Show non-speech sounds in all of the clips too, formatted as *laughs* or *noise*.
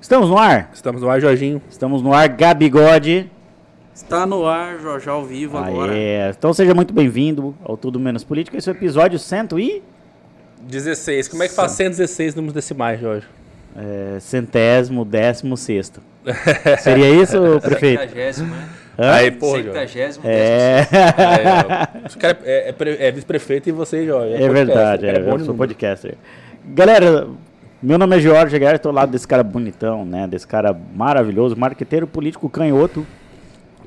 Estamos no ar? Estamos no ar, Jorginho. Estamos no ar, Gabigode. Está no ar, Jorge, ao vivo agora. É. Então seja muito bem-vindo ao Tudo Menos Política. Esse é o episódio 100 e... 16. Como é que faz 116 números decimais, Jorge? É, centésimo, décimo, sexto. *laughs* Seria isso, prefeito? Centagésimo, né? Hã? Aí, pô, Jorge. Centagésimo, É, É, é, é é vice-prefeito e você, Jorge. é verdade, é, bom eu de sou número. podcaster. Galera, meu nome é Jorge Aguiar, estou ao lado desse cara bonitão, né? Desse cara maravilhoso, marqueteiro político canhoto.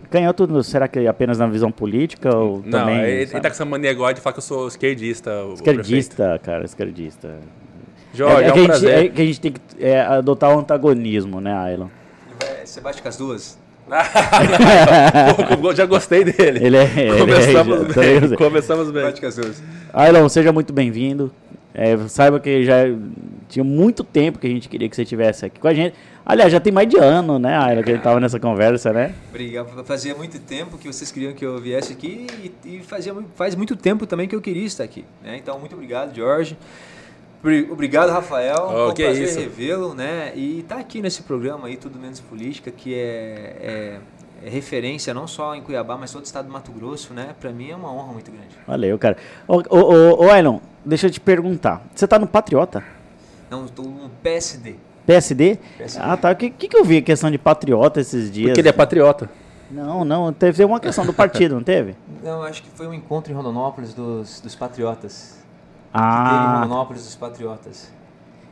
Canhoto, será que é apenas na visão política ou Não, também... ele, ele sabe? tá com essa mania agora de falar que eu sou esquerdista. Esquerdista, cara, esquerdista. Jorge, é, é, um que a gente, prazer. é que a gente tem que é, adotar o antagonismo, né, Ailon? É, Você bate com as duas? *laughs* Pô, já gostei dele. Ele é. ele Começamos é, bem. Começamos bem. Ailon, seja muito bem-vindo. É, saiba que já tinha muito tempo que a gente queria que você estivesse aqui com a gente. Aliás, já tem mais de ano, né, Ailon, que a gente tava nessa conversa, né? Obrigado. Fazia muito tempo que vocês queriam que eu viesse aqui e, e fazia, faz muito tempo também que eu queria estar aqui. Né? Então, muito obrigado, Jorge. Obri- Obrigado, Rafael. Oh, é um que prazer isso. revê-lo, né? E estar aqui nesse programa aí, Tudo Menos Política, que é, é- é referência não só em Cuiabá, mas todo o estado do Mato Grosso, né? Para mim é uma honra muito grande. Valeu, cara. Ô, ô, ô, ô Ailon, deixa eu te perguntar. Você tá no Patriota? Não, estou no PSD. PSD? PSD. Ah, tá. O que, que, que eu vi questão de Patriota esses dias? Porque ele é patriota. Não, não. Teve uma questão do partido, não teve? *laughs* Não, acho que foi um encontro em Rondonópolis dos, dos Patriotas. Teve em Ah. Rondonópolis dos Patriotas.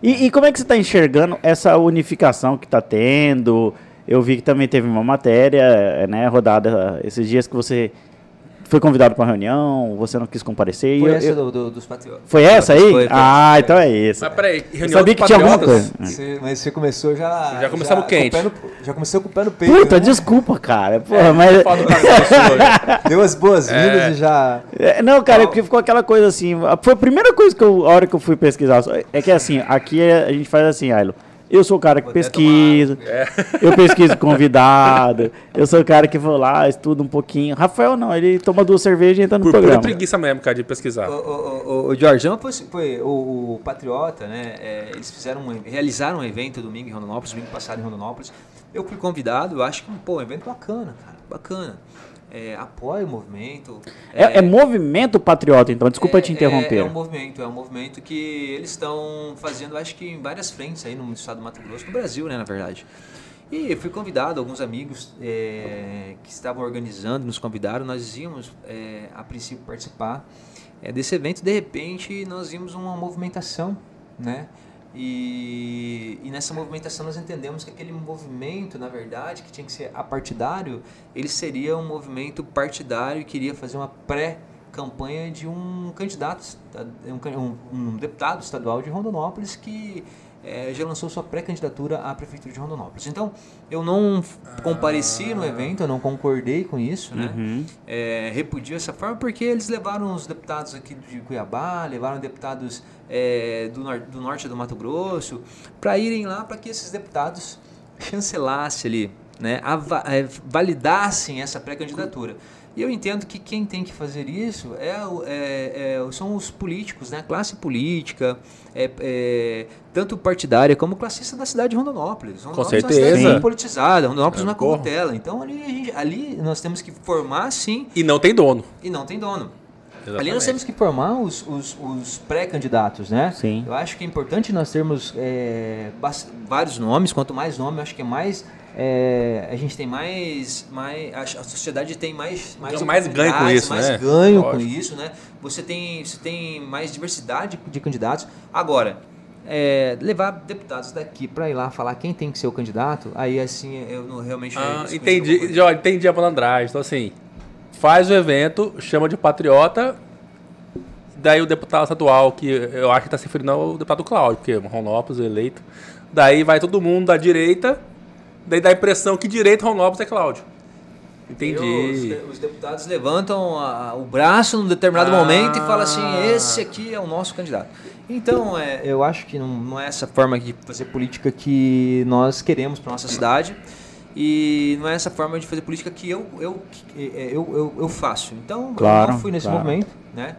E, e como é que você está enxergando essa unificação que está tendo? Eu vi que também teve uma matéria, né, rodada esses dias que você foi convidado para uma reunião, você não quis comparecer. e Foi eu- essa eu- do, do- dos Patriotas. Foi essa aí? Foi, foi. ah, então é isso. Mas peraí, Eu reunião sabia dos que tinha alguma coisa. Você- mas você começou já. Já começamos com quente. pé no- já começou com o pé no peito. Puta, né? desculpa, cara. Porra, mas. Cartão sua. *laughs* Deu as boas-vindas É. e já. É, Não, cara, é porque ficou aquela coisa assim. Foi a primeira coisa que eu, a hora que eu fui pesquisar. É que assim, aqui é- a gente faz assim, Ailo. Eu sou o cara que Vou até pesquisa, *laughs* eu pesquiso convidado, eu sou o cara que vou lá, estudo um pouquinho. Rafael não, ele toma duas cervejas e entra no Por programa. preguiça mesmo, cara, de pesquisar. O, o, o, o Jorgeão foi, foi o, o Patriota, né? é, eles fizeram um, realizaram um evento domingo em Rondonópolis, domingo passado em Rondonópolis. Eu fui convidado, eu acho que pô, um evento bacana, cara, bacana. É, apoia o movimento. É, é movimento patriota, então, desculpa É- te interromper. É, é um movimento, é um movimento que eles estão fazendo, acho que em várias frentes aí no estado do Mato Grosso, no Brasil, né, na verdade. E eu fui convidado, alguns amigos é, que estavam organizando, nos convidaram, nós íamos a princípio participar desse evento, de repente nós vimos uma movimentação, né? E, e nessa movimentação nós entendemos que aquele movimento, na verdade, que tinha que ser apartidário, ele seria um movimento partidário e queria fazer uma pré-campanha de um candidato, um, um- deputado estadual de Rondonópolis que eh, já lançou sua pré-candidatura à prefeitura de Rondonópolis. Então, eu não compareci no evento, eu não concordei com isso, né? Uhum. é, repudio essa forma porque eles levaram os deputados aqui de Cuiabá, levaram deputados é, do, nor do norte do Mato Grosso, para irem lá para que esses deputados *laughs* chancelassem ali, né, é, validassem essa pré-candidatura. E eu entendo que quem tem que fazer isso é, é- é- são os políticos, né? a classe política, é, é, tanto partidária como classista da cidade de Rondonópolis. Rondonópolis É uma certeza. cidade Sim. muito politizada, Rondonópolis É, não é como tela. Então ali, ali nós temos que formar sim E não tem dono. e não tem dono. Ali Exatamente. nós temos que formar os, os, os pré-candidatos, né? Sim. Eu acho que é importante nós termos é, vários nomes. Quanto mais nome, eu acho que é mais. é, a gente tem mais. mais a, sociedade tem mais. Mais, Mais ganho com isso, mais né? ganho com Lógico. isso, né? Você tem, você tem mais diversidade de candidatos. Agora. é, levar deputados daqui para ir lá falar quem tem que ser o candidato, aí assim eu não realmente Ah, entendi. Jorge, entendi a malandragem. Então, assim, faz o evento, chama de patriota. Daí o deputado estadual, que eu acho que está se referindo ao deputado Cláudio, porque Ronópolis é eleito. Daí vai todo mundo da direita. Daí dá a impressão que direita Ronópolis é Cláudio. Entendi. Os, os deputados levantam a- o braço num determinado Ah. momento e falam assim: esse aqui é o nosso candidato. Então, é, eu acho que não, não é essa forma de fazer política que nós queremos para nossa cidade. E não é essa forma de fazer política que eu, eu, que- é, eu, eu, eu faço. Então, Claro, eu não fui nesse claro. movimento, né?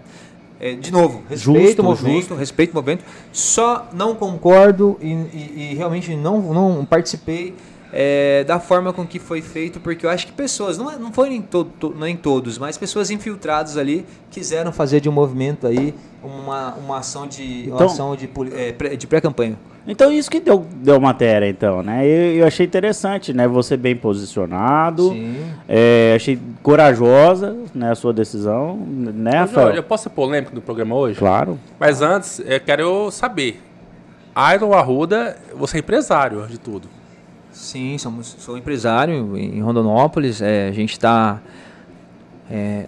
É, de novo, respeito Justo, o movimento, justo. respeito o movimento. Só não concordo e, e- e realmente não, não participei é, da forma com que foi feito, porque eu acho que pessoas, não, é- não foi nem, to, to- nem todos, mas pessoas infiltradas ali quiseram fazer de um movimento aí uma, uma ação de, uma Então- ação de, é, de pré-campanha. Então isso que deu, deu matéria, então, né? Eu, eu achei interessante, né? Você bem posicionado. Sim. É, achei corajosa, né? A sua decisão, né, Rafael? Jorge, eu posso ser polêmico no programa hoje? Claro. Mas antes, eu quero saber. Iron Arruda, você é empresário de tudo. Sim, somos, sou empresário em Rondonópolis. é, a gente está.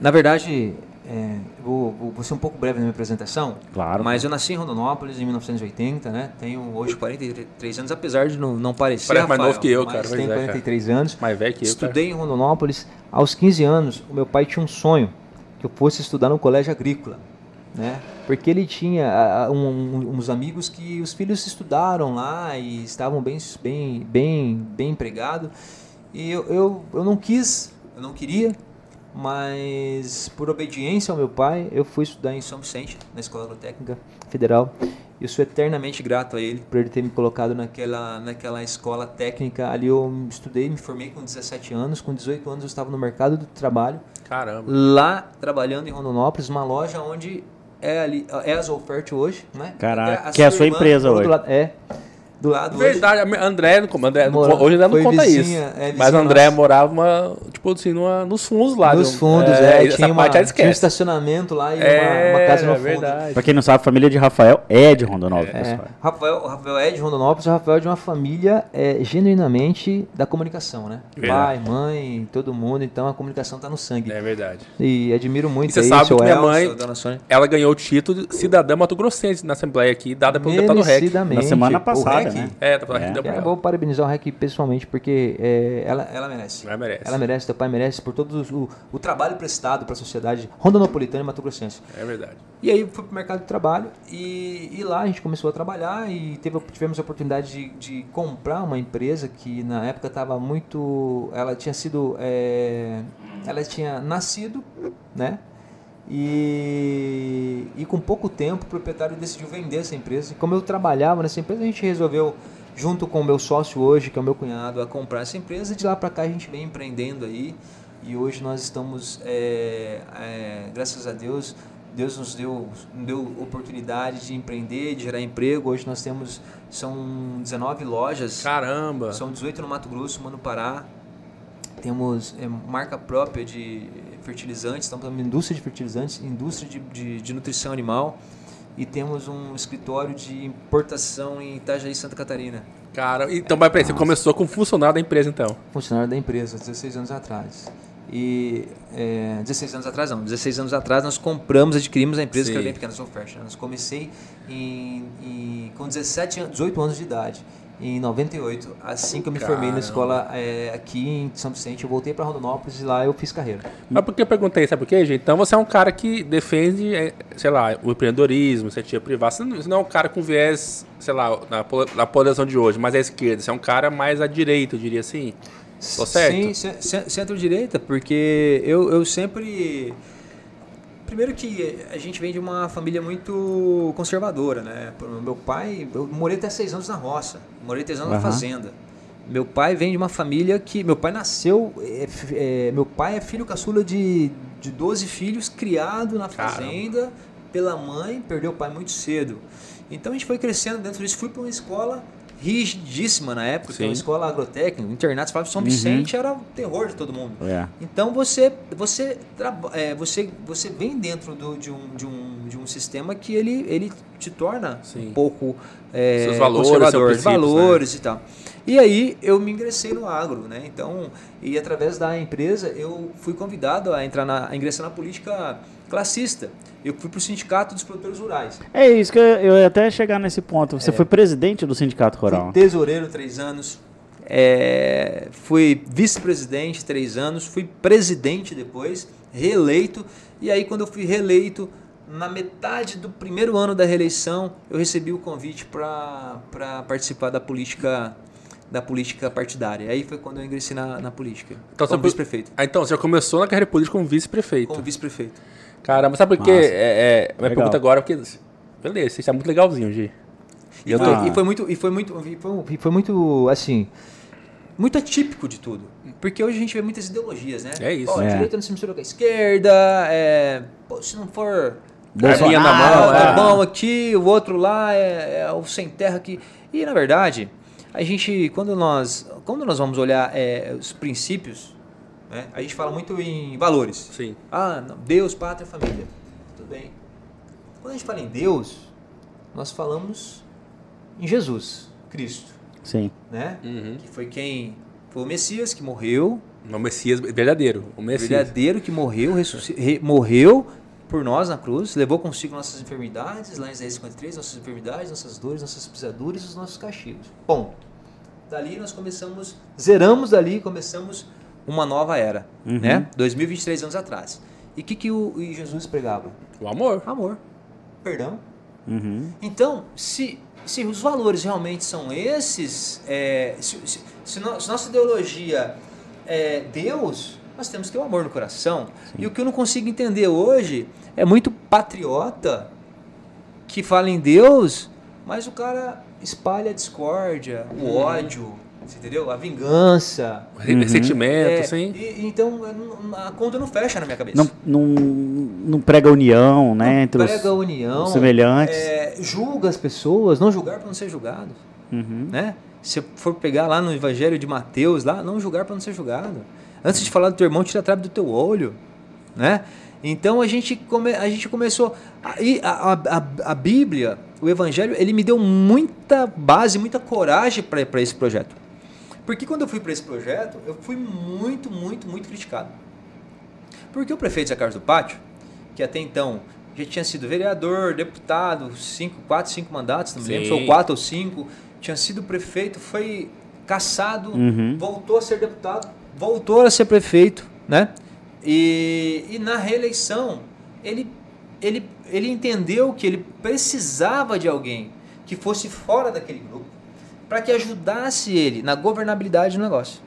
na verdade, é, vou, vou- ser um pouco breve na minha apresentação. Claro. Mas eu nasci em Rondonópolis em 1980, né? Tenho hoje 43 anos, apesar de não, não parecer. Parece mais Rafael, novo que eu, mas cara, Tenho pois é, cara. 43 anos. Mais velho que eu. Estudei em Rondonópolis. Aos 15 anos, o meu pai tinha um sonho que eu fosse estudar no colégio agrícola, né? Porque ele tinha um- um- uns amigos que os filhos estudaram lá e estavam bem, bem, bem, bem empregados. E eu, eu, eu não quis, eu não queria, mas por obediência ao meu pai, eu fui estudar em São Vicente, na Escola Agrotécnica Federal. Eu sou eternamente grato a ele por ele ter me colocado naquela, naquela escola técnica. Ali eu estudei, me formei com 17 anos. Com 18 anos eu estava no mercado do trabalho, Caramba. lá trabalhando em Rondonópolis, uma loja onde é ali é a Zolfert hoje, né? Caraca, Até que é a sua empresa hoje. É, do lado hoje. Verdade, a André, André Mora- hoje André não conta vizinha, isso. é, mas André nossa. morava uma, tipo assim, numa, nos fundos lá. Nos de um- fundos, é, essa tinha, uma, tinha um estacionamento lá e uma- É, uma, casa no é fundo. verdade. Pra quem não sabe, a família de Rafael é de Rondonópolis, É, pessoal. Rafael, o Rafael é de Rondonópolis, o Rafael é de uma família é, genuinamente da comunicação, né? Verdade. Pai, mãe, todo mundo, então a comunicação tá no sangue. É verdade. E admiro muito E você aí, sabe que minha mãe-. Ela ganhou o título de cidadã mato-grossense na Assembleia aqui, dada pelo deputado REC. Na semana O passada, REC, né? É, deputado É. REC deu pra É, ela. vou parabenizar o REC pessoalmente, porque é, ela, ela merece. Ela merece. Ela merece, teu pai merece, por todo o, o trabalho prestado para a sociedade rondonopolitana e mato-grossense. É verdade. E aí fui pro mercado de trabalho e, e lá a gente começou a trabalhar e teve, tivemos a oportunidade de, de comprar uma empresa que na época estava muito. Ela tinha sido. é, ela tinha nascido, né? E, e com pouco tempo o proprietário decidiu vender essa empresa. E como eu trabalhava nessa empresa, a gente resolveu, junto com o meu sócio hoje, que é o meu cunhado, a comprar essa empresa. E de lá para cá a gente vem empreendendo aí. E hoje nós estamos, é, é, graças a Deus, Deus nos deu, deu oportunidade de empreender, de gerar emprego. Hoje nós temos, são 19 lojas, Caramba. são 18 no Mato Grosso, uma no Pará. Temos é, marca própria de fertilizantes, estamos falando de indústria de fertilizantes, indústria de, de, de nutrição animal. E temos um escritório de importação em Itajaí, Santa Catarina. Cara, então, mas peraí, você começou com funcionário da empresa, então. funcionário da empresa, 16 anos atrás. E é, 16 anos atrás não, 16 anos atrás nós compramos, adquirimos a empresa que Sim. era bem pequena, Software. Nós comecei em, em- com 17, anos- 18 anos de idade, em 98, assim que eu me formei Caramba. na escola é, aqui em São Vicente, eu voltei para Rondonópolis e lá eu fiz carreira. Mas por que eu perguntei, sabe por quê, gente? Então você é um cara que defende, eh, sei lá, o empreendedorismo, iniciativa privada. Você não, você não é um cara com viés, sei lá, na, na de hoje, mas à esquerda. Você é um cara mais à direita, eu diria assim. Tô certo? Sim, ce- ce- centro-direita, porque eu, eu sempre. Primeiro que a gente vem de uma família muito conservadora, né? Meu pai, eu morei até seis anos na roça, morei três anos na Aham. fazenda. Meu pai vem de uma família que. Meu pai nasceu. é, é, meu pai é filho caçula de, de 12 filhos, criado na Caramba. fazenda pela mãe, perdeu o pai muito cedo. Então a gente foi crescendo dentro disso. Fui para uma escola rigidíssima na época, que é uma Sim. escola agrotécnica, internato, falava São Uhum. Vicente era o terror de todo mundo. É. Então você você é, você você vem dentro do- de, um, de, um, de um sistema que ele, ele te torna Sim. um pouco é, Seus valores, conservador, princípios, valores e tal. E aí eu me ingressei no agro, né? Então e através da empresa eu fui convidado a entrar na a ingressar na política classista. Eu fui para o sindicato dos produtores rurais. É isso que eu, eu ia até chegar nesse ponto. É. Você foi presidente do Sindicato Rural. Fui tesoureiro três anos. é, fui vice-presidente três anos. Fui presidente depois, reeleito. E aí, quando eu fui reeleito, na metade do primeiro ano da reeleição, eu recebi o convite para participar da política da política partidária. Aí foi quando eu ingressei na, na política. Então, como você- vice-prefeito. Ah, então, você já começou na carreira política como vice-prefeito. Como vice-prefeito. Caramba, sabe por quê? É, é, minha Legal. pergunta agora, porque. Beleza, você está muito legalzinho, Gi. E, eu foi, tô- e foi muito, e foi muito, e foi, e foi muito, assim, muito atípico de tudo. Porque hoje a gente vê muitas ideologias, né? É isso. Pô, a É. direita não se mistura com a esquerda, é, pô, se não for Arminha na ah, mão, tá é. bom aqui, o outro lá é, é o sem terra aqui. E na verdade, a gente, quando nós, quando nós vamos olhar é, os princípios, né, a gente fala muito em valores. Sim. Ah, não, Deus, pátria, família. Tudo bem. Quando a gente fala em Deus, nós falamos em Jesus, Cristo, Sim. né? Uhum. Que foi quem foi o Messias que morreu, O Messias verdadeiro. O o Messias. verdadeiro que morreu, re- morreu por nós na cruz, levou consigo nossas enfermidades, lá em Isaías 53, nossas enfermidades, nossas dores, nossas pisaduras e os nossos castigos. Ponto. Dali nós começamos, zeramos dali e começamos uma nova era, Uhum. né? 2023 anos atrás. E o que, que o e Jesus pregava? O amor. Amor, perdão. Uhum. Então, se, se os valores realmente são esses, é, se, se, se no- se nossa ideologia é Deus, nós temos que ter o amor no coração. E o que eu não consigo entender hoje é muito patriota que fala em Deus, mas o cara espalha a discórdia, o ódio, você entendeu? A vingança. Re- Ressentimento, É, sim. e- então, não- a conta não fecha na minha cabeça. Não, não, não prega união, né? entre os, Prega a união, os semelhantes. é, julga as pessoas, não julgar para não ser julgado. Uhum. né? Se for pegar lá no Evangelho de Mateus, lá, não julgar para não ser julgado. Antes de falar do teu irmão, tira a trave do teu olho, né? Então a gente, come, a gente começou. A, a, a, a Bíblia, o Evangelho, ele me deu muita base, muita coragem para esse projeto. Porque quando eu fui para esse projeto, eu fui muito, muito, muito criticado. Porque o prefeito Zé Carlos do Pátio, que até então já tinha sido vereador, deputado, cinco, quatro, cinco mandatos, não me lembro, foi quatro ou cinco, tinha sido prefeito, foi caçado, Uhum. voltou a ser deputado, voltou a ser prefeito, né? E, e na reeleição, ele, ele, ele entendeu que ele precisava de alguém que fosse fora daquele grupo para que ajudasse ele na governabilidade do negócio.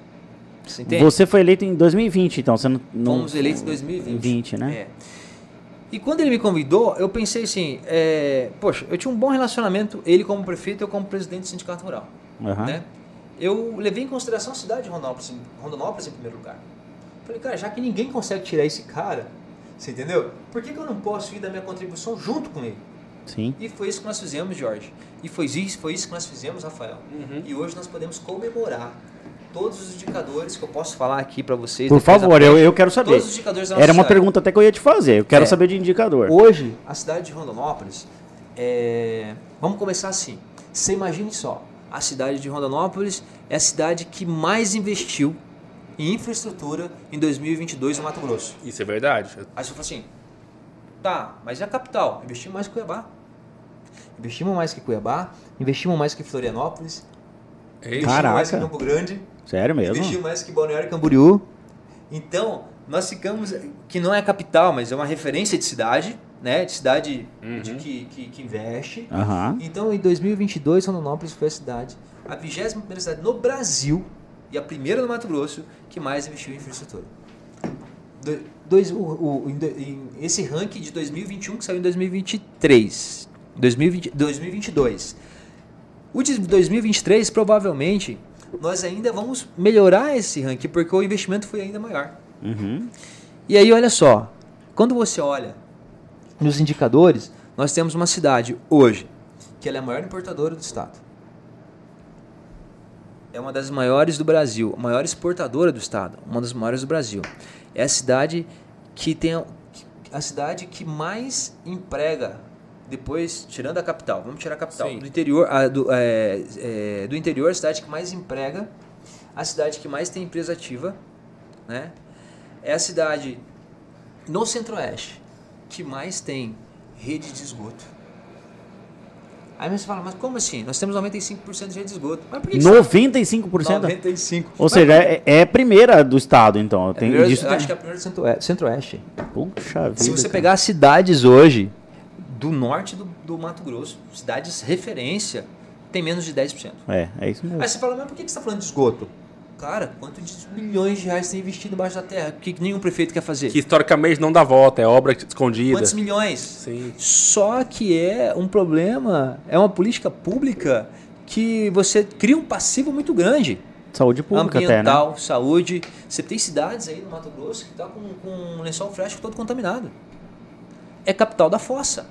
Você entende? Você foi eleito em 2020, então você não. não Fomos eleitos em 2020. 20, né? É. E quando ele me convidou, eu pensei assim, é, poxa, eu tinha um bom relacionamento, ele como prefeito, eu como presidente do sindicato rural. Aham. Né? Eu levei em consideração a cidade de Rondonópolis, em- Rondonópolis em primeiro lugar. Falei, cara, já que ninguém consegue tirar esse cara, você entendeu? Por que, que eu não posso ir da minha contribuição junto com ele? Sim. E foi isso que nós fizemos, Jorge. E foi isso, foi isso que nós fizemos, Rafael. Uhum. E hoje nós podemos comemorar todos os indicadores que eu posso falar aqui para vocês. Por favor, eu, eu quero saber. Todos os indicadores da nossa Era uma cidade. pergunta até que eu ia te fazer. Eu quero É. saber de indicador. Hoje, a cidade de Rondonópolis, é... vamos começar assim. Você imagine só, a cidade de Rondonópolis é a cidade que mais investiu em infraestrutura em 2022 no Mato Grosso. Isso é verdade. Aí você fala assim, tá, mas e a capital? Investimos mais que Cuiabá. Investimos mais que Cuiabá, investimos mais que Florianópolis, Ei, investimos mais que Caraca. Campo Grande, Sério mesmo? investimos mais que Balneário Camboriú. Então, nós ficamos, que não é a capital, mas é uma referência de cidade, né? De cidade de que, que, que investe. Aham. Então, em 2022, Rondonópolis foi a cidade, a 21 primeira cidade no Brasil e a primeira no Mato Grosso que mais investiu em infraestrutura. Do- Dois, o, o- em esse ranking de 2021 que saiu em 2023, 2020, 2022. O de 2023, provavelmente, nós ainda vamos melhorar esse ranking, porque o investimento foi ainda maior. Uhum. E aí, olha só, quando você olha nos indicadores, nós temos uma cidade hoje que ela é a maior importadora do estado. É uma das maiores do Brasil, a maior exportadora do estado, uma das maiores do Brasil. É a cidade que tem a, a cidade que mais emprega depois, tirando a capital, vamos tirar a capital, Sim. do interior, a, do, é, é, do interior, a cidade que mais emprega, a cidade que mais tem empresa ativa, né? É a cidade no Centro-Oeste que mais tem rede de esgoto. Aí você fala, mas como assim? Nós temos 95% de rede de esgoto. Mas por que que você 95%? 95%. Ou seja, é, é a primeira do estado, então. Tem, Primeiro, disso eu tem- acho que é a primeira do Centro-Oeste. Centro-Oeste. Puxa vida. Se você cara. pegar as cidades hoje do norte do, do Mato Grosso, cidades referência, tem menos de 10%. É, é isso mesmo. Aí você fala, mas por que você está falando de esgoto? Cara, quantos milhões de reais tem investido embaixo da terra? O que nenhum prefeito quer fazer? Que historicamente não dá volta, é obra escondida. Quantos milhões? Sim. Só que é um problema, é uma política pública que você cria um passivo muito grande. Saúde pública Ambiental, até, né? saúde. Você tem cidades aí no Mato Grosso que está com, com um lençol fresco todo contaminado. É capital da fossa.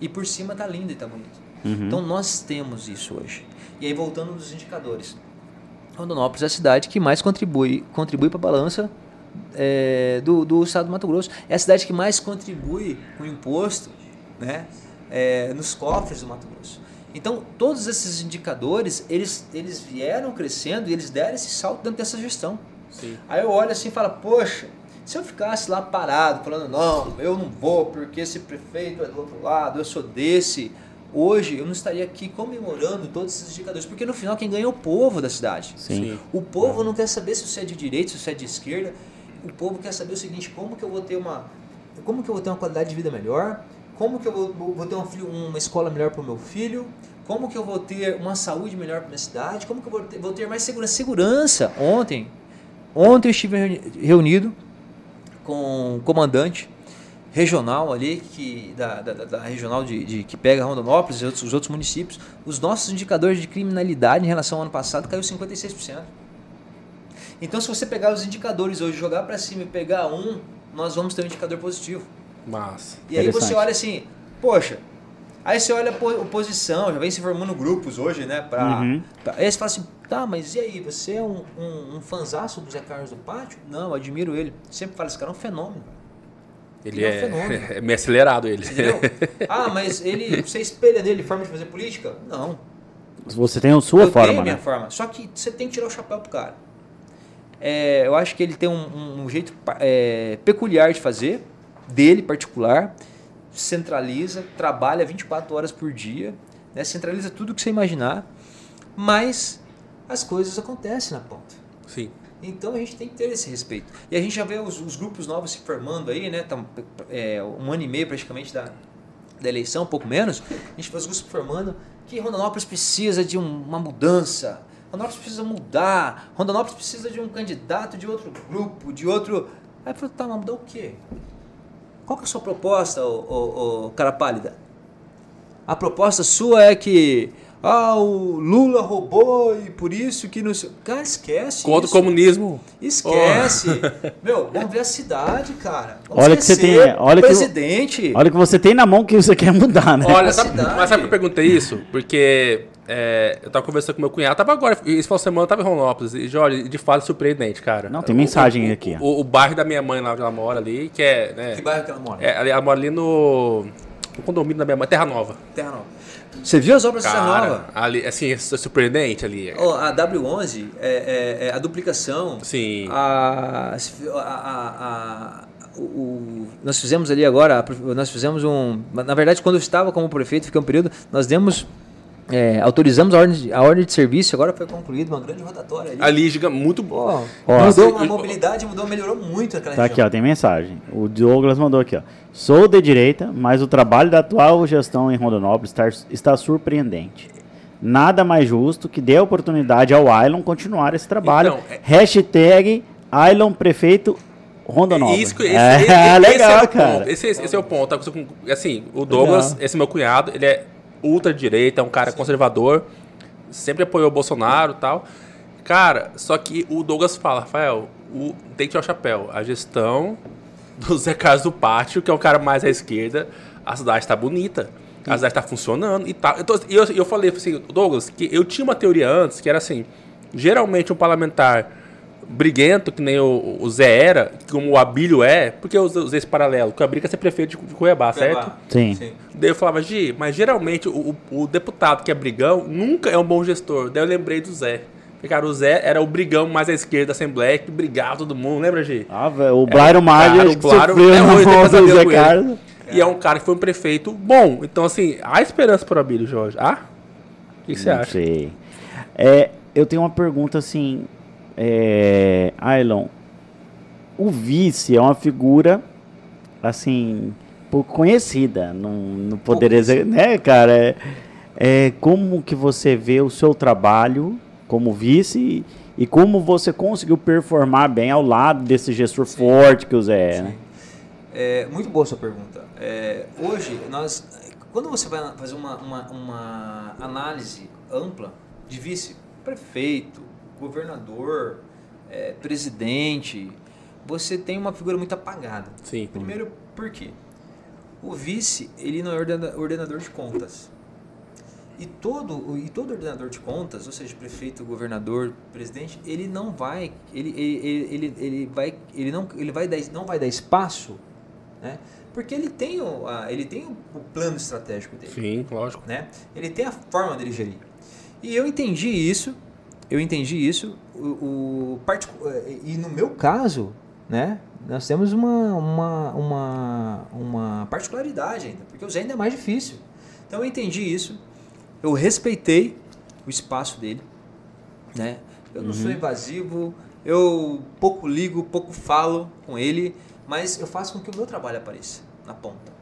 E por cima tá lindo e tá bonito. Uhum. Então nós temos isso hoje. E aí voltando nos indicadores. Rondonópolis é a cidade que mais contribui, contribui para a balança é, do, do estado do Mato Grosso. É a cidade que mais contribui com o imposto né, é, nos cofres do Mato Grosso. Então, todos esses indicadores, eles, eles vieram crescendo e eles deram esse salto dentro dessa gestão. Sim. Aí eu olho assim e falo, poxa, se eu ficasse lá parado, falando, não, eu não vou porque esse prefeito é do outro lado, eu sou desse, hoje eu não estaria aqui comemorando todos esses indicadores, porque no final quem ganha é o povo da cidade. Sim. O povo não quer saber se você é de direita, se você é de esquerda. O povo quer saber o seguinte, como que eu vou ter uma, como que eu vou ter uma qualidade de vida melhor? Como que eu vou, vou ter um filho, uma escola melhor para o meu filho? Como que eu vou ter uma saúde melhor para minha cidade? Como que eu vou ter, vou ter mais segurança? Segurança. Ontem, ontem eu estive reuni- reunido com o comandante regional ali, que, da, da, da- regional de, de- que pega Rondonópolis e outros, os outros municípios, os nossos indicadores de criminalidade em relação ao ano passado caiu 56%. Então, se você pegar os indicadores hoje, jogar para cima e pegar um, nós vamos ter um indicador positivo. Massa. E aí você olha assim, poxa, aí você olha a po- oposição, já vem se formando grupos hoje, né? Pra, Uhum. pra- aí você fala assim, tá, mas e aí, você é um, um, um fanzaço do Zé Carlos do Pátio? Não, eu admiro ele. Sempre falo, esse cara é um fenômeno. Ele Ele é um é, fenômeno. *laughs* é meio acelerado ele. Entendeu? *laughs* ah, mas ele, você espelha nele forma de fazer política? Não. Você tem a sua eu forma, tenho a minha né? forma. Só que você tem que tirar o chapéu pro cara. É, eu acho que ele tem um, um- um jeito é, peculiar de fazer, dele particular, centraliza, trabalha 24 horas por dia, né, centraliza tudo que você imaginar, mas as coisas acontecem na ponta. Sim. Então a gente tem que ter esse respeito. E a gente já vê os, os grupos novos se formando aí, né? Tá, é, um ano e meio praticamente da, da eleição, um pouco menos. A gente vê os grupos se formando que Rondonópolis precisa de um- uma mudança. Rondonópolis precisa mudar. Rondonópolis precisa de um candidato de outro grupo, de outro. Aí eu falo, tá, mas mudar o quê? Qual que é a sua proposta, ô, ô, ô cara pálida? A proposta sua é que ah, o Lula roubou e por isso que não sei. Cara, esquece. Contra o isso. comunismo. Esquece. *laughs* Meu, vamos ver a cidade, cara. Vamos Olha que você tem- olha o que o- presidente. Olha o que você tem na mão que você quer mudar, né? Olha, A sabe, cidade. mas sabe por que eu perguntei isso? Porque é, eu tava conversando com meu cunhado, tava agora, esse final de semana eu tava em Rondonópolis, e Jorge, de fato surpreendente, cara. Não, tem mensagem o, aqui. O, o bairro da minha mãe lá onde ela mora ali, que é, né, Que bairro que ela mora? é, ali- ela mora ali no, no condomínio da minha mãe, Terra Nova. Terra Nova. Você viu as obras de Terra Cara, Nova? ali, assim, é surpreendente ali. Ó, a W11, é, é- é a duplicação. Sim. A, a, a- a- o- o- nós fizemos ali agora, nós fizemos um. Na verdade, quando eu estava como prefeito, fiquei um período, nós demos. É, autorizamos a ordem, de, a ordem de serviço, agora foi concluída uma grande rotatória ali. Ali, giga, muito Pô, Ó. mudou uma Sim. mobilidade, mudou, melhorou muito aquela Tá aqui, região. ó, tem mensagem. O Douglas mandou aqui, ó. Sou de direita, mas o trabalho da atual gestão em Rondonópolis está, está surpreendente. Nada mais justo que dê oportunidade ao Ailon continuar esse trabalho. Então, é- Hashtag Ailon Prefeito Rondonópolis. Isso, que- *laughs* esse, é, esse- esse legal, é o cara. Ponto. Esse, esse- é o ponto. Tá Assim, o Douglas, Legal. esse meu cunhado, ele é ultra-direita, é um cara conservador, sempre apoiou o Bolsonaro e tal. Cara, só que o Douglas fala, Rafael, o, tem que tirar o chapéu. A gestão do Zé Carlos do Pátio, que é um cara mais à esquerda, a cidade está bonita. A cidade está funcionando e tal. Então, eu, eu falei assim, Douglas, que eu tinha uma teoria antes, que era assim, geralmente um parlamentar briguento, que nem o, o Zé era, como o Abílio é, porque eu usei esse paralelo, que o Abílio quer ser prefeito de Cuiabá, certo? Sim. Daí eu falava, Gi, mas geralmente o, o- o deputado que é brigão nunca é um bom gestor. Daí eu lembrei do Zé. Porque, cara, o Zé era o brigão mais à esquerda da Assembleia, que brigava todo mundo, lembra, Gi? Ah, velho, o cara, acho que claro, sofreu é, hoje pesadelo Zé. Carlos. E é um cara que foi um prefeito bom. Então, assim, há esperança para o Abílio, Jorge. Ah? O que que você Não acha? sei. É, eu tenho uma pergunta assim, é, Ailon, o vice é uma figura assim pouco conhecida no, no poder executivo, né, cara? É, é, como que você vê o seu trabalho como vice e como você conseguiu performar bem ao lado desse gestor Sim. forte que o Zé é, né? É, muito boa a sua pergunta. É, hoje, nós, quando você vai fazer uma, uma, uma análise ampla de vice-prefeito, governador, é, presidente, você tem uma figura muito apagada. Sim. Primeiro, por quê? O vice, ele não é ordenador de contas. E todo, e todo ordenador de contas, ou seja, prefeito, governador, presidente, ele não vai, ele, ele, ele, ele vai, ele não, ele vai dar, não vai dar espaço, né? Porque ele tem o, ele tem o plano estratégico dele. Sim, lógico. Né? Ele tem a forma dele gerir. E eu entendi isso, eu entendi isso, o, o e no meu caso, né? Nós temos uma, uma, uma, uma particularidade ainda, porque o Zé ainda é mais difícil. Então eu entendi isso, eu respeitei o espaço dele, né? Eu não uhum. sou invasivo, eu pouco ligo, pouco falo com ele, mas eu faço com que o meu trabalho apareça na ponta.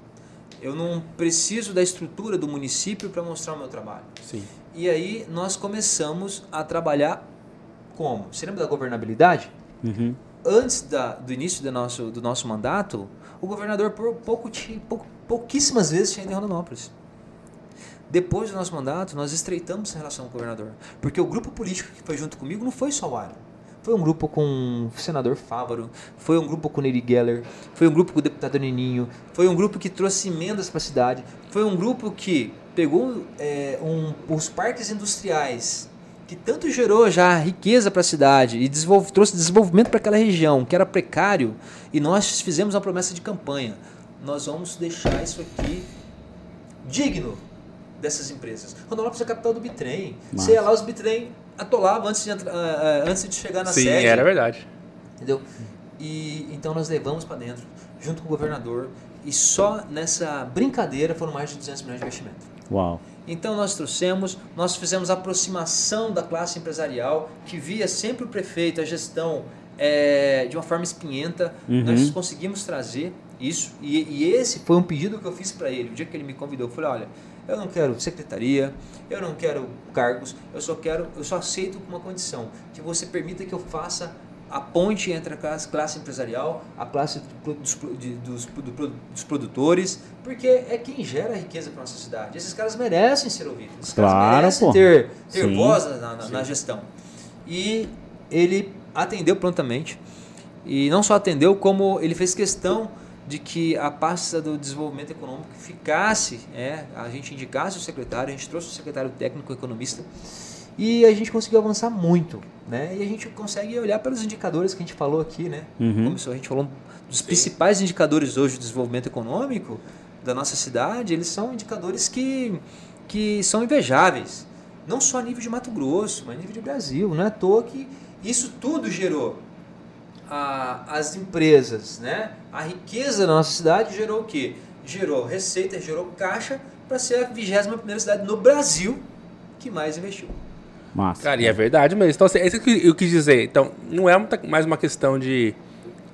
Eu não preciso da estrutura do município para mostrar o meu trabalho. Sim. E aí nós começamos a trabalhar como? Você lembra da governabilidade? Uhum. Antes da, do início do nosso, do nosso mandato, o governador por pouco, pouco, pouquíssimas vezes tinha ido em Rondonópolis. Depois do nosso mandato, nós estreitamos essa relação com o governador. Porque o grupo político que foi junto comigo não foi só o Aro. Foi um grupo com o senador Fávaro, foi um grupo com o Neri Geller, foi um grupo com o deputado Nininho, foi um grupo que trouxe emendas para a cidade, foi um grupo que pegou é, um, os parques industriais que tanto gerou já riqueza para a cidade e desenvolve, trouxe desenvolvimento para aquela região que era precário e nós fizemos uma promessa de campanha. Nós vamos deixar isso aqui digno dessas empresas. Rondonópolis é a capital do bitrem. Você ia lá, os bitrem atolavam antes de, uh, antes de chegar na Sim, sede. Sim, era verdade. Entendeu? E então nós levamos para dentro, junto com o governador, e só nessa brincadeira foram mais de 200 milhões de investimento. Uau. Então nós trouxemos, nós fizemos aproximação da classe empresarial que via sempre o prefeito, a gestão é, de uma forma espinhenta. Uhum. Nós conseguimos trazer isso e, e, esse foi um pedido que eu fiz para ele. O dia que ele me convidou, eu falei: olha, eu não quero secretaria, eu não quero cargos, eu só quero, eu só aceito com uma condição que você permita que eu faça a ponte entre a classe, classe empresarial, a classe dos, de, dos, do, dos, produtores, porque é quem gera riqueza para nossa cidade. Esses caras merecem ser ouvidos, esses claro, caras merecem pô. ter, ter voz na, na, na, gestão. E ele atendeu prontamente, e não só atendeu, como ele fez questão de que a pasta do desenvolvimento econômico ficasse, é, a gente indicasse o secretário, a gente trouxe o secretário técnico economista, e a gente conseguiu avançar muito, né? E a gente consegue olhar pelos indicadores que a gente falou aqui, né? Uhum. Começou, a gente falou dos Sim. principais indicadores hoje do desenvolvimento econômico da nossa cidade, eles são indicadores que, que são invejáveis. Não só a nível de Mato Grosso, mas a nível de Brasil. Não é à toa que isso tudo gerou a, as empresas, né? A riqueza da nossa cidade gerou o quê? Gerou receita, gerou caixa para ser a 21 primeira cidade no Brasil que mais investiu. Massa. Cara, e é verdade mesmo. Então, assim, é isso que eu quis dizer. Então, não é mais uma questão de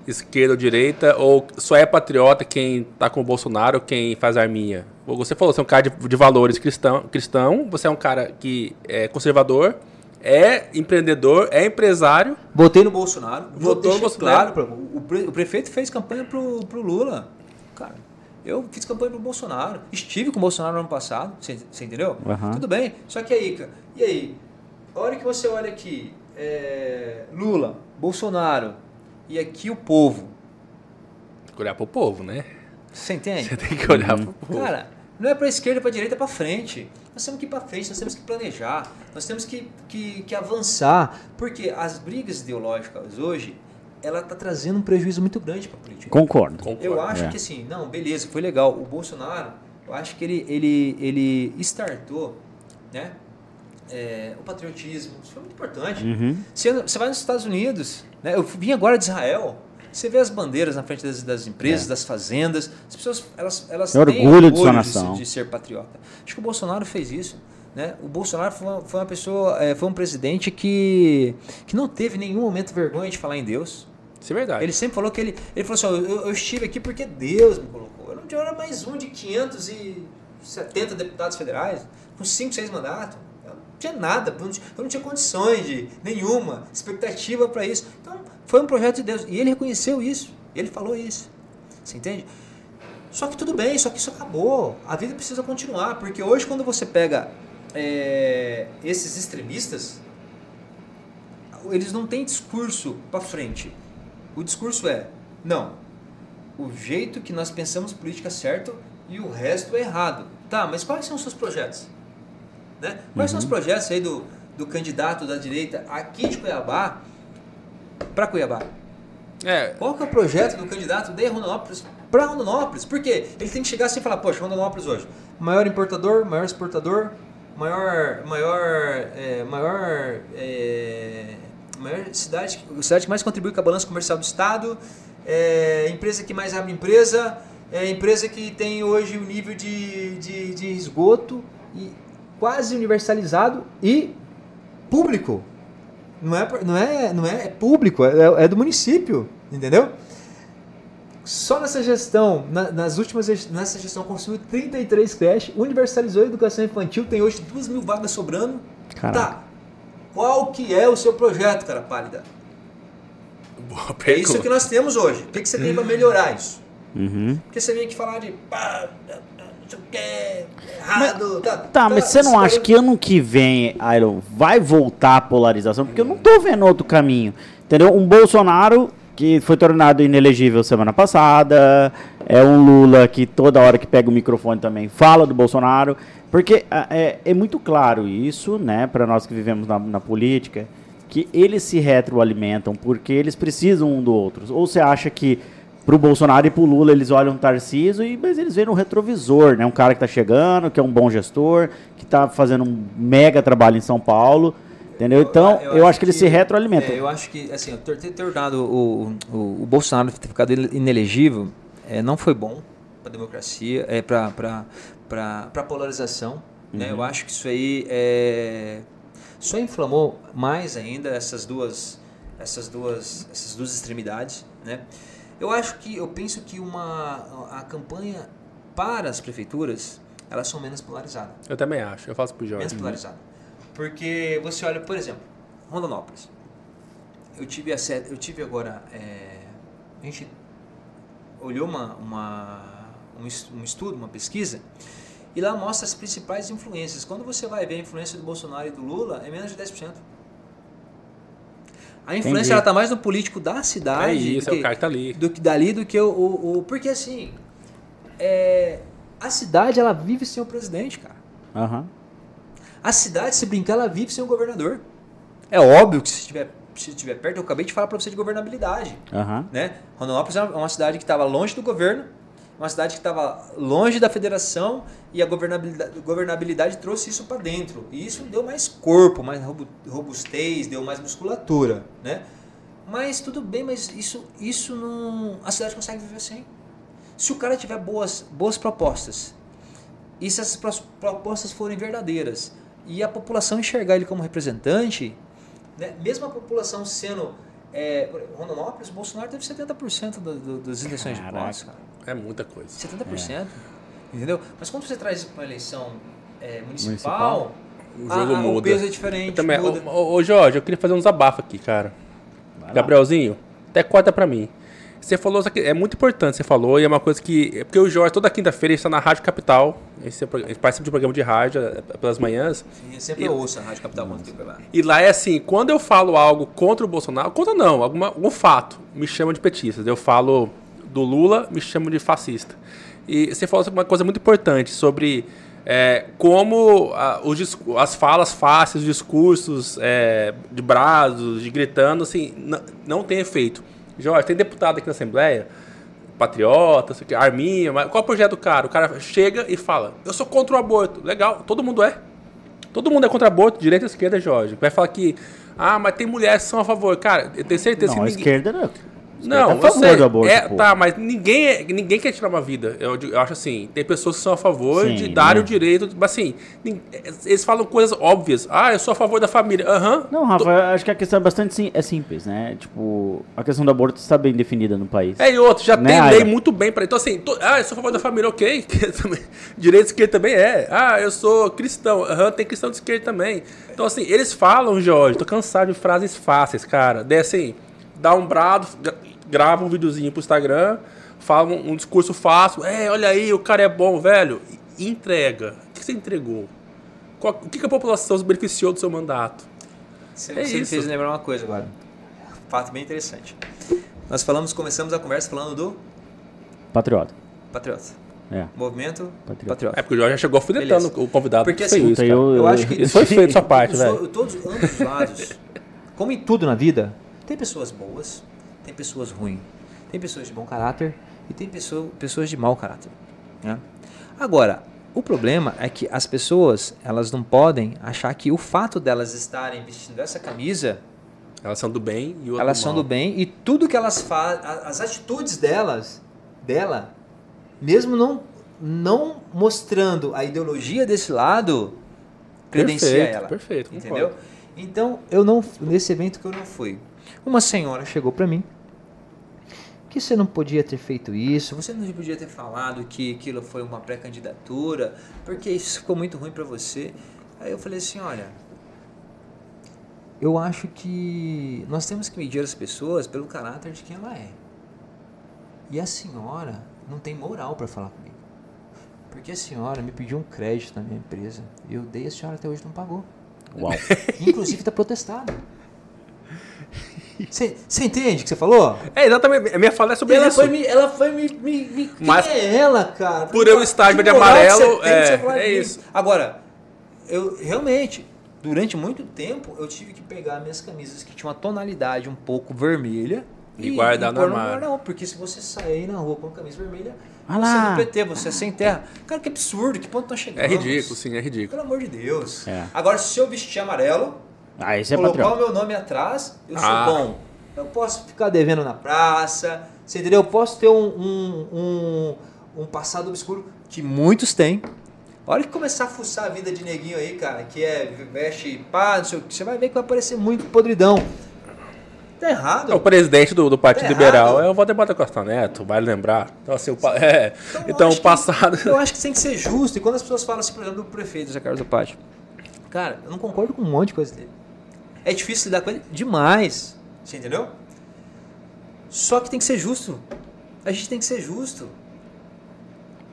esquerda ou direita, ou só é patriota quem tá com o Bolsonaro, quem faz arminha. Você falou, você é um cara de, de valores cristão, cristão, você é um cara que é conservador, é empreendedor, é empresário. Votei no Bolsonaro. Votou no Bolsonaro. Claro, o, pre, o prefeito fez campanha pro, pro Lula. Cara, eu fiz campanha pro Bolsonaro. Estive com o Bolsonaro no ano passado, você, você entendeu? Uhum. Tudo bem. Só que aí, cara, e aí? A hora que você olha aqui, é, Lula, Bolsonaro e aqui o povo. Tem que olhar pro povo, né? Você entende? Você tem que olhar uhum. pro povo. Cara, não é para esquerda, para direita, é para frente. Nós temos que ir para frente, nós temos que planejar, nós temos que, que, que avançar, porque as brigas ideológicas hoje ela está trazendo um prejuízo muito grande para a política. Concordo. Concordo. Eu acho é. que assim, não, beleza, foi legal. O Bolsonaro, eu acho que ele, ele, ele startou, né? É, o patriotismo. Isso foi muito importante. Uhum. Você, você vai nos Estados Unidos, né? eu vim agora de Israel. Você vê as bandeiras na frente das, das empresas, é. das fazendas. As pessoas elas, elas têm orgulho, orgulho de sua nação. De, de, ser patriota. Acho que o Bolsonaro fez isso. Né? O Bolsonaro foi uma, foi uma pessoa, é, foi um presidente que, que não teve nenhum momento vergonha de falar em Deus. Isso é verdade. Ele sempre falou que ele, ele falou assim: eu, eu estive aqui porque Deus me colocou. Eu não era mais um de 570 deputados federais, com 5, 6 mandatos tinha nada, eu não tinha, eu não tinha condições de nenhuma expectativa para isso. Então, foi um projeto de Deus. E ele reconheceu isso. Ele falou isso. Você entende? Só que tudo bem, só que isso acabou. A vida precisa continuar, porque hoje quando você pega é, esses extremistas, eles não têm discurso para frente. O discurso é, não, o jeito que nós pensamos política é certo e o resto é errado. Tá, mas quais são os seus projetos? Né? Quais uhum. são os uhum. projetos aí do, do candidato da direita aqui de Cuiabá para Cuiabá? É. Qual que é o projeto do candidato de Rondonópolis para Rondonópolis? Por quê? Ele tem que chegar assim e falar, poxa, Rondonópolis hoje, maior importador, maior exportador, maior, maior, é, maior, é, maior cidade, cidade que mais contribui com a balança comercial do estado, é, empresa que mais abre empresa, é empresa que tem hoje o um nível de, de, de esgoto e quase universalizado e público. Não é, não é, não é, é público, é, é do município, entendeu? Só nessa gestão, na, nas últimas nessa gestão construiu 33 creches, universalizou a educação infantil, tem hoje 2 mil vagas sobrando. Caraca. Tá. Qual que é o seu projeto, cara pálida? é isso que nós temos hoje. O que, que você tem para melhorar isso? Uhum. Porque você vem aqui falar de pá, que, errado. Mas, tá, tá, tá, mas você não acha que ano que vem, Iron, vai voltar a polarização? Porque eu não tô vendo outro caminho. Entendeu? Um Bolsonaro que foi tornado inelegível semana passada, é um Lula que toda hora que pega o microfone também fala do Bolsonaro, porque é, é muito claro isso, né, para nós que vivemos na, na política, que eles se retroalimentam porque eles precisam um do outro. Ou você acha que pro Bolsonaro e pro Lula eles olham o Tarcísio, e, mas eles veem no retrovisor, né? Um cara que está chegando, que é um bom gestor, que está fazendo um mega trabalho em São Paulo. Entendeu? Então, eu, eu, eu acho, que, que eles se retroalimentam. É, eu acho que, assim, ter, ter tornado o, o, o Bolsonaro ter ficado inelegível é, não foi bom para a democracia, é, para a polarização. Uhum. Né? Eu uhum. acho que isso aí é, só inflamou mais ainda essas duas, essas duas, essas duas extremidades, né? Eu acho que, eu penso que uma, a campanha para as prefeituras, elas são menos polarizadas. Eu também acho, eu faço pro Jorge. Menos polarizadas. Porque você olha, por exemplo, Rondonópolis. Eu tive, a, eu tive agora, é, a gente olhou uma, uma, um estudo, uma pesquisa, e lá mostra as principais influências. Quando você vai ver a influência do Bolsonaro e do Lula, é menos de 10%. A influência está mais no político da cidade. É isso, que, é o cara que tá ali. Do que dali do que o. o, o porque assim. É, a cidade ela vive sem o presidente, cara. Uhum. A cidade, se brincar, ela vive sem o governador. É óbvio que se estiver se estiver perto, eu acabei de falar para você de governabilidade. Uhum. Né? Rondonópolis é uma cidade que estava longe do governo, uma cidade que estava longe da federação e a governabilidade, governabilidade trouxe isso para dentro. E isso deu mais corpo, mais robustez, deu mais musculatura, né? Mas tudo bem, mas isso, isso não. A cidade consegue viver sem. Se o cara tiver boas, boas propostas, e se essas propostas forem verdadeiras, e a população enxergar ele como representante, né? mesmo a população sendo. É, Rondonópolis, Bolsonaro teve 70% do, do, das intenções de votos, cara. É muita coisa. 70%. É. Entendeu? Mas quando você traz isso para uma eleição é, municipal, municipal, o jogo a, muda. O peso é diferente. Eu também, muda. Ô, ô, Jorge, eu queria fazer um desabafo aqui, cara. Gabrielzinho, até corta para mim. Você falou é muito importante, você falou, e é uma coisa que. É porque o Jorge, toda quinta-feira, está na Rádio Capital. Esse é, ele participa de um programa de rádio é, pelas manhãs. Sim, sempre e, eu ouço a Rádio Capital quando tem lá. E lá é assim: quando eu falo algo contra o Bolsonaro, contra não, alguma, algum fato, me chamam de petista. Eu falo do Lula, me chamam de fascista. E você falou uma coisa muito importante sobre é, como a, os, as falas fáceis, os discursos é, de braços, de gritando, assim, não tem efeito. Jorge, tem deputado aqui na Assembleia, patriota, sei que, Arminha, mas qual é o projeto do cara? O cara chega e fala, eu sou contra o aborto. Legal, todo mundo é. Todo mundo é contra o aborto, direita e esquerda, Jorge. Vai falar que, ah, mas tem mulheres que são a favor. Cara, eu tenho certeza não, que a esquerda não. Os Não, tá a eu favor sei. do aborto, é, pô. tá, mas ninguém, é- ninguém quer tirar uma vida. Eu, eu acho assim, tem pessoas que são a favor Sim, de dar né? o direito, mas assim, eles falam coisas óbvias. Ah, eu sou a favor da família. Aham. Não, Rafa, eu acho que a questão é bastante sim, é simples, né? Tipo, a questão do aborto está bem definida no país. É, e outro, já Né, tem lei muito bem pra. Então, assim, to- ah, eu sou a favor da família, ok. *laughs* que Direito esquerda também é. Ah, eu sou cristão. Aham, tem cristão de esquerda também. Então, assim, eles falam, Jorge, tô cansado de frases fáceis, cara. Daí, assim, dá um brado, gra- grava um videozinho pro Instagram, fala um, um discurso fácil. É, olha aí, o cara é bom, velho. E entrega. O que você entregou? Qual- o que, a população se beneficiou do seu mandato? Você, É você me isso. fez lembrar uma coisa agora. Um fato bem interessante. Nós falamos, começamos a conversa falando do Patriota. Patriota. É. Movimento Patriota. Patriota. É porque o Jorge já chegou alfinetando o convidado. Porque, assim, isso, eu- Eu acho que Isso *laughs* foi feito sua parte, velho. Todos ambos os lados, *laughs* como em tudo na vida, tem pessoas boas, tem pessoas ruins, tem pessoas de bom caráter e tem pessoa, pessoas de mau caráter. né? Agora, o problema é que as pessoas elas não podem achar que o fato delas estarem vestindo essa camisa Elas são do bem e o elas do são do bem e tudo que elas fazem, as atitudes delas, dela, mesmo não, não mostrando a ideologia desse lado, credencia Perfeito, ela. perfeito, concordo. Entendeu? Então, eu não nesse evento que eu não fui. Uma senhora chegou pra mim que você não podia ter feito isso, você não podia ter falado que aquilo foi uma pré-candidatura, porque isso ficou muito ruim pra você. Aí eu falei assim, olha, eu acho que nós temos que medir as pessoas pelo caráter de quem ela é. E a senhora não tem moral para falar comigo. Porque a senhora me pediu um crédito na minha empresa. E eu dei, a senhora até hoje não pagou. Uau. *laughs* Inclusive está protestado. Você entende o que você falou? É, exatamente. A minha fala é sobre ela isso. foi me. Ela foi me. me, me quem Mas é ela, cara? por eu estar e que amarelo, você tem de é, você é de isso. Agora, eu realmente, durante muito tempo, eu tive que pegar minhas camisas que tinham uma tonalidade um pouco vermelha E guardar no armário. guarda-roupa, porque se você sair na rua com uma camisa vermelha, Ah você lá. é do PT, você é sem terra. Cara, que absurdo, que ponto nós chegamos? É ridículo, sim, é ridículo. Pelo amor de Deus. É. Agora, se eu vestir amarelo, Ah, esse é colocar patriota. o meu nome atrás, eu sou Ah. bom. Eu posso ficar devendo na praça, você entendeu? Eu posso ter um, um, um, um passado obscuro que muitos têm. A hora que começar a fuçar a vida de neguinho aí, cara, que é veste pá, não sei o que, você vai ver que vai aparecer muito podridão. Tá errado. É, O presidente do, do Partido Tá Liberal é o Valdemar da Costa Neto, vale lembrar. Então, assim, o, pa- é, então, acho o que- passado. eu acho que tem que ser justo. E quando as pessoas falam assim, por exemplo, do prefeito Zé Carlos do Pátio, cara, eu não concordo com um monte de coisa dele. É difícil lidar com ele demais. Você entendeu? Só que tem que ser justo. A gente tem que ser justo.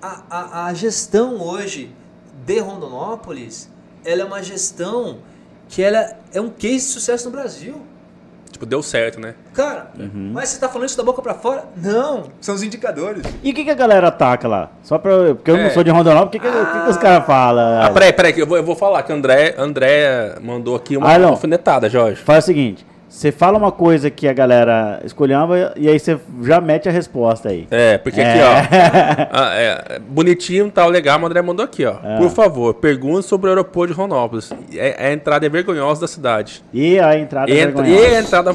A, a, a gestão hoje de Rondonópolis, ela é uma gestão que ela é um case de sucesso no Brasil. Tipo, deu certo, né? Cara, Uhum. mas você tá falando isso da boca pra fora? Não, são os indicadores. E o que, que a galera ataca lá? Só pra. Porque eu É. não sou de Rondonópolis, o que, que, o que que os caras falam? Ah, peraí, peraí, que eu vou, eu vou falar que o André, André mandou aqui uma Ah, alfinetada, Jorge. Faz o seguinte: você fala uma coisa que a galera escolhamba e aí você já mete a resposta aí. É, porque aqui, É. ó. *laughs* ah, é, bonitinho, tal, legal, o André mandou aqui, ó. É. Por favor, pergunte sobre o aeroporto de Ronópolis. É, a entrada é vergonhosa da cidade. E a entrada é Entra, e vergonhosa. a entrada.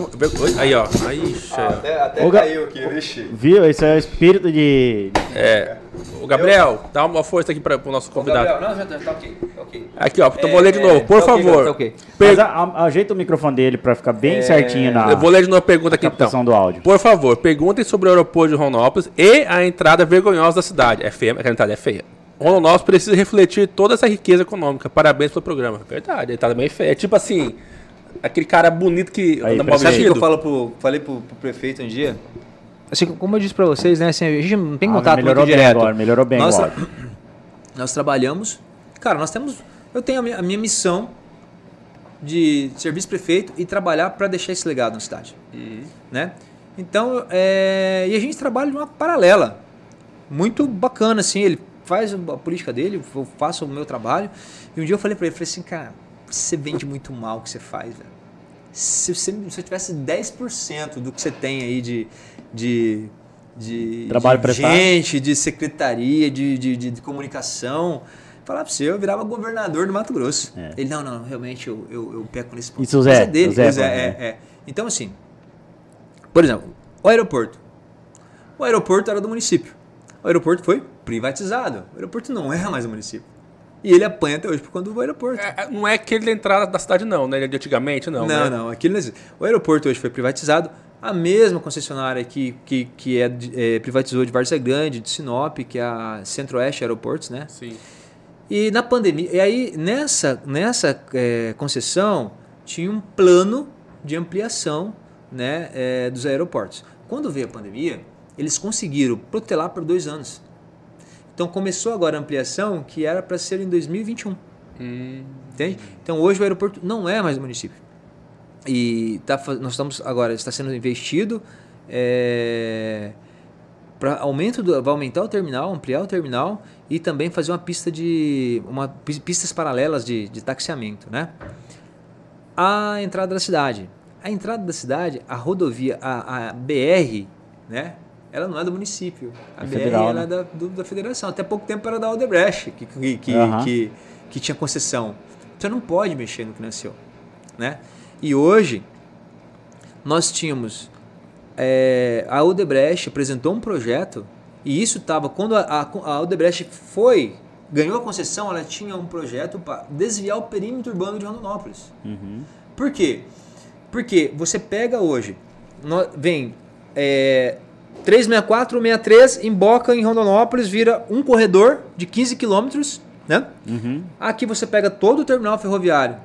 Aí, ó. Aí, cheio. até Ô, Ga- aqui, vixe. Viu? Isso é o espírito de. É. O Gabriel, dá uma força aqui para o nosso convidado. Gabriel, não, já tá, tá ok, tá ok. Aqui, ó. Então, vou É, ler de novo, por tá favor. tá ok. Per- Mas a- a- ajeita o microfone dele pra ficar bem certinho na Eu vou ler de novo a pergunta aqui, então. do áudio. Por favor, perguntem sobre o aeroporto de Rondonópolis e a entrada vergonhosa da cidade. É feia, aquela entrada é feia. Rondonópolis precisa refletir toda essa riqueza econômica. Parabéns pelo programa. Verdade, a entrada bem feia. É tipo assim, aquele cara bonito que Aí, anda mal prefeito. Sabe o que vestido. eu falo pro, falei pro, pro prefeito um dia? Assim, como eu disse pra vocês, né? Assim, a gente não tem Ah, contato melhorou muito bem direto. agora, melhorou bem nós, áudio. *clears throat* nós trabalhamos. Cara, nós temos. Eu tenho a minha, a minha missão de ser vice-prefeito e trabalhar para deixar esse legado na cidade. Né? Então, é, e a gente trabalha de uma paralela. Muito bacana, assim. Ele faz a política dele, eu faço o meu trabalho. E um dia eu falei para ele, falei assim, cara, você vende muito mal o que você faz, velho. Se você, se eu tivesse 10% do que você tem aí de, de, de, Trabalho de gente, de secretaria, de, de, de, de comunicação, falar pra você, eu virava governador do Mato Grosso. É. Ele, não, não, realmente eu, eu, eu peco nesse ponto. Isso o Zé, é dele, o Zé Zé, é, é. Então, assim, por exemplo, O aeroporto. O aeroporto era do município. O aeroporto foi privatizado. O aeroporto não é mais do município. E ele apanha até hoje por conta do aeroporto. É, é, não é aquele da entrada da cidade, não, né? De antigamente, não. Não, né? não. Aquilo não existe. O aeroporto hoje foi privatizado. A mesma concessionária que, que, que é, é, privatizou de Várzea Grande, de Sinop, que é a Centro-Oeste Aeroportos, né? Sim. E na pandemia, e aí nessa, nessa é, concessão tinha um plano de ampliação né, é, dos aeroportos. Quando veio a pandemia, eles conseguiram protelar por dois anos. Então começou agora a ampliação que era para ser em 2021. Hum. Entende? Então hoje o aeroporto não é mais do município. E tá, nós estamos agora, está sendo investido é, para aumento do, vai aumentar o terminal, ampliar o terminal e também fazer uma pista de uma pistas paralelas de, de taxiamento, né? A entrada da cidade, a entrada da cidade, a rodovia, a, a BR, né? Ela não é do município. A É BR federal, ela né? é da, do- da federação. Até pouco tempo era da Odebrecht, que, que, que, Aham. que, que tinha concessão. Você não pode mexer no que nasceu. Né? E hoje, nós tínhamos. é, a Odebrecht apresentou um projeto, e isso estava. Quando a, a, a Odebrecht foi. Ganhou a concessão, ela tinha um projeto para desviar o perímetro urbano de Rondonópolis. Uhum. Por quê? Porque você pega hoje, vem é, 364, 63, emboca em Rondonópolis, vira um corredor de 15 quilômetros, né? Uhum. Aqui você pega todo o terminal ferroviário,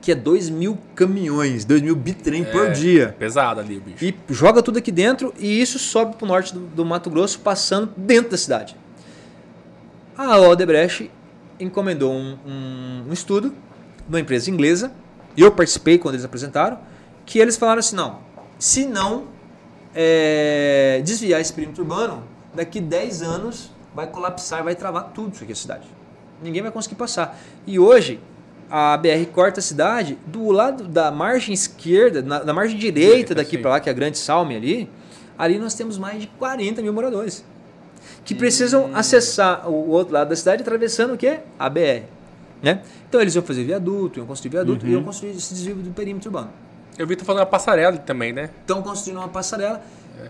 que é 2 mil caminhões, 2 mil bitrem por dia. Pesado ali, o bicho. E joga tudo aqui dentro e isso sobe para o norte do, do Mato Grosso, passando dentro da cidade. A Odebrecht encomendou um, um- um estudo de uma empresa inglesa, e eu participei quando eles apresentaram, que eles falaram assim, não, se não é, desviar esse perímetro urbano, daqui 10 anos vai colapsar, vai travar tudo isso aqui a cidade. Ninguém vai conseguir passar. E hoje, a BR corta a cidade do lado da margem esquerda, na, na margem direita daqui para lá, que é a Grande Salme ali, ali nós temos mais de 40 mil moradores que precisam acessar o outro lado da cidade atravessando o quê? A BR. Né? Então eles iam fazer viaduto, iam construir viaduto e iam construir esse desvio do perímetro urbano. Eu vi tu fazendo uma passarela também, né? Estão construindo uma passarela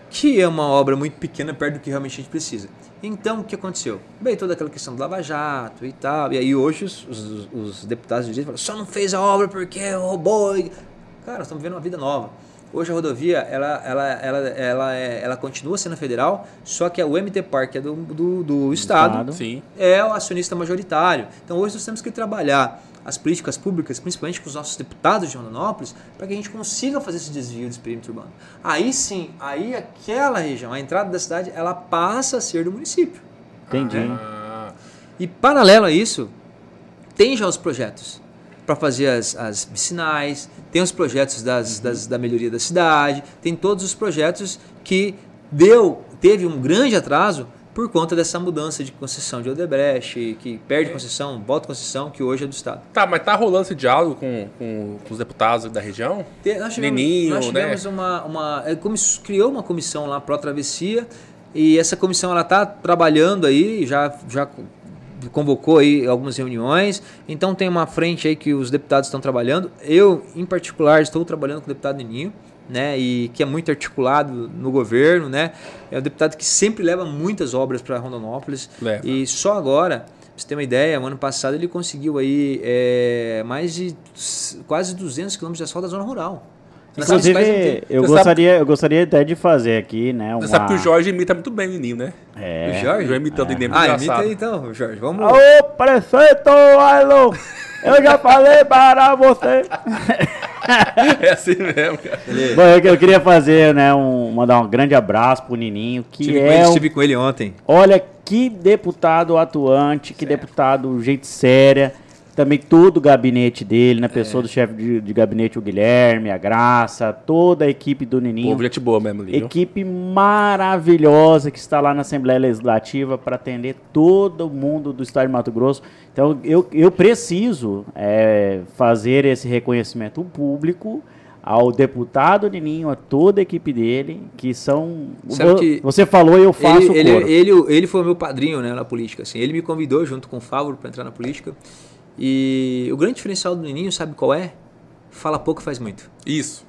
que é uma obra muito pequena perto do que realmente a gente precisa. Então, o que aconteceu? Bem, toda aquela questão do Lava Jato e tal. E aí hoje os, os- os deputados de direita falam, só não fez a obra porque roubou. e-" Cara, nós estamos vivendo uma vida nova. Hoje a rodovia, ela, ela, ela, ela, é- ela continua sendo federal, só que a UMT Park é do, do, do Estado, Estado. Sim. é o acionista majoritário. Então hoje nós temos que trabalhar as políticas públicas, principalmente com os nossos deputados de Rondonópolis, para que a gente consiga fazer esse desvio desse perímetro urbano. Aí sim, aí aquela região, a entrada da cidade, ela passa a ser do município. Entendi. Ah, E paralelo a isso, tem já os projetos para fazer as, as vicinais, tem os projetos das, das- da melhoria da cidade, tem todos os projetos que deu, teve um grande atraso por conta dessa mudança de concessão de Odebrecht, que perde concessão, volta concessão, que hoje é do Estado. Tá, mas tá rolando esse diálogo com, com, com os deputados da região? Te- Nós tivemos, Neninho, nós tivemos uma, uma é, criou uma comissão lá pró travessia e essa comissão ela está trabalhando aí, já, já co- convocou aí algumas reuniões. Então tem uma frente aí que os deputados estão trabalhando. Eu, em particular, estou trabalhando com o deputado Neninho, né, e que é muito articulado no governo, né? É um deputado que sempre leva muitas obras para Rondonópolis. Leva. E só agora, pra você ter uma ideia, o ano passado ele conseguiu aí é, mais de quase 200 quilômetros de asfalto da zona rural. Inclusive, eu Você sabe- gostaria, eu gostaria até de fazer aqui, né? Uma... Você sabe que o Jorge imita muito bem o Nininho, né? É. O Jorge? O Jorge imitando o Nininho, é Ah, imita então, Jorge. Vamos Ô, prefeito Ailon, eu já falei para você. *laughs* É assim mesmo, cara. Bom, eu, eu queria fazer, né, um, mandar um grande abraço pro Nininho, que Estive, com é ele, um, estive com ele ontem. olha que deputado atuante, que deputado gente séria, também todo o gabinete dele, na É. pessoa do chefe de, de gabinete, o Guilherme, a Graça, toda a equipe do Nininho. Povo, gente boa mesmo ali, viu? Equipe maravilhosa que está lá na Assembleia Legislativa para atender todo mundo do Estado de Mato Grosso. Então, eu, eu preciso é, fazer esse reconhecimento público ao deputado Nininho, a toda a equipe dele, que são... Sabe que você falou e eu faço Ele, ele, coro. ele, ele foi o meu padrinho né, na política. Assim. Ele me convidou junto com o Fávoro para entrar na política. E o grande diferencial do Nininho, sabe qual é? Fala pouco e faz muito. Isso.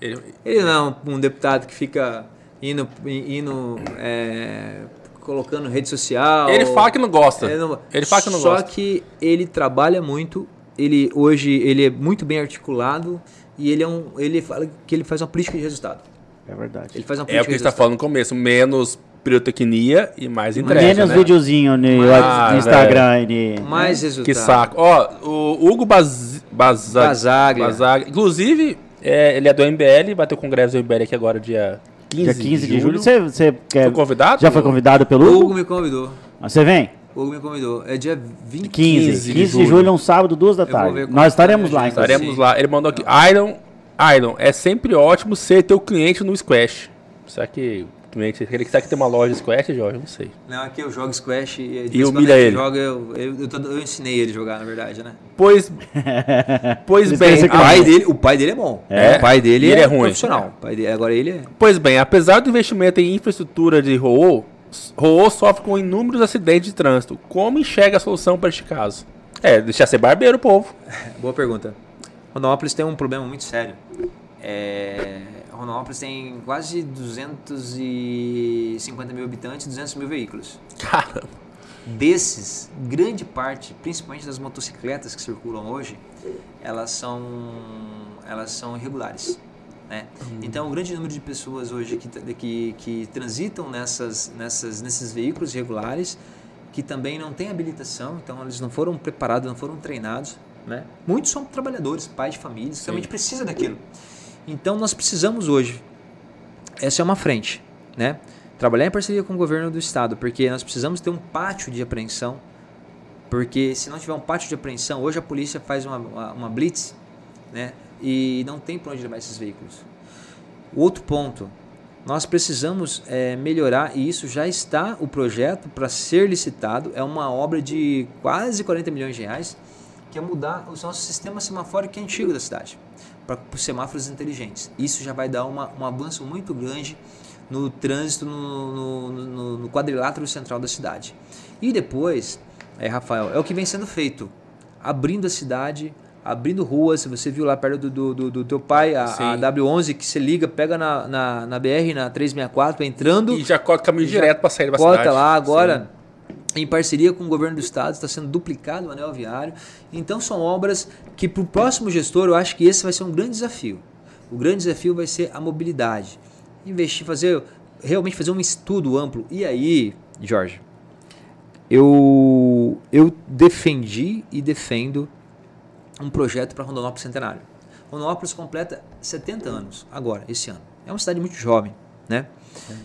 Ele, Ele não é um, um deputado que fica indo, indo é, colocando rede social. ele fala que não gosta. Ele, não- Ele fala que não Só gosta. que ele trabalha muito. Ele hoje ele é muito bem articulado e ele é um ele fala que ele faz uma política de resultado. É verdade. Ele faz uma É política o que de você tá resultado. falando no começo. Menos pirotecnia e mais entrega, Menos né? videozinho no, Ah, Instagram e de- Mais resultado. Que saco. Ó, o Hugo Baz... Baza- Basaglia. Basaglia. Inclusive, é, ele é do MBL, vai ter o congresso do MBL aqui agora, dia 15, dia 15 de julho. Você, você quer, Foi convidado? já foi convidado pelo O Hugo Hugo? me convidou. Ah, Você vem? O Hugo me convidou. É dia 20 15. 15 de de, julho. julho, um sábado, duas da tarde. Nós estaremos a lá, então. Estaremos lá. Ele mandou aqui. Iron, Iron, é sempre ótimo ser teu cliente no Squash. Será que o cliente. Ele será que tem uma loja Squash, Jorge? Eu Não sei. Não, aqui eu jogo Squash e, de E humilha ele. Joga, eu, eu, eu, eu ensinei ele a jogar, na verdade, né? Pois. *laughs* Pois bem. pai dele, o pai dele é bom. É? O pai dele ele é, é ruim. profissional. O pai dele, agora ele é. Pois bem, apesar do investimento em infraestrutura de Roô, Roô sofre com inúmeros acidentes de trânsito. Como enxerga a solução para este caso? É, deixar ser barbeiro, povo. *laughs* Boa pergunta. Rondonópolis tem um problema muito sério. É, Rondonópolis tem quase 250 mil habitantes, 200 mil veículos. Caramba. Desses, grande parte, principalmente das motocicletas que circulam hoje, elas são, elas são irregulares. Né? Então, o grande número de pessoas hoje que, que, que transitam nessas, nessas, nesses veículos irregulares, que também não têm habilitação, então eles não foram preparados, não foram treinados. Né? Muitos são trabalhadores, pais de famílias, que realmente precisam daquilo. Então, nós precisamos hoje, essa é uma frente, né? Trabalhar em parceria com o governo do estado, porque nós precisamos ter um pátio de apreensão, porque se não tiver um pátio de apreensão, hoje a polícia faz uma, uma, blitz, né? E não tem para onde levar esses veículos. Outro ponto, nós precisamos eh, melhorar, e isso já está o projeto para ser licitado, é uma obra de quase 40 milhões de reais, que é mudar o nosso sistema semafórico é antigo da cidade, para semáforos inteligentes. Isso já vai dar uma, um avanço muito grande no trânsito no, no, no- quadrilátero central da cidade. E depois, é, Rafael, é o que vem sendo feito, abrindo a cidade, abrindo ruas. Você viu lá perto do, do, do- do teu pai, a, Sim. a W11, que você liga, pega na, na, na BR, na 364, entrando, E já corta o caminho direto para sair da Cota cidade. lá agora, em parceria com o governo do estado, está sendo duplicado o anel viário. Então são obras que para o próximo gestor eu acho que esse vai ser um grande desafio. O grande desafio vai ser a mobilidade. Investir, fazer realmente fazer um estudo amplo. E aí, Jorge, eu, eu defendi e defendo um projeto para Rondonópolis Centenário. Rondonópolis completa 70 anos agora, esse ano. É uma cidade muito jovem, né?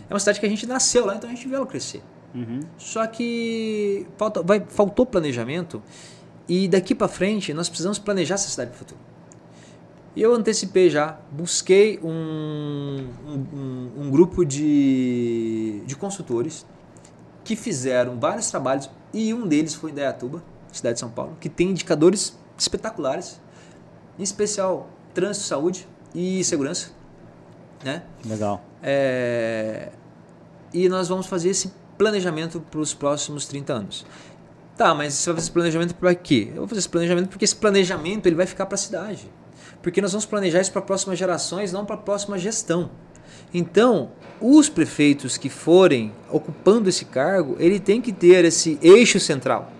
É uma cidade que a gente nasceu lá, então a gente viu ela crescer. Uhum. Só que falta, vai, faltou planejamento e daqui para frente nós precisamos planejar essa cidade para o futuro. E eu antecipei já, busquei um, um, um- um grupo de, de consultores que fizeram vários trabalhos e um deles foi em Dayatuba, cidade de São Paulo, que tem indicadores espetaculares, em especial trânsito, saúde e segurança, né? Legal. É, e nós vamos fazer esse planejamento para os próximos 30 anos. Tá, mas você vai fazer esse planejamento para quê? Eu vou fazer esse planejamento porque esse planejamento ele vai ficar para a cidade. Porque nós vamos planejar isso para próximas gerações, não para a próxima gestão. Então, os prefeitos que forem ocupando esse cargo, ele tem que ter esse eixo central.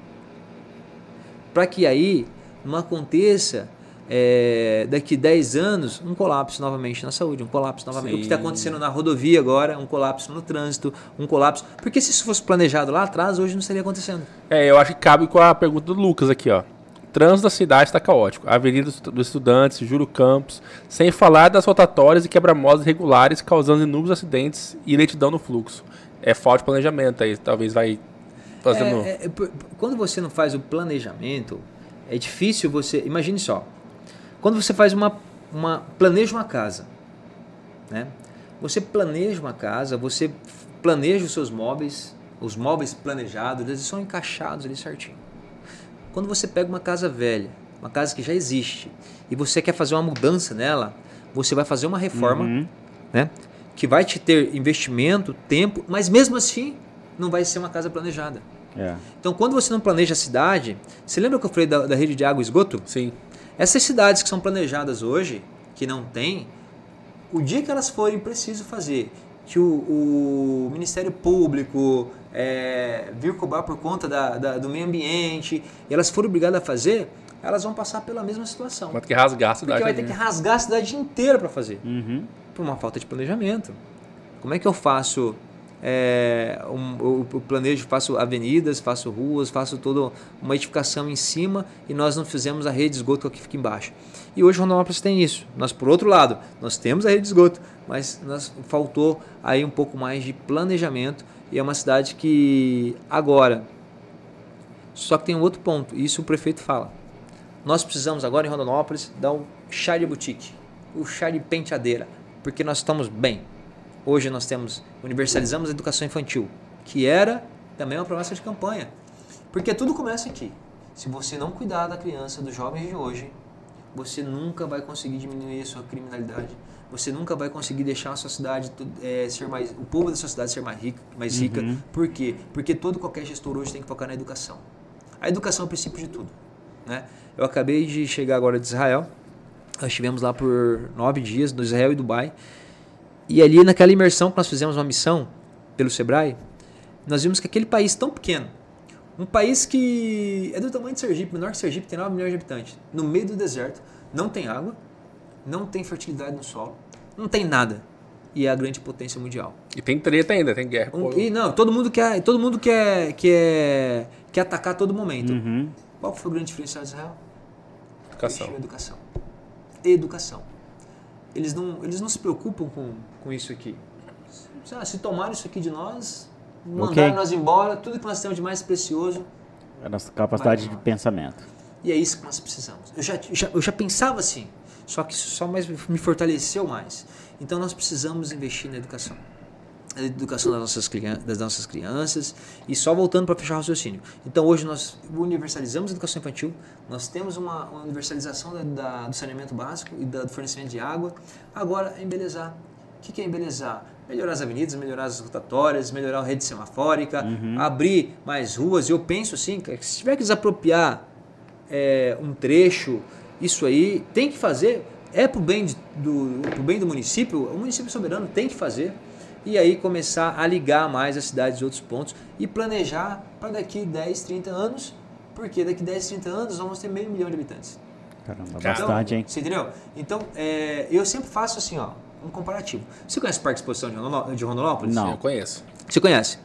Para que aí não aconteça é, daqui 10 anos um colapso novamente na saúde, um colapso novamente. O que está Sim. acontecendo na rodovia agora, um colapso no trânsito, um colapso. Porque se isso fosse planejado lá atrás, hoje não estaria acontecendo. É, eu acho que cabe com a pergunta do Lucas aqui, ó. Trânsito da cidade está caótico. Avenida dos Estudantes, Júlio Campos, sem falar das rotatórias e quebra-molas irregulares, causando inúmeros acidentes e lentidão no fluxo. É falta de planejamento aí, talvez vai fazendo... É, é, é, quando você não faz o planejamento, é difícil você. Imagine só. Quando você faz uma. uma planeja uma casa. Né? Você planeja uma casa, você planeja os seus móveis, os móveis planejados, eles são encaixados ali certinho. Quando você pega uma casa velha, uma casa que já existe, e você quer fazer uma mudança nela, você vai fazer uma reforma Uhum. né? Que vai te ter investimento, tempo, mas mesmo assim não vai ser uma casa planejada. É. Então, quando você não planeja a cidade, você lembra que eu falei da, da rede de água e esgoto? Sim. Essas cidades que são planejadas hoje, que não tem, o dia que elas forem preciso fazer, que o, o Ministério Público é, vir cobrar por conta da, da, do meio ambiente, e elas forem obrigadas a fazer, elas vão passar pela mesma situação. Vai ter que rasgar a cidade. Porque vai ter que né? rasgar a cidade inteira para fazer Uhum. por uma falta de planejamento. Como é que eu faço é, um, eu planejo, faço avenidas, faço ruas, faço toda uma edificação em cima e nós não fizemos a rede de esgoto que fica embaixo. E hoje Rondonópolis tem isso. Nós, por outro lado, nós temos a rede de esgoto, mas nós faltou aí um pouco mais de planejamento e é uma cidade que agora só que tem um outro ponto, e isso o prefeito fala. Nós precisamos agora em Rondonópolis dar um chá de boutique, o chá de penteadeira, porque nós estamos bem. Hoje nós temos, universalizamos a educação infantil, que era também uma promessa de campanha. Porque tudo começa aqui. Se você não cuidar da criança, dos jovens de hoje, você nunca vai conseguir diminuir a sua criminalidade. Você nunca vai conseguir deixar a sua cidade eh, ser mais, o povo da sua cidade ser mais rico, mais rica. Por quê? Porque todo qualquer gestor hoje tem que focar na educação. A educação é o princípio de tudo. Né? Eu acabei de chegar agora de Israel. Nós estivemos lá por nove dias, no Israel e Dubai. E ali naquela imersão que nós fizemos uma missão pelo Sebrae, nós vimos que aquele país tão pequeno, um país que é do tamanho de Sergipe, menor que Sergipe, tem 9 milhões de habitantes, no meio do deserto, não tem água, não tem fertilidade no solo, não tem nada. E é a grande potência mundial. E tem treta ainda, tem guerra. Um- e não, todo mundo quer, todo mundo quer, quer, quer atacar a todo momento. Uhum. Qual foi o grande diferencial de Israel? Educação. Educação. Educação. Eles não, eles não se preocupam com, com isso aqui. Se, se tomaram isso aqui de nós, mandaram Ok. nós embora, tudo que nós temos de mais precioso, A nossa capacidade de pensamento. e é isso que nós precisamos. Eu já, já- eu já pensava assim, só que isso só mais me fortaleceu mais. Então nós precisamos investir na educação. A educação das nossas, das nossas crianças. E só voltando para fechar o raciocínio. Então hoje nós universalizamos a educação infantil, nós temos uma, uma universalização da- da- do saneamento básico e da- do fornecimento de água. Agora é embelezar. O que que é embelezar? Melhorar as avenidas, melhorar as rotatórias, melhorar a rede semafórica, abrir mais ruas. E eu penso assim, que se tiver que desapropriar é, um trecho, isso aí tem que fazer, é pro bem, de- do, pro bem do município, o município soberano tem que fazer, e aí começar a ligar mais as cidades de outros pontos e planejar para daqui 10, 30 anos, porque daqui 10, 30 anos vamos ter meio milhão de habitantes. Caramba, Cara. bastante, hein? Você entendeu? Então, é, eu sempre faço assim, ó, um comparativo. Você conhece o Parque de Exposição de Rondonópolis? Não. Eu conheço. Você conhece?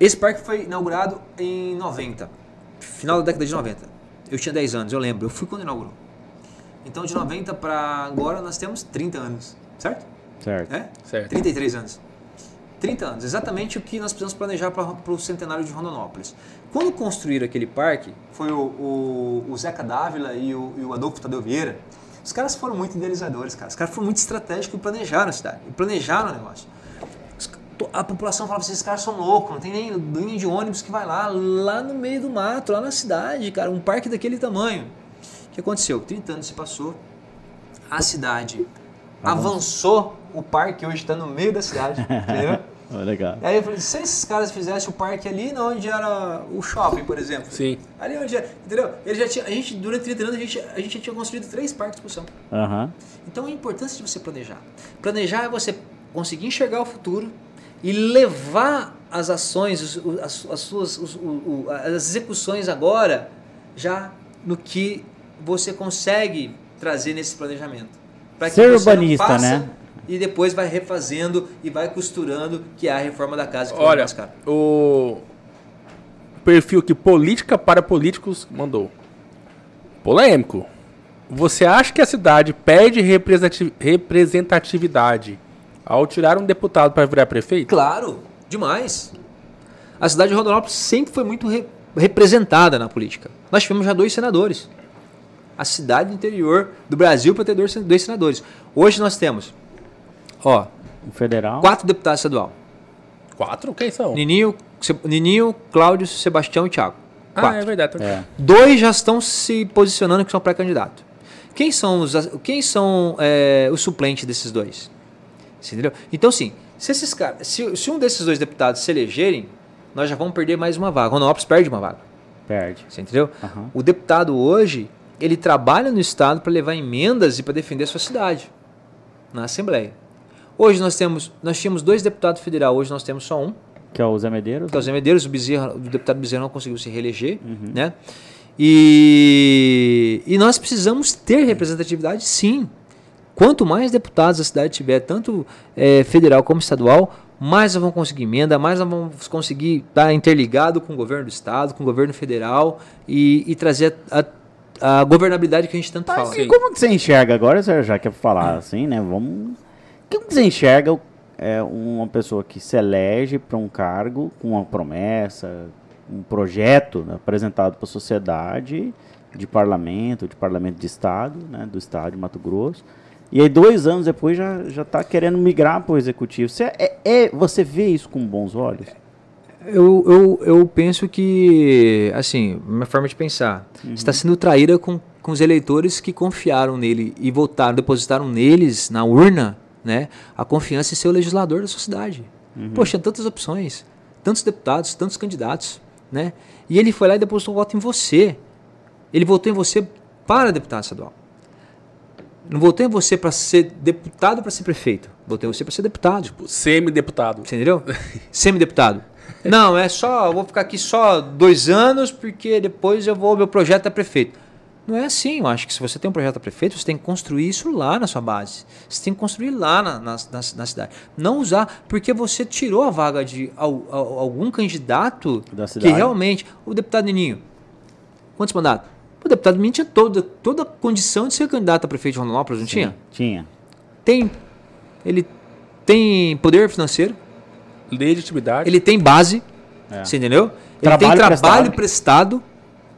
Esse parque foi inaugurado em 90, final da década de 90. Eu tinha 10 anos, eu lembro, eu fui quando inaugurou. Então de 90 para agora nós temos 30 anos, certo? Certo. É? Certo. 33 anos. 30 anos, exatamente o que nós precisamos planejar para o centenário de Rondonópolis. Quando construíram aquele parque, foi o, o, o Zeca Dávila e o, e o Adolfo Tadeu Vieira. Os caras foram muito idealizadores, cara. Os caras foram muito estratégicos e planejaram a cidade. E planejaram o negócio. A população falava assim, esses caras são loucos, não tem nem linha de ônibus que vai lá, lá no meio do mato, lá na cidade, cara, um parque daquele tamanho. O que aconteceu? 30 anos se passou, a cidade avançou, o parque hoje está no meio da cidade, *laughs* entendeu? Ó, legal. Aí eu falei, se esses caras fizessem o parque ali, na onde era o shopping, por exemplo. Sim. Ali onde era, entendeu? Ele já tinha, a gente, durante 30 anos, a gente, a gente já tinha construído três parques de exposição. Aham. Então a importância de você planejar. Planejar é você conseguir enxergar o futuro e levar as ações, as, as suas, os- o- as execuções agora já no que você consegue trazer nesse planejamento. Ser urbanista, faça né? E depois vai refazendo e vai costurando, que é a reforma da casa que Olha, mais caro. o perfil que Política para Políticos mandou. Polêmico. Você acha que a cidade perde representati- representatividade ao tirar um deputado para virar prefeito? Claro, demais. A cidade de Rondonópolis sempre foi muito re- representada na política. Nós tivemos já dois senadores. A cidade do interior do Brasil para ter dois senadores. Hoje nós temos, ó, O federal. quatro deputados estadual. Quatro? Quem são? Nininho, Se- Nininho, Cláudio, Sebastião e Thiago. Ah, Quatro. é verdade. É. Dois já estão se posicionando que são pré-candidatos. Quem são os, quem são é, os suplentes desses dois? Você entendeu? Então, sim, se, esses caras, se, se um desses dois deputados se elegerem, nós já vamos perder mais uma vaga. Rondonópolis perde uma vaga. Perde. Você entendeu? Aham. O deputado hoje, ele trabalha no Estado para levar emendas e para defender a sua cidade. na Assembleia. Hoje nós temos, nós tínhamos dois deputados federais, hoje nós temos só um, Que é o Zé Medeiros. que é o Zé Medeiros, o, Bezerra, o deputado Bezerra não conseguiu se reeleger, né? E, e nós precisamos ter representatividade, sim. Quanto mais deputados a cidade tiver, tanto eh, federal como estadual, mais nós vamos conseguir emenda, mais nós vamos conseguir estar interligado com o governo do estado, com o governo federal e, e trazer a, a governabilidade que a gente tanto Mas fala. e como que você enxerga agora, já quer falar *clears throat* assim, né? Vamos. Como que você enxerga é, uma pessoa que se elege para um cargo com uma promessa, um projeto né, apresentado para a sociedade de parlamento, de parlamento de estado, né, do estado de Mato Grosso. E aí dois anos depois já já está querendo migrar para o executivo. Você é, é- você vê isso com bons olhos? Eu, eu, eu penso que, assim, minha forma de pensar, está sendo traída com, com os eleitores que confiaram nele e votaram, depositaram neles, na urna, né, a confiança em ser o legislador da sua cidade. Poxa, tantas opções, tantos deputados, tantos candidatos, né? E ele foi lá e depositou o voto em você. Ele votou em você para deputado estadual. Não votou em você para ser deputado para ser prefeito. Votou em você para ser deputado. Semi-deputado. Você entendeu? *laughs* Semideputado. Não, é só, eu vou ficar aqui só dois anos, porque depois eu vou, meu projeto é prefeito. Não é assim, eu acho que se você tem um projeto a prefeito, você tem que construir isso lá na sua base. Você tem que construir lá na, na, na, na cidade. Não usar, porque você tirou a vaga de al- al- algum candidato Da que realmente. O deputado Nininho, quantos mandatos? O deputado Nininho tinha toda, toda a condição de ser candidato a prefeito de Rondonópolis, não tinha? Tinha. Tem. Ele tem poder financeiro, Legitimidade. ele tem base, É. você entendeu? Ele Trabalho tem trabalho prestado. prestado.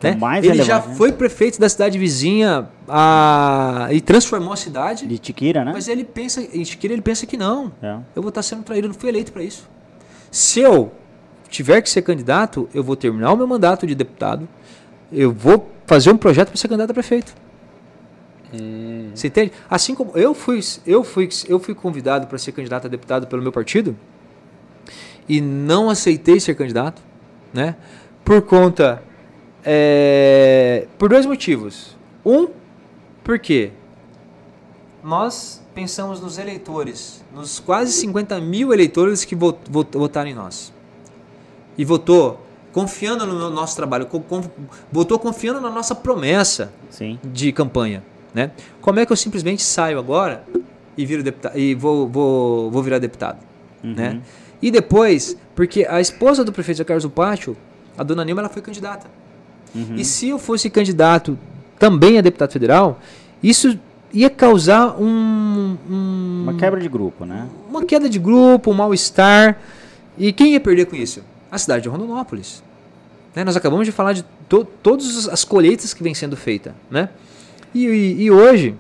Né? mais ele já né? foi prefeito da cidade vizinha a... e transformou a cidade. De Tiquira, né? Mas ele pensa, em Chiqueira, ele pensa que não. É. Eu vou estar sendo traído, eu não fui eleito para isso. Se eu tiver que ser candidato, eu vou terminar o meu mandato de deputado, eu vou fazer um projeto para ser candidato a prefeito. Você entende? Assim como eu fui, eu fui, eu fui convidado para ser candidato a deputado pelo meu partido e não aceitei ser candidato, né? Por conta, é, por dois motivos. Um, porque nós pensamos nos eleitores, nos quase 50 mil eleitores que vot- vot- votaram em nós. E votou confiando no nosso trabalho, votou confiando na nossa promessa Sim. de campanha. Né? Como é que eu simplesmente saio agora e, viro deputado, e vou, vou, vou virar deputado? Né? E depois, porque a esposa do prefeito Carlos Pátio, a dona Nilma, ela foi candidata. E se eu fosse candidato também a deputado federal, isso ia causar um, um- Uma quebra de grupo, né? uma queda de grupo, um mal-estar. E quem ia perder com isso? A cidade de Rondonópolis. Né? Nós acabamos de falar de to todas as colheitas que vem sendo feita. Né? E, e- e hoje,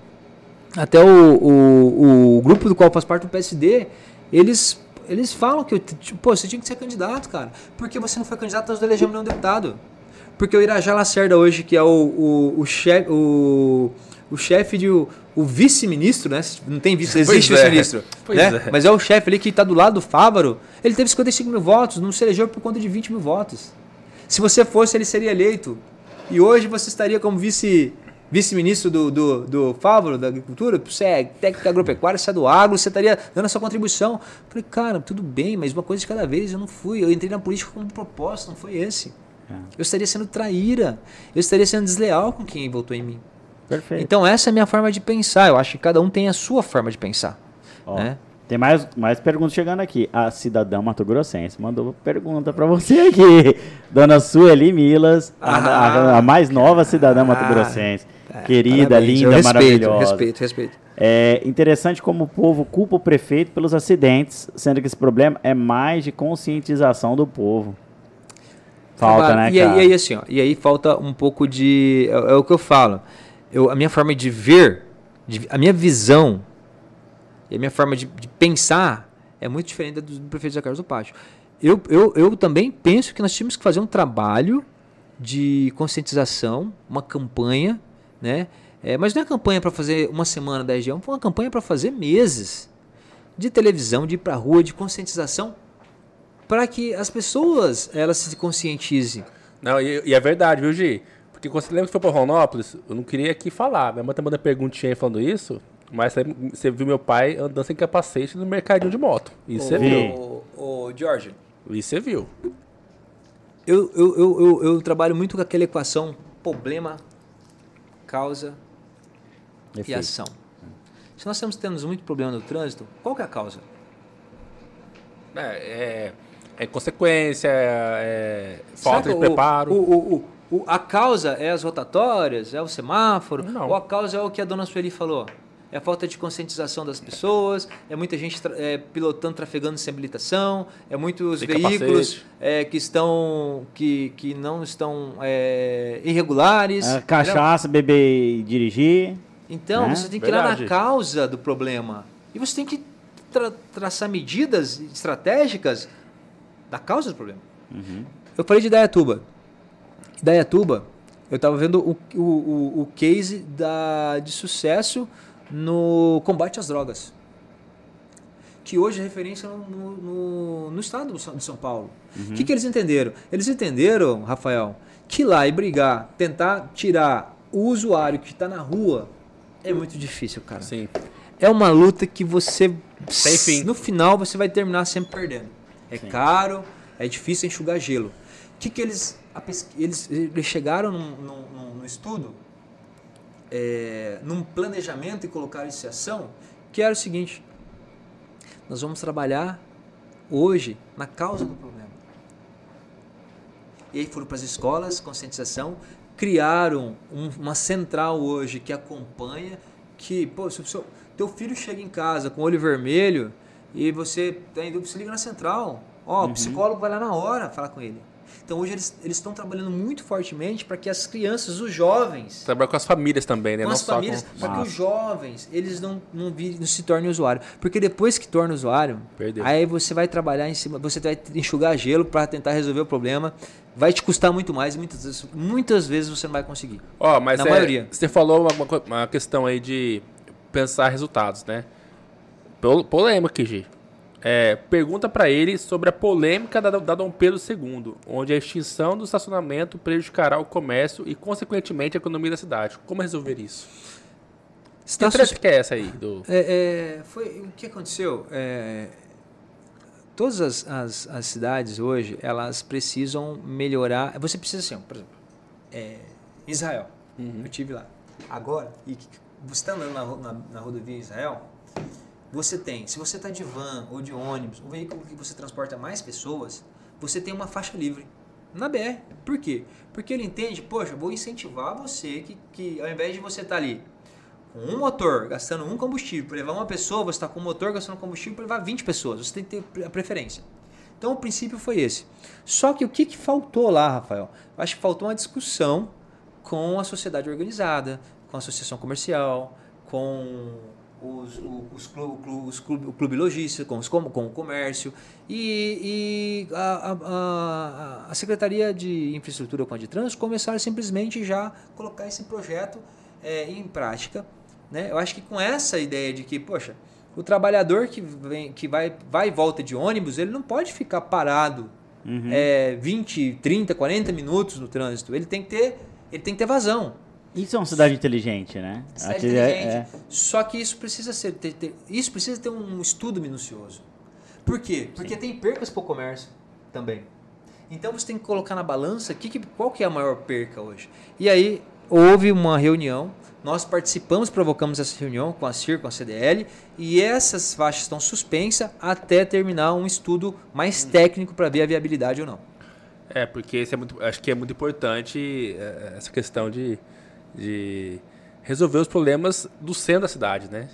até o, o, o grupo do qual faz parte do PSD, eles, eles falam que tipo, pô, você tinha que ser candidato, cara. Porque você não foi candidato, nós não elegemos nenhum deputado. Porque o Irajá Lacerda hoje, que é o, o, o chefe o, o chefe de o, o vice-ministro, né? Não tem vice, existe é. vice-ministro. *laughs* Pois né? é. Mas é o chefe ali que está do lado do Fávaro. Ele teve 55 mil votos, não se elegeu por conta de 20 mil votos. Se você fosse, ele seria eleito. E hoje você estaria como vice vice-ministro do, do, do Fávaro, da Agricultura, você é técnico agropecuário, você é do agro, você estaria dando a sua contribuição. Falei, cara, tudo bem, mas uma coisa de cada vez, eu não fui. Eu entrei na política com um propósito, não foi esse. É. Eu estaria sendo traíra, eu estaria sendo desleal com quem votou em mim. Perfeito. Então essa é a minha forma de pensar. Eu acho que cada um tem a sua forma de pensar. Ó, né? Tem mais, mais perguntas chegando aqui. A cidadã Mato Grossense mandou pergunta pra você aqui. *laughs* Dona Sueli Milas, a- a, a mais nova cidadã Mato Grossense. Querida, Ah, Parabéns, linda, respeito, maravilhosa. Respeito, respeito. É interessante como o povo culpa o prefeito pelos acidentes, sendo que esse problema é mais de conscientização do povo. Falta, né, e, aí, cara? e aí, assim, ó, e aí falta um pouco de. É, é o que eu falo. Eu, a minha forma de ver, de- a minha visão e a minha forma de, de pensar é muito diferente da do, do prefeito Zé Carlos do Pátio. Eu, eu, eu também penso que nós tínhamos que fazer um trabalho de conscientização, uma campanha, né? É, mas não é campanha para fazer uma semana, dez dias, é uma campanha para fazer meses de televisão, de ir para rua, de conscientização, para que as pessoas elas se conscientizem. Não, e, e é verdade, viu, Gi? Porque quando você lembra que foi pra Ronópolis, eu não queria aqui falar. Minha mãe tá mandando perguntinha aí falando isso. Mas você- você viu meu pai andando sem capacete no mercadinho de moto. Isso você vi. viu. Ô, ô, George, Isso você viu. eu, eu, eu, eu, eu trabalho muito com aquela equação problema, causa e Efeito. ação. Se nós temos, temos muito problema no trânsito, qual que é a causa? É, é, é consequência, é falta Sabe de preparo. O, o, o, o- a causa é as rotatórias, é o semáforo, Não. ou a causa é o que a dona Sueli falou? É a falta de conscientização das pessoas, é muita gente tra- é, pilotando, trafegando sem habilitação, é muitos Sem veículos é, que estão que, que não estão é, irregulares. Ah, entendeu? cachaça, beber e dirigir. Então, né? você tem que ir lá na Verdade. causa do problema. E você tem que tra- traçar medidas estratégicas da causa do problema. Eu falei de Dayatuba. Dayatuba, eu estava vendo o, o, o, case da, de sucesso no combate às drogas. Que hoje é referência no, no, no- estado de São- Paulo. O que, que eles entenderam? Eles entenderam, Rafael, que ir lá e brigar, tentar tirar o usuário que está na rua é muito difícil, cara. Sim. É uma luta que você, Sem fim. no final, você vai terminar sempre perdendo. É caro, é difícil enxugar gelo. O que, que eles, a pes- eles, eles chegaram num estudo, é, num planejamento e colocaram isso em ação, que era o seguinte: nós vamos trabalhar hoje na causa do problema. E aí foram para as escolas, conscientização, criaram um- uma central hoje que acompanha, que, pô, se o seu, teu filho chega em casa com o olho vermelho e você tem dúvida, você liga na central. Ó, o psicólogo vai lá na hora falar com ele. Então hoje eles estão trabalhando muito fortemente para que as crianças, os jovens, Trabalhar com as famílias também, né? com Não as famílias, com... para que os jovens eles não, não, vi- não se tornem usuário. Porque depois que torna usuário, Perdeu. aí você vai trabalhar em cima, você vai enxugar gelo para tentar resolver o problema. Vai te custar muito mais e muitas vezes, muitas vezes você não vai conseguir. Ó, mas Na é, maioria. Você falou uma, uma questão aí de pensar resultados, né? Pol- Polêmica aqui, Gi. É, pergunta pra ele sobre a polêmica da, da Dom Pedro II, onde a extinção do estacionamento prejudicará o comércio e, consequentemente, a economia da cidade. Como resolver isso? Está que treta que é essa aí? Do... É, é, foi o que aconteceu. É, todas as, as, as cidades hoje elas precisam melhorar. Você precisa assim, por exemplo, é, Israel. Eu tive lá. Agora, e você está andando na, na, na rodovia Israel, você tem, se você está de van ou de ônibus, um veículo que você transporta mais pessoas, você tem uma faixa livre na BR. Por quê? Porque ele entende, poxa, vou incentivar você que, que ao invés de você estar ali com um motor gastando um combustível para levar uma pessoa, você está com um motor gastando combustível para levar 20 pessoas. Você tem que ter a preferência. Então o princípio foi esse. Só que o que, que faltou lá, Rafael? Acho que faltou uma discussão com a sociedade organizada, com a associação comercial, com os, o- os, clu- clu- os clube, o clube logístico, com, os, com, com o comércio e, e a, a- a- Secretaria de Infraestrutura com a de Trânsito começaram simplesmente já colocar esse projeto é, em prática. Né? Eu acho que com essa ideia de que, poxa, o trabalhador que, vem, que vai, vai e volta de ônibus, ele não pode ficar parado é, 20, 30, 40 minutos no trânsito. Ele tem que ter, ele tem que ter vazão. Isso é uma cidade inteligente, né? Cidade Aqui é- inteligente. Só que isso precisa ser ter, ter- isso precisa ter um estudo minucioso. Por quê? Porque tem percas para o comércio também. Então você tem que colocar na balança que, que- qual que é a maior perca hoje. E aí houve uma reunião, nós participamos, provocamos essa reunião com a CIR, com a CDL, e essas faixas estão suspensas até terminar um estudo mais técnico para ver a viabilidade ou não. É, porque isso é muito, acho que é muito importante é, essa questão de, de resolver os problemas do centro da cidade, né?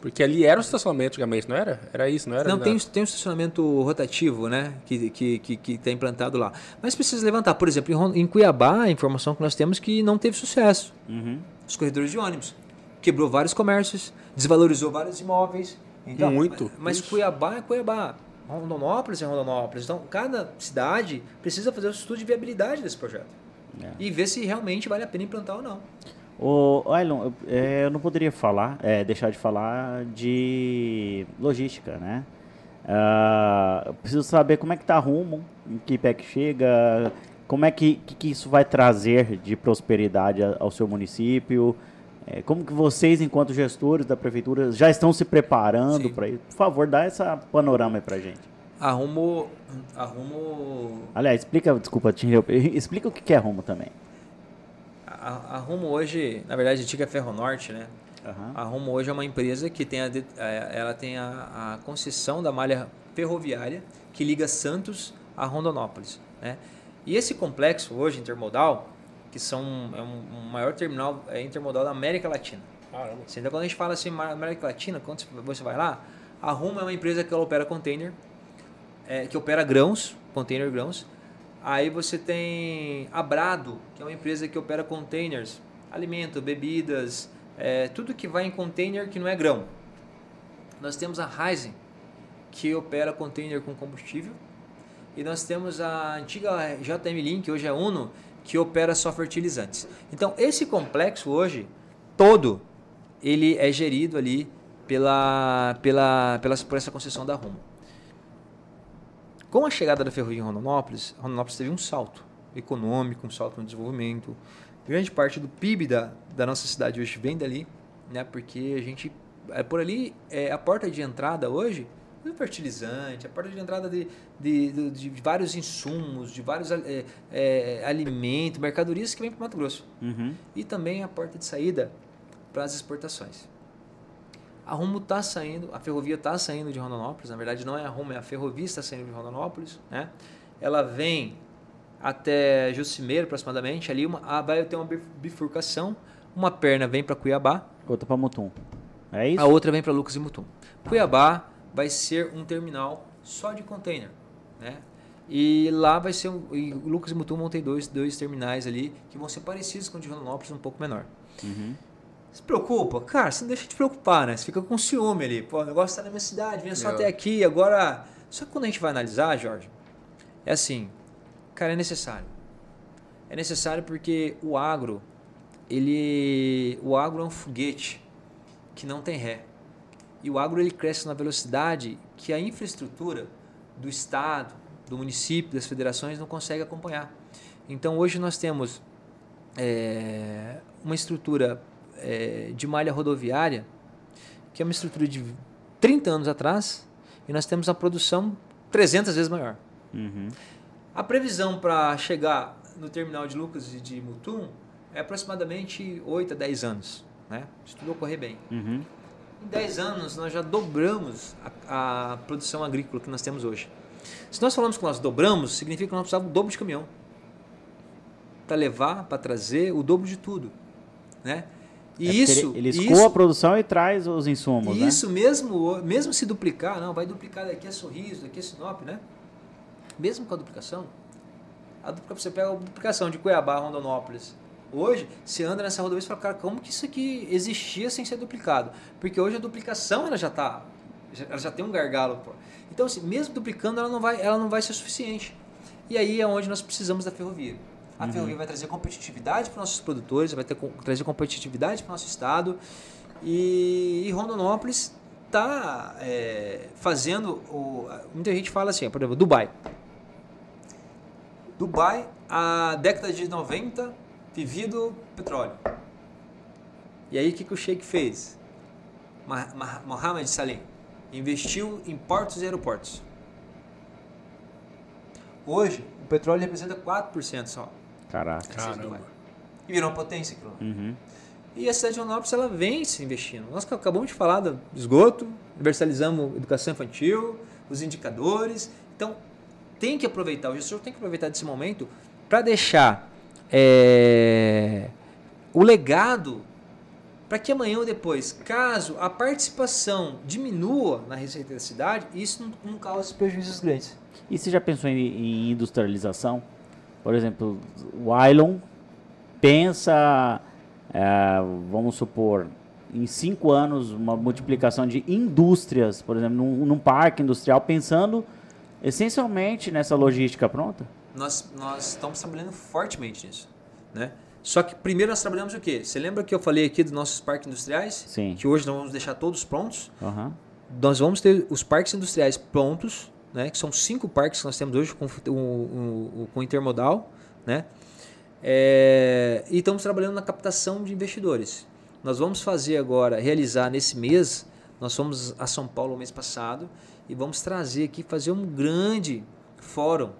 Porque ali era o estacionamento antigamente, não era? Era isso, não era? Não, Não. tem, tem um estacionamento rotativo, né? Que está que, que, que tá implantado lá. Mas precisa levantar. Por exemplo, em, Cuiabá, a informação que nós temos é que não teve sucesso. Uhum. Os corredores de ônibus. Quebrou vários comércios, desvalorizou vários imóveis. Então, Muito. Mas, mas. Cuiabá é Cuiabá. Rondonópolis é Rondonópolis. Então, cada cidade precisa fazer o estudo de viabilidade desse projeto. É. E ver se realmente vale a pena implantar ou não. Ô, Ailon, eu, é, eu não poderia falar, é, deixar de falar de logística, né? Eu preciso saber como é que tá rumo, em que pé que chega, como é que, que, que isso vai trazer de prosperidade ao seu município, É, como que vocês, enquanto gestores da prefeitura, já estão se preparando para isso? Por favor, dá essa panorama aí pra gente. A Rumo, a Rumo, Aliás, explica, desculpa, te interromper, *laughs* explica o que é Rumo também. a, a Rumo hoje, na verdade, a antiga Ferronorte, né? Aham. A Rumo hoje é uma empresa que tem a, eh, ela tem a, a concessão da malha ferroviária que liga Santos a Rondonópolis, né? E esse complexo hoje intermodal, que são é um, um maior terminal é, intermodal da América Latina. Caramba. Então, quando a gente fala assim, América Latina, quando você vai lá, a Rumo é uma empresa que ela opera container, é, que opera grãos, container grãos. Aí você tem a Brado, que é uma empresa que opera containers, alimento, bebidas, é, tudo que vai em container que não é grão. Nós temos a Ryzen, que opera container com combustível. E nós temos a antiga JM Link, hoje é Uno, que opera só fertilizantes. Então, esse complexo hoje, todo, ele é gerido ali pela, pela, pela, por essa concessão da Rumo. Com a chegada da ferrovia em Rondonópolis, Rondonópolis teve um salto econômico, um salto no desenvolvimento. Grande parte do PIB da, da nossa cidade hoje vem dali, né? Porque a gente, é, por ali, é a porta de entrada hoje do fertilizante, a porta de entrada de, de, de, de vários insumos, de vários é, é, alimentos, mercadorias que vêm para o Mato Grosso. Uhum. E também a porta de saída para as exportações. A Rumo está saindo, a ferrovia está saindo de Rondonópolis, na verdade não é a Rumo, é a ferrovia que está saindo de Rondonópolis. Né? Ela vem até Jucimeiro aproximadamente, ali uma, ah, vai ter uma bif- bifurcação, uma perna vem para Cuiabá, Outra pra Mutum. É isso? a outra vem para Lucas e Mutum. Cuiabá vai ser um terminal só de container, né? E lá vai ser um, e Lucas e Mutum vão ter dois, dois terminais ali que vão ser parecidos com o de Rondonópolis, um pouco menor. Uhum. Se preocupa? Cara, você não deixa de preocupar, né? Você fica com ciúme ali. Pô, o negócio tá na minha cidade, vinha só Eu- até aqui, agora. Só que quando a gente vai analisar, Jorge, é assim, cara, é necessário. É necessário porque o agro, ele. O agro é um foguete que não tem ré. E o agro ele cresce na velocidade que a infraestrutura do estado, do município, das federações não consegue acompanhar. Então hoje nós temos é, uma estrutura é, de malha rodoviária que é uma estrutura de 30 anos atrás e nós temos uma produção 300 vezes maior. Uhum. A previsão para chegar no terminal de Lucas e de Mutum é aproximadamente 8 a 10 anos, né? se tudo ocorrer bem. Uhum. Em 10 anos, nós já dobramos a, a produção agrícola que nós temos hoje. Se nós falamos que nós dobramos, significa que nós precisamos do dobro de caminhão. Para levar, para trazer o dobro de tudo. Né? É isso, Ele, ele isso, escoa a produção e traz os insumos, né? isso mesmo, mesmo se duplicar, não, vai duplicar daqui a Sorriso, daqui a Sinop, né? Mesmo com a duplicação, a dupla, você pega a duplicação de Cuiabá a Rondonópolis. Hoje, você anda nessa rodovia e fala, cara, como que isso aqui existia sem ser duplicado? Porque hoje a duplicação ela já está, ela já tem um gargalo. Pô. Então, assim, mesmo duplicando, ela não, vai, ela não vai ser suficiente. E aí é onde nós precisamos da ferrovia. A ferrovia vai trazer competitividade para nossos produtores, vai ter, trazer competitividade para o nosso estado. E, e Rondonópolis está fazendo. O, muita gente fala assim, por exemplo, Dubai. Dubai, a década de 90, vivido petróleo. E aí o que, que o Sheik fez? Mohammed Salim investiu em portos e aeroportos. Hoje, o petróleo representa 4% só. Caraca. de Caramba. E virou uma potência aquilo. lá. Uhum. E a cidade de Rondonópolis ela vem se investindo. Nós ac- acabamos de falar do esgoto, universalizamos educação infantil, os indicadores. Então, tem que aproveitar, o gestor tem que aproveitar desse momento para deixar é, o legado para que amanhã ou depois, caso a participação diminua na receita da cidade, isso não, não cause prejuízos grandes. E você já pensou em, em industrialização? Por exemplo, o Ailon pensa, é, vamos supor, em cinco anos, uma multiplicação de indústrias, por exemplo, num, num parque industrial, pensando essencialmente nessa logística pronta? Nós, nós estamos trabalhando fortemente nisso, né? Só que primeiro nós trabalhamos o quê? Você lembra que eu falei aqui dos nossos parques industriais? Sim. Que hoje nós vamos deixar todos prontos. Aham. Nós vamos ter os parques industriais prontos, né? Que são cinco parques que nós temos hoje com, o- o- com intermodal, né? É, e estamos trabalhando na captação de investidores. Nós vamos fazer agora, realizar nesse mês, nós fomos a São Paulo mês passado e vamos trazer aqui, fazer um grande fórum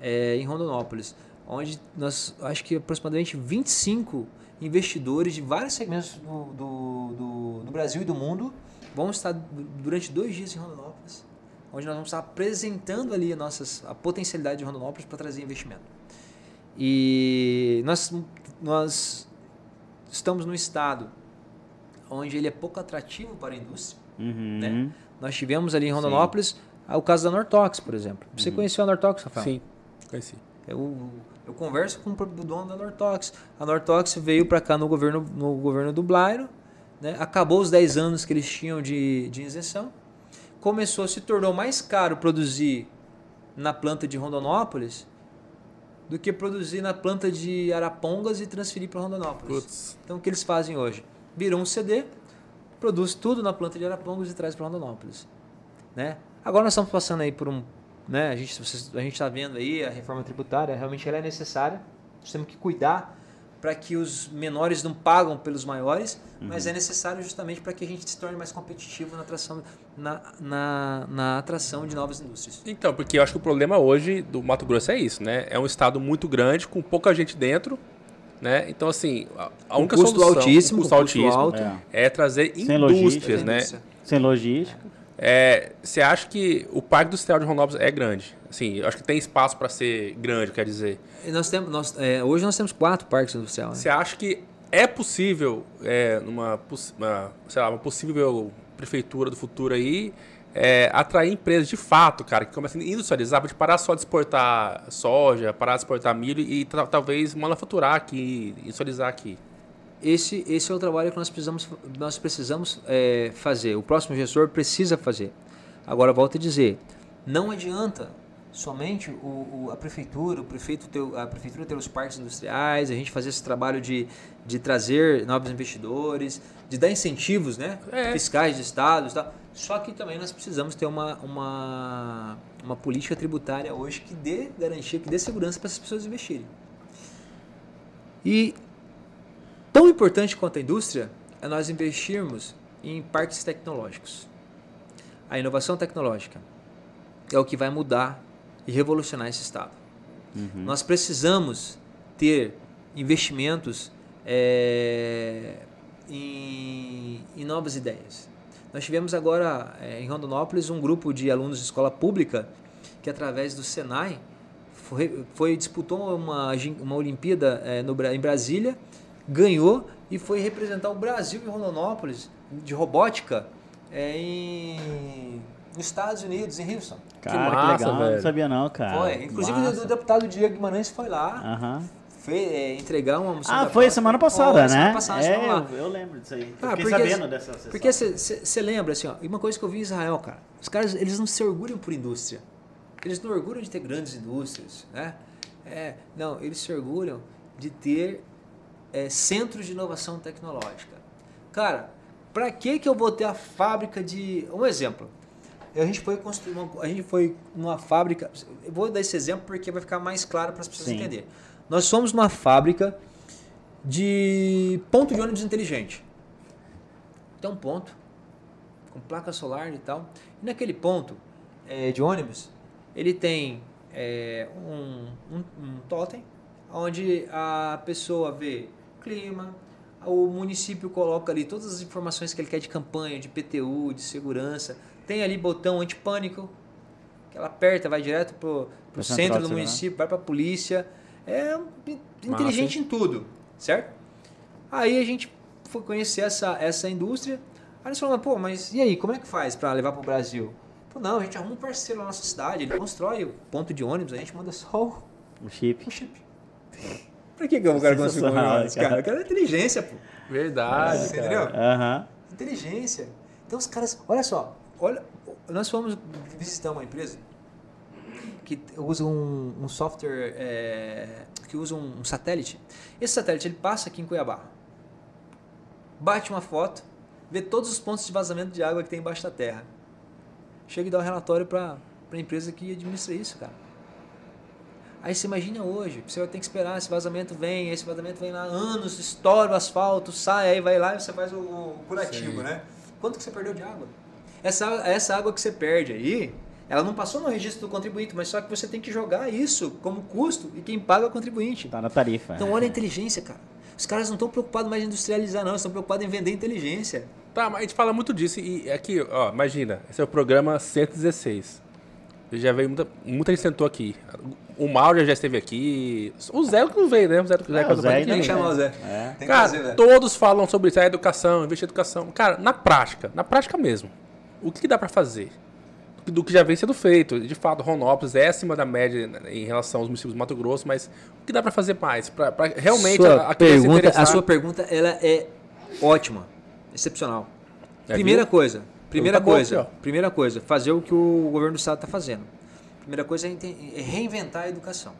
é, em Rondonópolis, onde nós, acho que aproximadamente 25 investidores de vários segmentos do, do, do, do Brasil e do mundo vão estar durante dois dias em Rondonópolis, onde nós vamos estar apresentando ali a, nossas, a potencialidade de Rondonópolis para trazer investimento. E nós, nós estamos no estado onde ele é pouco atrativo para a indústria. Uhum. Né? Nós tivemos ali em Rondonópolis o caso da Nortox, por exemplo. Você Uhum. conheceu a Nortox, Rafael? Sim, conheci. Eu, eu converso com o dono da Nortox. A Nortox veio para cá no governo, no governo do Blairo, né? acabou os 10 anos que eles tinham de, de isenção, começou, se tornou mais caro produzir na planta de Rondonópolis do que produzir na planta de Arapongas e transferir para Rondonópolis. Então o que eles fazem hoje? Viram um CD, produz tudo na planta de Arapongas e traz para Rondonópolis. Né? Agora nós estamos passando aí por um. Né, a gente a gente está vendo aí a reforma tributária, realmente ela é necessária. Nós temos que cuidar para que os menores não pagam pelos maiores, mas é necessário justamente para que a gente se torne mais competitivo na atração, na, na, na atração de novas indústrias. Então, porque eu acho que o problema hoje do Mato Grosso é isso, né? É um estado muito grande, com pouca gente dentro, né? Então, assim, a, única custo solução, altíssimo, custo altíssimo, alto. É. é trazer Sem logística, indústrias, né? Sem logística. É, Você acha que o Parque Industrial de Rondonópolis é grande? Eu acho que tem espaço para ser grande, quer dizer. E nós temos, nós, é, hoje nós temos quatro parques industriais. né? Você acha que é possível, é, numa uma, sei lá, uma possível prefeitura do futuro aí, é, atrair empresas de fato, cara, que comecem a industrializar, para parar só de exportar soja, parar de exportar milho e ta- talvez manufaturar aqui, industrializar aqui? Esse, esse é o trabalho que nós precisamos, nós precisamos é, fazer. O próximo gestor precisa fazer. Agora, volto a dizer, não adianta somente o, o- a prefeitura, o prefeito a prefeitura ter os parques industriais, a gente fazer esse trabalho de, de trazer novos investidores, de dar incentivos né, É. fiscais de estados. Só que também nós precisamos ter uma, uma, uma política tributária hoje que dê garantia, que dê segurança para essas pessoas investirem. E Tão importante quanto a indústria é nós investirmos em parques tecnológicos. A inovação tecnológica é o que vai mudar e revolucionar esse estado. Nós precisamos ter investimentos é, em, em novas ideias. Nós tivemos agora é, em Rondonópolis um grupo de alunos de escola pública que através do Senai foi, foi- disputou uma, uma Olimpíada é, no, em Brasília, ganhou e foi representar o Brasil em Rondonópolis de robótica é, em, nos Estados Unidos, em Houston. Cara, que, massa, legal. velho. Não sabia não, cara. Foi. Inclusive Massa. o deputado Diego Guimarães foi lá, Aham. foi é, entregar uma moção Ah, foi semana passada, Foi, né? Semana passada, é, eu, eu lembro disso aí. Ah, fiquei porque- sabendo dessa sessão. Porque você lembra, assim, ó, e uma coisa que eu vi em Israel, cara, os caras, eles não se orgulham por indústria. Eles não orgulham de ter grandes indústrias, né? É, não, eles se orgulham de ter é, centros de inovação tecnológica. Cara, pra que que eu vou ter a fábrica de... Um exemplo. A gente foi construir uma, a gente foi numa fábrica, eu vou dar esse exemplo porque vai ficar mais claro para as pessoas Sim. entenderem. Nós fomos numa fábrica de ponto de ônibus inteligente. Tem um ponto com placa solar e tal. E naquele ponto eh, de ônibus, ele tem eh, um, um, um totem, onde a pessoa vê clima, o município coloca ali todas as informações que ele quer de campanha, de PTU, de segurança. Tem ali botão antipânico, que ela aperta, vai direto pro, pro Pro centro do município, vai pra polícia. É um- inteligente em tudo, certo? Aí a gente foi conhecer essa, essa indústria. Aí nós falamos, pô, mas e aí, como é que faz para levar para o Brasil? Falou, não, a gente arruma um parceiro na nossa cidade, ele constrói o ponto de ônibus, a gente manda só o, O chip. o chip. Pra que, que eu quero construir um ônibus, cara? cara. Eu quero inteligência, pô. Verdade, cara. entendeu? Aham. Inteligência. Então os caras, olha só, olha, nós fomos visitar uma empresa que usa um, um software, é, que usa um, um satélite. Esse satélite ele passa aqui em Cuiabá, bate uma foto, vê todos os pontos de vazamento de água que tem embaixo da terra, chega e dá um relatório para a empresa que administra isso, cara. Aí você imagina hoje, você vai ter que esperar, esse vazamento vem, esse vazamento vem lá anos, estoura o asfalto, sai, aí vai lá e você faz o, o curativo, Sim. né? Quanto que você perdeu de água? Essa, essa água que você perde aí, ela não passou no registro do contribuinte, mas só que você tem que jogar isso como custo e quem paga é o contribuinte. Tá na tarifa. Então olha a inteligência, cara. Os caras não estão preocupados mais em industrializar, não, eles estão preocupados em vender inteligência. Tá, mas a gente fala muito disso. E aqui, ó, imagina, esse é o programa 116. Já veio muita, muita gente sentou aqui. O Mauro já esteve aqui. O Zé que não veio, né? O Zé, o Zé, É, o Zé Tem que vem. chamar o Zé. É. Tem que Cara, trazer, né? todos falam sobre isso, a educação, investir em educação. Cara, na prática, na prática mesmo, o que dá pra fazer? Do que já vem sendo feito. De fato, Ronópolis é acima da média em relação aos municípios do Mato Grosso, mas o que dá pra fazer mais? Pra realmente sua a, a pergunta, a sua pergunta ela é ótima, excepcional. É, primeira viu? coisa, primeira Tá bom coisa, primeira coisa, fazer o que o governo do estado está fazendo. Primeira coisa é é reinventar a educação.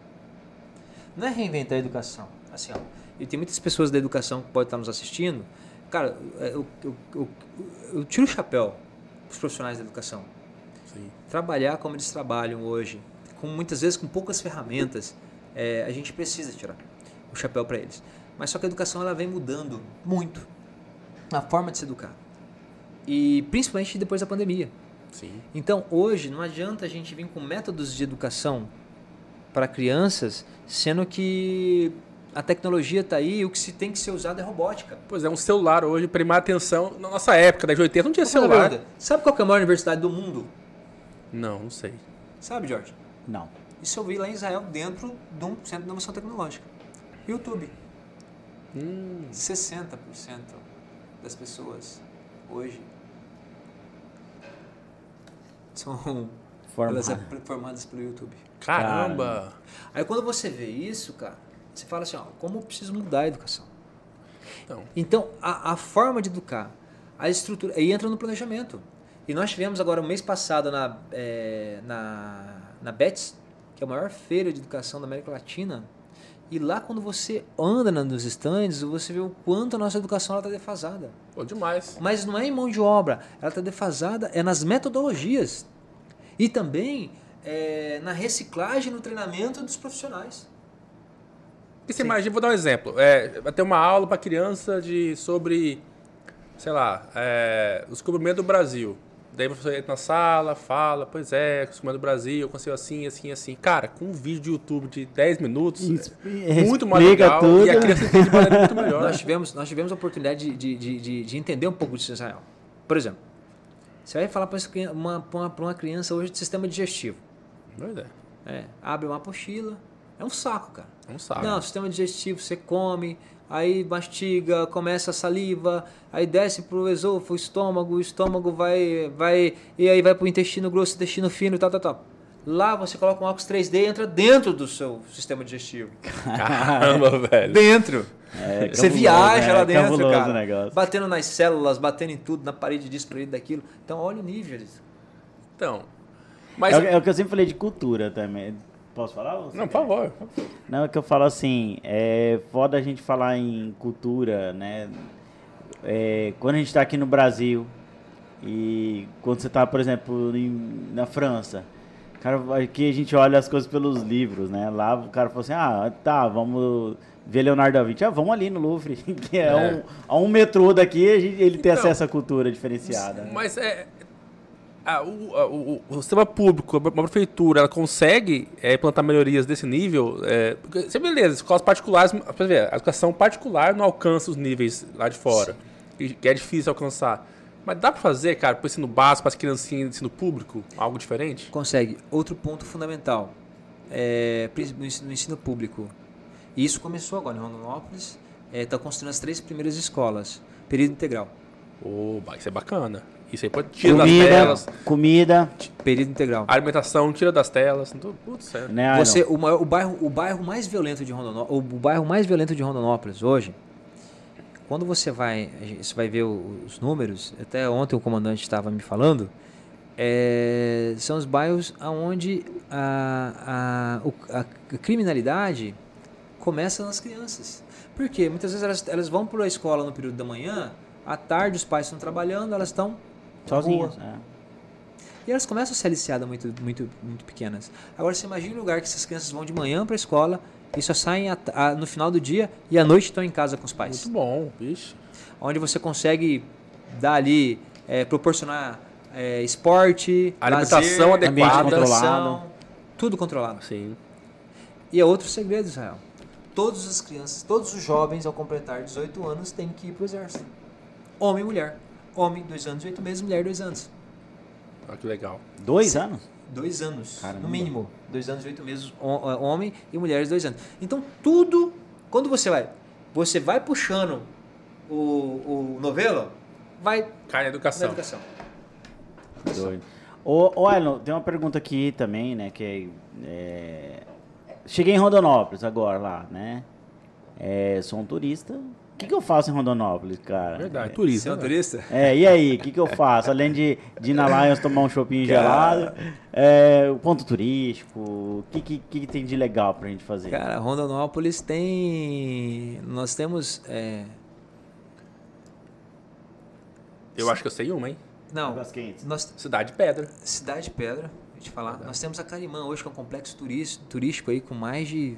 Não é reinventar a educação. Assim, ó, e tem muitas pessoas da educação que podem estar nos assistindo. Cara, eu, eu, eu, eu tiro o chapéu para os profissionais da educação Sim. trabalhar como eles trabalham hoje, com muitas vezes com poucas ferramentas, é, a gente precisa tirar o chapéu para eles. Mas só que a educação ela vem mudando muito a forma de se educar. E principalmente depois da pandemia. Sim. Então, hoje não adianta a gente vir com métodos de educação para crianças, sendo que a tecnologia está aí e o que se tem que ser usado é robótica. Pois é, um celular hoje, primar atenção. Na nossa época, da de 80, não tinha celular. Sabe qual que é a maior universidade do mundo? Não, não sei. Sabe, Jorge? Não. Isso eu vi lá em Israel, dentro de um centro de inovação tecnológica. YouTube. Hum, 60% das pessoas hoje são elas Formado. é formadas pelo YouTube. caramba! Aí quando você vê isso, cara, você fala assim, ó, como eu preciso mudar a educação? Então, Então, a, a forma de educar, a estrutura, aí entra no planejamento. E nós tivemos agora, o mês passado, na, é, na, na BETS, que é a maior feira de educação da América Latina, e lá quando você anda nos estandes, você vê o quanto a nossa educação está defasada. pô, demais. Mas não é em mão de obra, ela está defasada é nas metodologias. E também é, na reciclagem no treinamento dos profissionais. Porque você imagina, vou dar um exemplo. É, vai ter uma aula para criança de sobre, sei lá, é, os descobrimento do Brasil. Daí você entra na sala, fala, pois é, descobrimento do Brasil, aconteceu assim, assim, assim. Cara, com um vídeo de YouTube de 10 minutos, é muito mais legal tudo. e a criança entende de maneira muito *laughs* melhor. Nós tivemos, nós tivemos a oportunidade de, de, de, de- de entender um pouco disso em Israel. Por exemplo, você vai falar para uma, uma, uma criança hoje de sistema digestivo. Pois é, É, abre uma apostila, é um saco, cara. é um saco. Não, sistema digestivo, você come, aí mastiga, começa a saliva, aí desce pro esôfago, o estômago, o estômago vai, vai, e aí vai pro intestino grosso, intestino fino e tal, tal, tal. Lá você coloca um óculos 3D e entra dentro do seu sistema digestivo. Caramba, *laughs* velho. Dentro. É, Você cabuloso, viaja né? lá dentro, Cabuloso cara. o negócio. Batendo nas células, batendo em tudo, na parede disso, parede daquilo. Então olha o nível disso. Então, mas... É, é o que eu sempre falei de cultura também. Posso falar? Não, por favor. Não, é que eu falo assim, é foda a gente falar em cultura, né? É, quando a gente tá aqui no Brasil e quando você tá, por exemplo, em- na França, cara, aqui a gente olha as coisas pelos livros, né? Lá o cara falou assim, ah, tá, vamos ver Leonardo da Vinci, ah, vamos ali no Louvre, *laughs* que é, É. Um, a um metrô daqui, a gente- ele tem Então, acesso à cultura diferenciada. né? Mas é. A- o, o- o sistema público, uma prefeitura, ela consegue é, implantar melhorias desse nível? É, porque, você beleza, escolas particulares, pra ver, a educação particular não alcança os níveis lá de fora, que é difícil alcançar. Mas dá pra fazer, cara, pro ensino básico, para as criancinhas ensino público, algo diferente? Consegue. Outro ponto fundamental é, no ensino, no ensino público. E isso começou agora em Rondonópolis. Está construindo as três primeiras escolas. Período integral. Oba, isso é bacana. Isso aí pode tirar das Comida, telas. comida, Período integral. Alimentação, tira das telas. Tudo, putz, certo. né? Ah, Você, o, maior- o bairro, o bairro mais violento de Rondonópolis, o bairro mais violento de Rondonópolis hoje, quando você vai, você vai ver os números, até ontem o comandante estava me falando, é, são os bairros onde a, a, a criminalidade começa nas crianças. Por quê? Muitas vezes elas, elas vão para a escola no período da manhã, à tarde os pais estão trabalhando, elas estão Sozinhas. é. E elas começam a ser aliciadas muito, muito, muito pequenas. Agora você imagina um lugar que essas crianças vão de manhã para a escola e só saem a- a- no final do dia e à noite estão em casa com os pais. Muito bom, bicho. Onde você consegue dar ali, é, proporcionar é, esporte, Alimentação lazer, adequada. alimentação, tudo controlado. Sim. E é outro segredo, Israel. Todas as crianças, todos os jovens, ao completar 18 anos, têm que ir para o exército. Homem e mulher. Homem, 2 anos e 8 meses. Mulher, 2 anos. Olha que legal. Dois anos? Dois anos, Caramba. no mínimo. Dois anos e oito meses, ho- homem e mulheres, dois anos. Então, tudo, quando você vai, você vai puxando o, o novelo, vai Cai na na educação. educação. Doido. Ô, ô Arno, tem uma pergunta aqui também, né? Que é, Cheguei em Rondonópolis agora lá, né? É, sou um turista. O que, que eu faço em Rondonópolis, cara? Verdade, Você turismo. é um né? turista? É, e aí, o que, que eu faço? Além de, de ir na Lions tomar um shopping gelado, é, o ponto turístico, o que, que, que tem de legal pra gente fazer? Cara, Rondonópolis tem. Nós temos. é, Eu acho que eu sei uma, hein? não, nós, Cidade de Pedra. Cidade de Pedra, deixa eu te falar. Nós temos a Carimã hoje, que é um complexo turis- turístico aí com mais de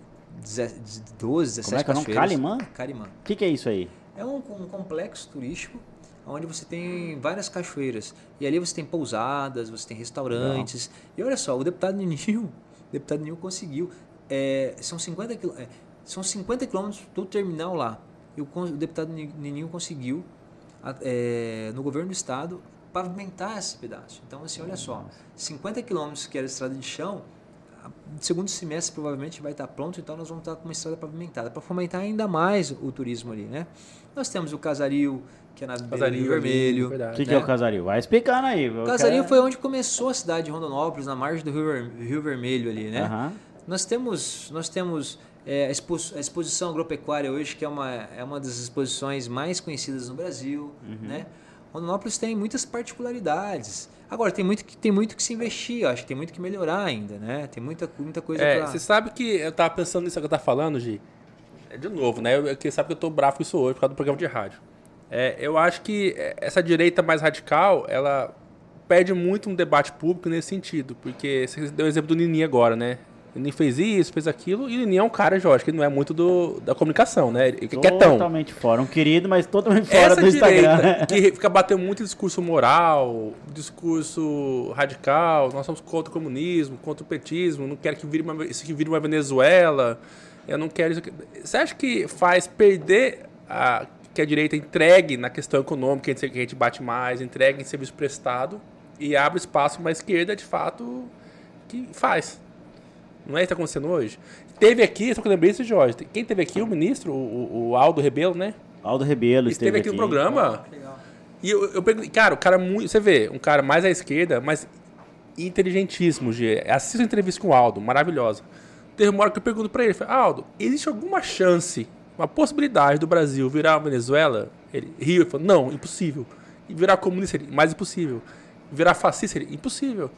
12, 17 Como é que é cachoeiras. Carimã? Carimã. O que, que é isso aí? É um, um complexo turístico onde você tem várias cachoeiras. E ali você tem pousadas, você tem restaurantes. E olha só, o deputado *laughs* Nininho, o deputado Nininho conseguiu. é, são 50 quil- é, são 50 quilômetros do terminal lá. E o, o deputado Ni- Nininho conseguiu, é, no governo do estado, pavimentar esse pedaço. Então, assim, olha só, 50 quilômetros que era estrada de chão, segundo semestre provavelmente vai estar pronto, então nós vamos estar com uma estrada pavimentada para fomentar ainda mais o turismo ali, né? Nós temos o Casaril, que é na Casarinho Rio Vermelho. O Verdade. que, que né? é o Casaril? Vai explicando aí. O Casaril quero- foi onde começou a cidade de Rondonópolis, na margem do Rio, Rio Vermelho ali, né? Aham. Nós temos, nós temos é, a, expo- a exposição agropecuária hoje, que é uma, é uma das exposições mais conhecidas no Brasil. Né? Rondonópolis tem muitas particularidades. Agora, tem muito, que, tem muito que se investir, acho que tem muito que melhorar ainda. Né? Tem muita, muita coisa É, pra... você sabe que eu tava pensando nisso que eu tava falando, Gi. É de novo, né? Eu- Você sabe que eu tô bravo com isso hoje por causa do programa de rádio. É, eu acho que é, essa direita mais radical, ela perde muito no debate público nesse sentido. Porque você deu o exemplo do Nini agora, né? Nini fez isso, fez aquilo, e o Nini é um cara, Jorge, que ele não é muito do, da comunicação, né? Ele é quietão. Totalmente fora. Um querido, mas totalmente fora Essa do Instagram. direita *laughs* que fica batendo muito discurso moral, discurso radical, nós somos contra o comunismo, contra o petismo, não quero que vire uma, isso que vire uma Venezuela, eu não quero isso aqui. Você acha que faz perder a, que a direita entregue na questão econômica, que a gente bate mais, entregue em serviço prestado e abre espaço para a esquerda, de fato, que faz? Não é isso que está acontecendo hoje? Teve aqui, só que eu lembrei isso, Jorge, quem teve aqui, o ministro, o, o Aldo Rebelo, né? Aldo Rebelo Esteve esteve aqui no programa. Legal. E eu, eu perguntei, cara, o cara muito. Você vê, um cara mais à esquerda, mas inteligentíssimo, G. Assista a entrevista com o Aldo, maravilhosa. Teve uma hora que eu pergunto pra ele, falei, Aldo, existe alguma chance, uma possibilidade do Brasil virar uma Venezuela? Ele riu e falou, não, impossível. E virar comunista, ele, mais impossível. Virar fascista, ele, impossível.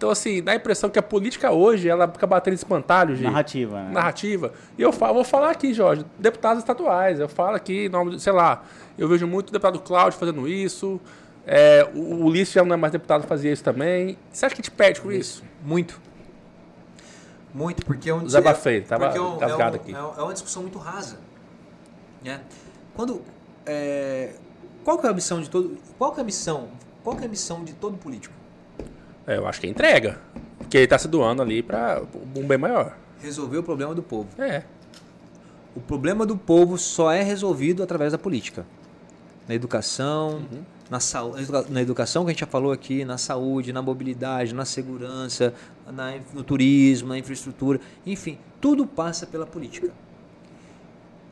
Então, assim, dá a impressão que a política hoje, ela fica batendo espantalho, G Narrativa, né? narrativa. E eu falo, vou falar aqui, Jorge, deputados estaduais. Eu falo aqui, em nome, sei lá, eu vejo muito o deputado Cláudio fazendo isso. É, o, o Ulisses já não é mais deputado, fazia isso também. Você acha que a gente perde com isso? Muito. Muito, porque é um Desabafei, tava porque é um- é, um- aqui. é é uma discussão muito rasa. Né? Quando, é, qual que é a missão de todo. Qual que é a missão? Qual que é a missão de todo político? É, eu acho que é entrega. Porque ele tá se doando ali para um bem maior. Resolver o problema do povo. É. O problema do povo só é resolvido através da política. Na educação, na, sau- na educação que a gente já falou aqui, na saúde, na mobilidade, na segurança, na no turismo, na infraestrutura, enfim, tudo passa pela política.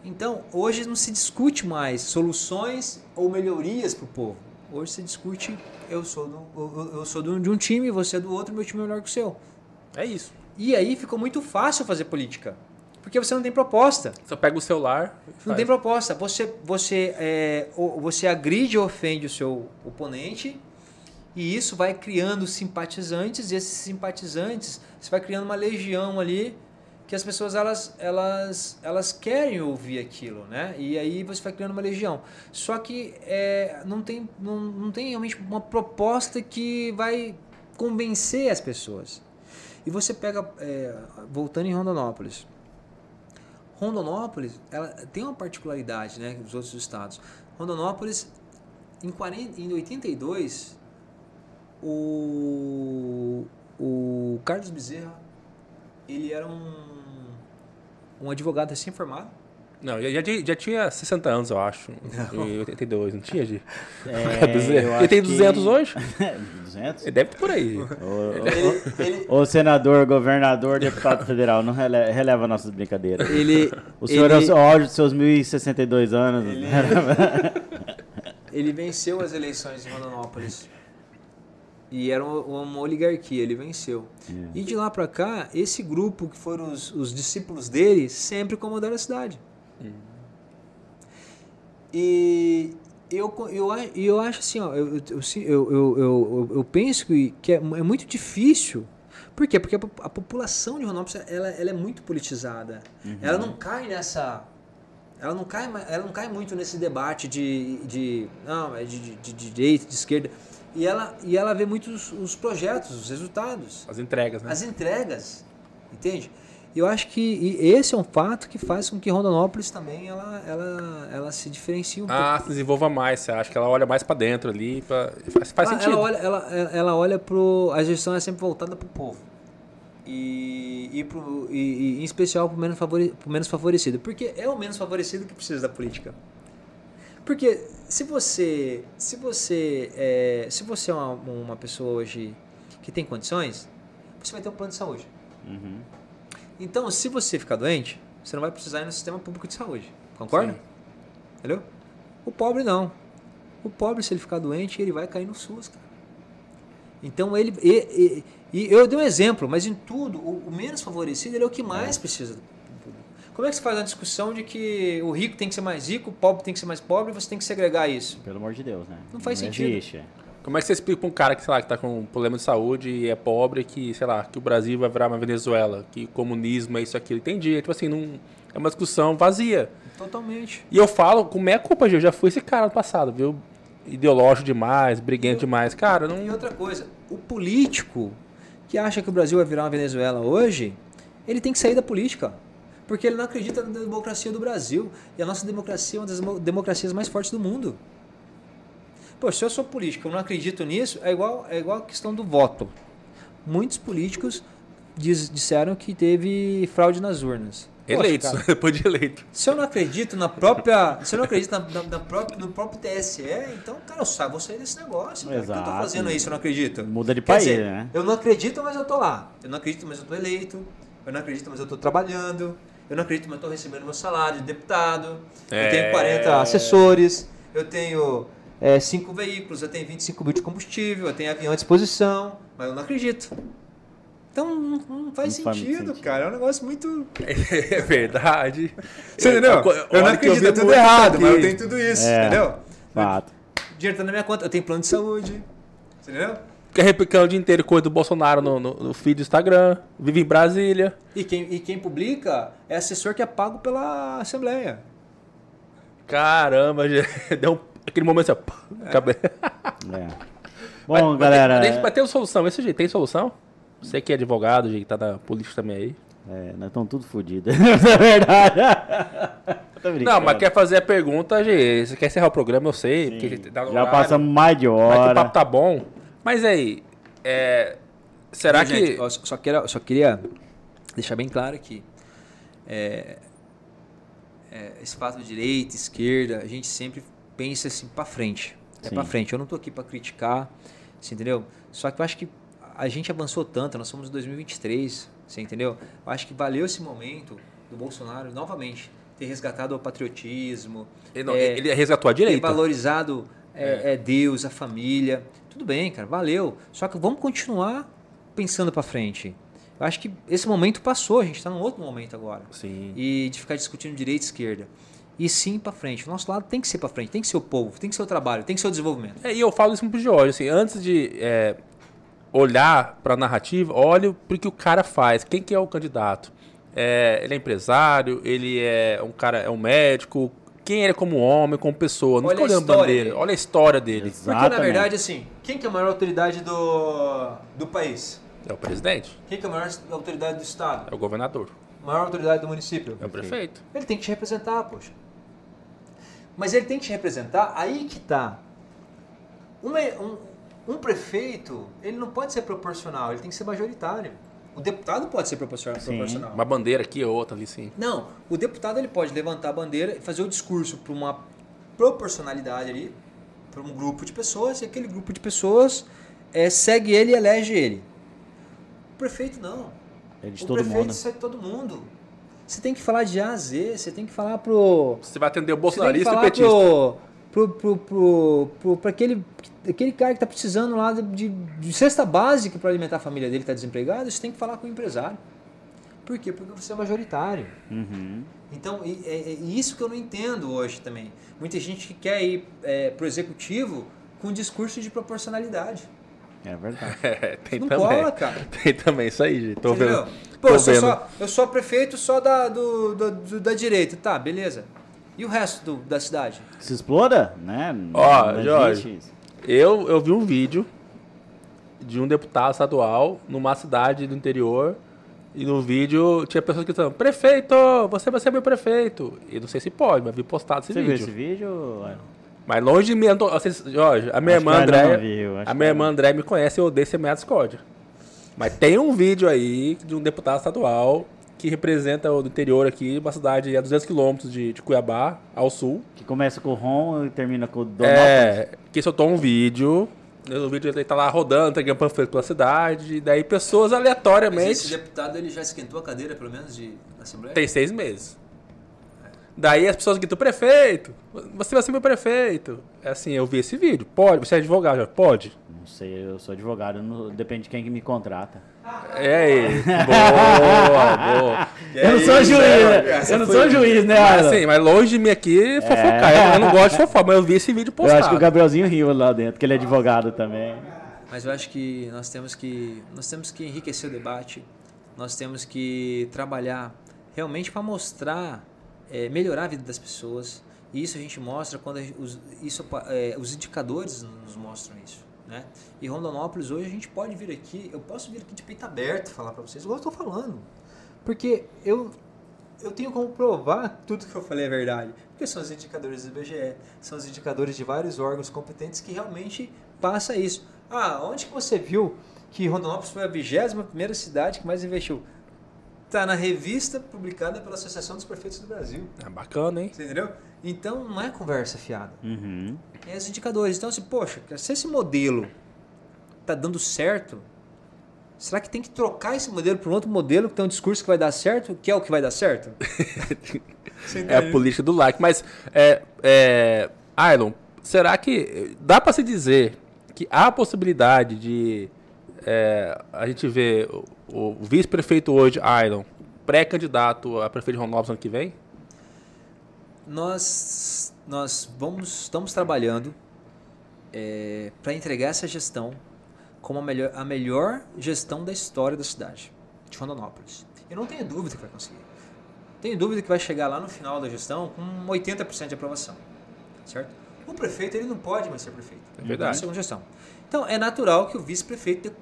Então, hoje não se discute mais soluções ou melhorias para o povo. Hoje se discute, eu sou, do, eu, eu sou do- de um time, você é do outro, meu time é melhor que o seu. É isso. E aí ficou muito fácil fazer política, porque você não tem proposta. Só pega o celular. Não faz. tem proposta. Você, você, é, você agride ou ofende o seu oponente e isso vai criando simpatizantes e esses simpatizantes, você vai criando uma legião ali que as pessoas elas, elas, elas querem ouvir aquilo, né? E aí você vai criando uma legião. Só que é, não, tem, não, não tem realmente uma proposta que vai convencer as pessoas. E você pega, é, voltando em Rondonópolis, Rondonópolis ela tem uma particularidade né, dos outros estados. Rondonópolis, em, 40, em 82, o, o Carlos Bezerra, ele era um, um advogado recém-formado. Não, já, já, já tinha 60 anos, eu acho. Em 82, não tinha, Gi? É, *laughs* Ele tem acho 200 que- hoje? *laughs* 200? Ele deve ter por aí. Ele, ele, ô, senador, governador, deputado federal, não rele- releva nossas brincadeiras. ele, O senhor ele, é o auge dos seus 1062 anos. *laughs* ele venceu as eleições em Rondonópolis. E era uma, uma oligarquia, ele venceu. E de lá pra cá, esse grupo que foram os, os discípulos dele sempre comandaram a cidade. E eu, eu, eu acho assim, ó, eu, eu, eu, eu, eu, penso que, que é, é muito difícil. Por quê? Porque a, a população de Rondonópolis ela, ela é muito politizada. Ela não cai nessa. Ela não cai, ela não cai muito nesse debate de, de, não, é de, de, de direita, de esquerda. E ela, e ela vê muito os, os projetos, os resultados As entregas, né? as entregas, entende? Eu acho que esse é um fato que faz com que Rondonópolis também ela, ela, ela se diferencie um Ah, se desenvolva mais, você acha que ela olha mais pra dentro ali, pra... faz, faz pouco. Ah, sentido. Ela olha, ela, ela- ela olha pro a gestão é sempre voltada pro povo e e, pro, e, e em especial pro menos, favore, menos favorecido, porque é o menos favorecido que precisa da política. Porque se você se você é, se você é uma, uma pessoa hoje que tem condições, você vai ter um plano de saúde. Uhum. Então, se você ficar doente, você não vai precisar ir no sistema público de saúde. Concorda? Sim. Entendeu? O pobre não. O pobre, se ele ficar doente, ele vai cair no SUS, cara. Então, ele. E, e- e eu dei um exemplo, mas em tudo, o, o menos favorecido ele é o que mais precisa do público. Como é que você faz uma discussão de que o rico tem que ser mais rico, o pobre tem que ser mais pobre e você tem que segregar isso? Pelo amor de Deus, né? Não faz sentido. Existe. Como é que você explica pra um cara que, sei lá, que tá com um problema de saúde e é pobre, que, sei lá, que o Brasil vai virar uma Venezuela, que comunismo é isso, aquilo. Entendi. Tipo assim, não, é uma discussão vazia. Totalmente. E eu falo, como é culpa? Eu já fui esse cara no passado, viu? Ideológico demais, briguento demais. Cara, E não. outra coisa, o político que acha que o Brasil vai virar uma Venezuela hoje, ele tem que sair da política. Porque ele não acredita na democracia do Brasil. E a nossa democracia é uma das demo- democracias mais fortes do mundo. Pô, se eu sou político eu não acredito nisso, é igual, é igual a questão do voto. Muitos políticos diz- disseram que teve fraude nas urnas. Eleitos, *laughs* depois de eleito. se eu não acredito na própria. Se eu não acredito na, na- na própria, no próprio TSE, então, cara, eu saio, vou sair desse negócio. cara. Por que eu tô fazendo isso, eu não acredito? Muda de Quer país, dizer, né? Eu não acredito, mas eu tô lá. Eu não acredito, mas eu tô eleito. Eu não acredito, mas eu tô trabalhando. Eu não acredito, mas eu tô recebendo meu salário de deputado. Eu É. tenho 40 assessores. Eu tenho 5 veículos. Eu tenho 25 mil de combustível. Eu tenho avião à disposição. Mas eu não acredito. Então não, não faz Não faz muito sentido, sentido. cara. É um negócio muito. *laughs* É verdade. Você entendeu? Eu- Eu não eu acredito, vi é tudo errado, isso mas eu aqui. tenho tudo isso, É. entendeu? Fato. O dinheiro tá na minha conta, eu tenho plano de saúde. Você entendeu? Fica replicando o dia inteiro coisa do Bolsonaro no, no, no feed do Instagram. Vive em Brasília. E quem, e quem publica é assessor que é pago pela Assembleia. Caramba, *laughs* deu um, aquele momento assim, ó, cabe- *laughs* É. Bom, Mas- mas galera. Tem, mas tem solução, esse jeito, tem solução? Você que é advogado, gente, tá na política também aí. É, nós estamos tudo fodidos. *laughs* é verdade. Não, mas quer fazer a pergunta, Gê, você quer encerrar o programa, eu sei. tá Já passamos mais de Mas que o hora. papo tá bom. Mas aí, é, será que... Gente, eu só, quero, só queria deixar bem claro que é, é, esse fato de direita, esquerda, a gente sempre pensa assim pra frente. É pra frente. Eu não tô aqui pra criticar, você entendeu? Só que eu acho que a gente avançou tanto, nós somos em 2023, você entendeu? Eu acho que valeu esse momento do Bolsonaro, novamente, ter resgatado o patriotismo, Ele, não, é, ele resgatou a ter direita. valorizado é, é Deus, a família. Tudo bem, cara, valeu. Só que vamos continuar pensando pra frente. Eu acho que esse momento passou, a gente tá num outro momento agora. Sim. E de ficar discutindo direita e esquerda. E sim pra frente. O nosso lado tem que ser pra frente, tem que ser o povo, tem que ser o trabalho, tem que ser o desenvolvimento. É, e eu falo isso pro Jorge, assim, antes de é, olhar pra narrativa, olhe pro que o cara faz. Quem que é o candidato? É, ele é empresário, ele é um cara, é um médico. Quem ele é como homem, como pessoa. Não Olha fica olhando bandeira. dele. Olha a história dele. Porque, na Exatamente. verdade, assim, quem que é a maior autoridade do, do país? É o presidente, Quem que é a maior autoridade do estado? é o governador, A maior autoridade do município? é o prefeito. Ele tem que te representar, poxa. Mas ele tem que te representar, aí que tá. Uma- um, um prefeito, ele não pode ser proporcional, ele tem que ser majoritário. O deputado pode ser proporcional. Sim. proporcional. Uma bandeira aqui, outra ali, sim. Não, o deputado ele pode levantar a bandeira e fazer o discurso para uma proporcionalidade ali, para um grupo de pessoas, e aquele grupo de pessoas é, segue ele e elege ele. O prefeito não. É de o todo prefeito mundo. segue todo mundo. Você tem que falar de A a Z, você tem que falar pro. Você vai atender o bolsonarista e o petista. pro, pro, pro, pro, pro, pra aquele, aquele cara que tá precisando lá de, de, cesta básica para alimentar a família dele, que tá desempregado, você tem que falar com o empresário. Por quê? Porque você é majoritário. Uhum. Então, e- é, é isso que eu não entendo hoje também. Muita gente que quer ir é, pro executivo com um discurso de proporcionalidade. É verdade. *laughs* É, tem não também. cola, cara. *laughs* Tem também isso aí, gente. Tô vendo. Pô, tô eu sou, vendo. só, eu sou prefeito só da, do, do- do- da direita. Tá, beleza. E o resto do- da cidade? Se exploda, né? Ó, Não Jorge. Eu, eu vi um vídeo de um deputado estadual numa cidade do interior. E no vídeo tinha pessoas que estavam, prefeito, você vai ser meu prefeito. E não sei se pode, mas vi postado esse Você viu vídeo. esse vídeo? Mas longe de mim, Jorge, a minha Acho irmã André. viu, A minha irmã não. André me conhece e eu odeio semear discórdia. Mas tem um vídeo aí de um deputado estadual que representa o interior aqui, uma cidade a 200 quilômetros de, de Cuiabá, ao sul. Que começa com o Ron e termina com o Donópolis. É, que soltou um vídeo. No vídeo ele tá lá rodando, entregando panfleto pela cidade. E daí pessoas Mas esse aleatoriamente. deputado ele já esquentou a cadeira, pelo menos, de Assembleia? Tem seis meses. Daí as pessoas gritam, prefeito, você vai ser meu prefeito. É assim, eu vi esse vídeo. Pode, você é advogado, já pode. Não sei, eu sou advogado, não- depende de quem que me contrata. É aí. Boa, boa. eu não sou juiz, né? Eu não sou juiz, né, Mas assim, mas longe de mim aqui fofocar. Eu, eu não gosto de fofocar, mas eu vi esse vídeo É. Eu postado. acho que o Gabrielzinho riu lá dentro, que ele é advogado também. Mas eu acho que nós temos que nós temos que enriquecer o debate. Nós temos que trabalhar realmente para mostrar, eh, melhorar a vida das pessoas. E isso a gente mostra quando os, isso, eh, os indicadores nos mostram isso. Né? E Rondonópolis hoje a gente pode vir aqui, eu posso vir aqui de peito aberto falar para vocês, igual eu estou falando. Porque eu, eu tenho como provar que tudo que eu falei é verdade. Porque são os indicadores do IBGE, são os indicadores de vários órgãos competentes que realmente passa isso. Ah, onde que você viu que Rondonópolis foi a 21 primeira cidade que mais investiu? Tá na revista publicada pela Associação dos Prefeitos do Brasil. É bacana, hein? Você entendeu? Então não é conversa fiada. Uhum. É os indicadores. Então, assim, poxa, se esse modelo tá dando certo, será que tem que trocar esse modelo para um outro modelo que tem um discurso que vai dar certo, que é o que vai dar certo? *laughs* É a política do like. Mas, é, é, Ailon, será que dá para se dizer que há a possibilidade de é, a gente ver o, o vice-prefeito hoje, Ailon, pré-candidato a prefeito de Rondonópolis ano que vem? Nós, nós vamos, estamos trabalhando para entregar essa gestão como a melhor, a melhor gestão da história da cidade de Rondonópolis. Eu não tenho dúvida que vai conseguir. Tenho dúvida que vai chegar lá no final da gestão com 80% de aprovação. Certo? O prefeito ele não pode mais ser prefeito. É verdade. Na segunda gestão. Então é natural que o vice-prefeito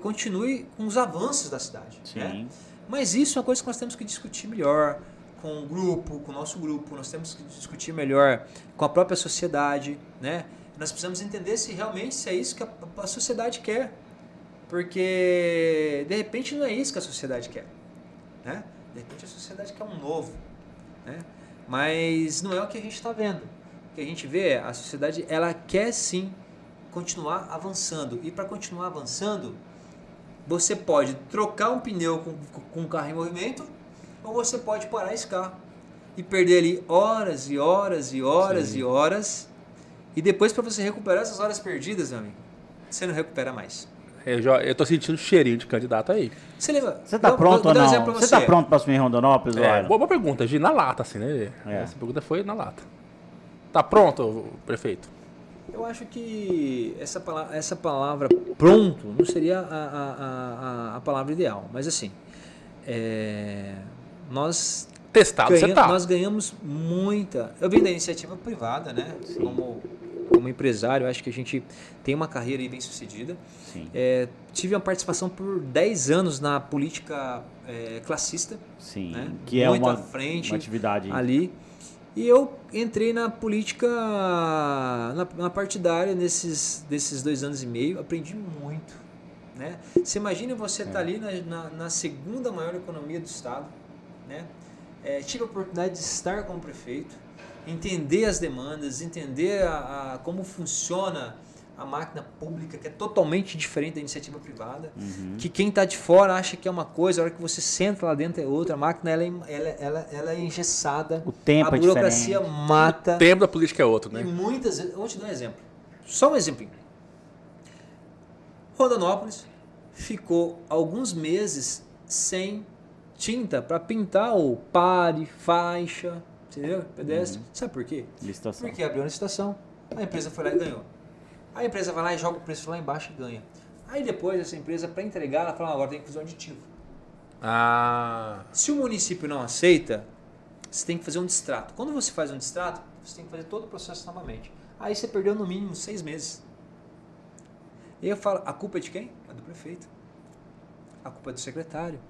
continue com os avanços da cidade. né? Sim. Mas isso é uma coisa que nós temos que discutir melhor com o grupo, com o nosso grupo, nós temos que discutir melhor com a própria sociedade, né? Nós precisamos entender se realmente se é isso que a, a sociedade quer. Porque de repente não é isso que a sociedade quer, né? De repente a sociedade quer um novo, né? Mas não é o que a gente está vendo. O que a gente vê é a sociedade ela quer sim continuar avançando e para continuar avançando você pode trocar um pneu com, com um carro em movimento ou você pode parar esse carro e perder ali horas e horas e horas Sim. e horas e depois para você recuperar essas horas perdidas, meu amigo, você não recupera mais. Eu, já, eu tô sentindo cheirinho de candidato aí. Você lembra? Você tá Vou- pronto vou ou não? pra Você tá pronto pra assumir Rondonópolis, É, boa, boa pergunta, Gi, na lata, assim, né? É. Essa pergunta foi na lata. Tá pronto, prefeito? Eu acho que essa palavra, essa palavra pronto não seria a, a, a, a- a palavra ideal, mas assim, é, nós Testado, Ganha- você tá. Nós ganhamos muita. Eu venho da iniciativa privada, né? Como, como empresário, acho que a gente tem uma carreira aí bem sucedida. Sim. É, tive uma participação por 10 anos na política é, classista, Sim. né? Que é Muito uma, à frente uma atividade. ali. E eu entrei na política, na, na partidária nesses, desses dois anos e meio, aprendi muito. Né? Você imagina você estar ali na, na, na segunda maior economia do estado, né? É, tive a oportunidade de estar como prefeito, entender as demandas, entender a, a- como funciona a máquina pública, que é totalmente diferente da iniciativa privada, Uhum. que quem está de fora acha que é uma coisa, a hora que você senta lá dentro é outra, a máquina ela, é- ela, ela, ela é engessada, O tempo a é burocracia diferente. mata, O tempo da política é outro, e né? muitas vezes, eu vou te dar um exemplo, só um exemplo. Rondonópolis ficou alguns meses sem tinta para pintar o pare, faixa, entendeu? Pedestre. Sabe por quê? Licitação. Porque abriu a licitação, a empresa foi lá e ganhou. A empresa vai lá e joga o preço lá embaixo e ganha. Aí depois essa empresa, para entregar, ela fala, "Ah, agora tem que fazer um aditivo. Ah. Se o município não aceita, você tem que fazer um distrato. Quando você faz um distrato, você tem que fazer todo o processo novamente. Aí você perdeu no mínimo seis meses. E eu falo, a culpa é de quem? É do prefeito. A culpa é do secretário.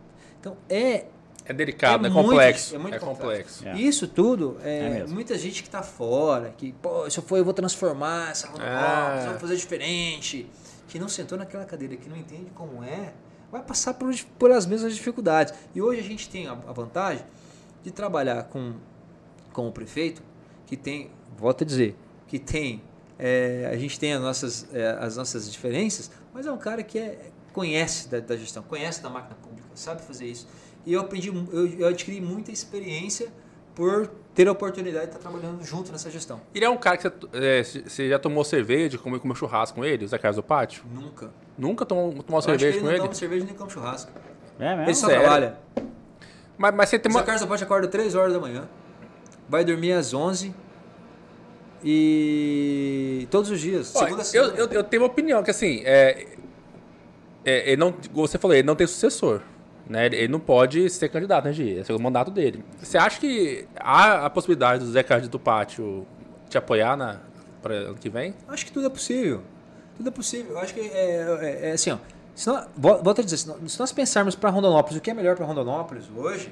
Então é É delicado, É é, muito- complexo. é muito complexo. É. isso tudo É é, muita gente que está fora, que pô, se eu for eu vou transformar essa Rondonópolis, É. eu vou fazer diferente, que não sentou naquela cadeira, que não entende como é, vai passar por, por as mesmas dificuldades. E hoje a gente tem a, a vantagem de trabalhar com, com o prefeito, que tem, volto a dizer, que tem, é, a gente tem as nossas, é, as nossas diferenças, mas é um cara que é, conhece da, da gestão, conhece da máquina pública, sabe fazer isso. E eu aprendi, eu, eu adquiri muita experiência por ter a oportunidade de estar trabalhando junto nessa gestão. Ele é um cara que você, é, você já tomou cerveja, comeu, comeu churrasco com ele, o Zé Carlos do Pátio? Nunca. Nunca tomou, tomou Eu acho que cerveja ele com não ele? toma cerveja nem come churrasco. É mesmo? Ele só Sério? trabalha. Mas, mas você tem O uma. Carlos Aponte acorda 3 horas da manhã, vai dormir às 11 e todos os dias, Ó, segunda eu, eu, eu tenho uma opinião que assim, é, é, ele não, como você falou, ele não tem sucessor. Né? Ele, não pode ser candidato, né, Gi? Esse é o mandato dele. Você acha que há a possibilidade do Zé Carlos do Pátio te apoiar na, para ano que vem? Acho que tudo é possível. Tudo é possível. Eu acho que é, é- é assim, ó. Se nós, vol- volto a dizer, se nós, se nós pensarmos para Rondonópolis, o que é melhor para Rondonópolis hoje,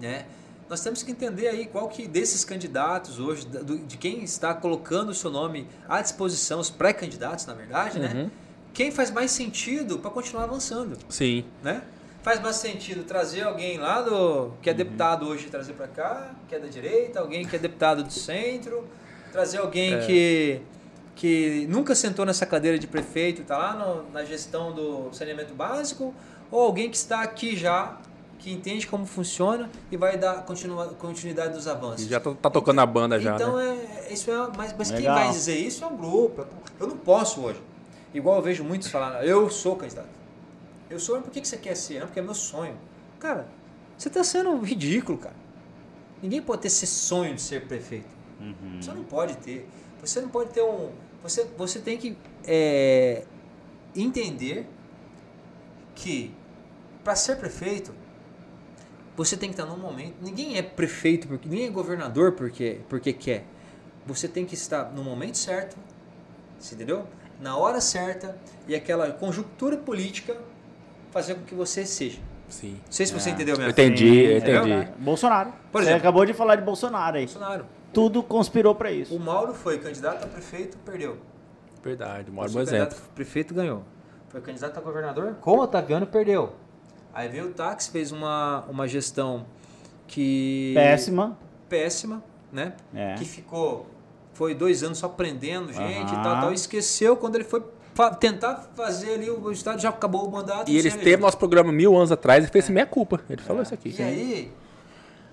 né? Nós temos que entender aí qual que desses candidatos hoje, do- de quem está colocando o seu nome à disposição, os pré-candidatos, na verdade, né? Uhum. Quem faz mais sentido para continuar avançando, Sim. né? Faz mais sentido trazer alguém lá do que é deputado hoje trazer para cá, que é da direita, alguém que é deputado do centro, trazer alguém que que nunca sentou nessa cadeira de prefeito, está lá no- na gestão do saneamento básico, ou alguém que está aqui já, que entende como funciona e vai dar continua, continuidade dos avanços. Já tá, tá tocando a banda já, Então né? é, isso é, mas, mas quem vai dizer isso é um grupo. Eu não posso hoje. Igual eu vejo muitos falar, eu sou candidato. Eu sou, por que que você quer ser? Não, porque é meu sonho. Cara, você está sendo ridículo, cara. Ninguém pode ter esse sonho de ser prefeito. Uhum. Você não pode ter. Você não pode ter um. Você, você tem que é, entender que para ser prefeito você tem que estar num momento. Ninguém é prefeito porque ninguém é governador porque porque quer. Você tem que estar no momento certo, você entendeu? Na hora certa e aquela conjuntura política fazer com que você seja. Sim. Não sei se você É. entendeu Eu mesmo. entendi, eu Entendeu? entendi. Bolsonaro. Por Você exemplo. acabou de falar de Bolsonaro aí. Bolsonaro. Tudo conspirou pra isso. O Mauro foi candidato a prefeito, perdeu. Verdade, mora um Foi exemplo. candidato a prefeito ganhou. Foi candidato a governador com o Otaviano perdeu. Aí veio o táxi, fez uma, uma gestão que. Péssima. Péssima, né? É. Que ficou. Foi dois anos só prendendo gente Aham. e tal, tal. Esqueceu quando ele foi fa- tentar fazer ali o estado, já acabou o mandato. E ele esteve no nosso programa mil anos atrás e fez meia culpa. Ele falou isso aqui. E aí,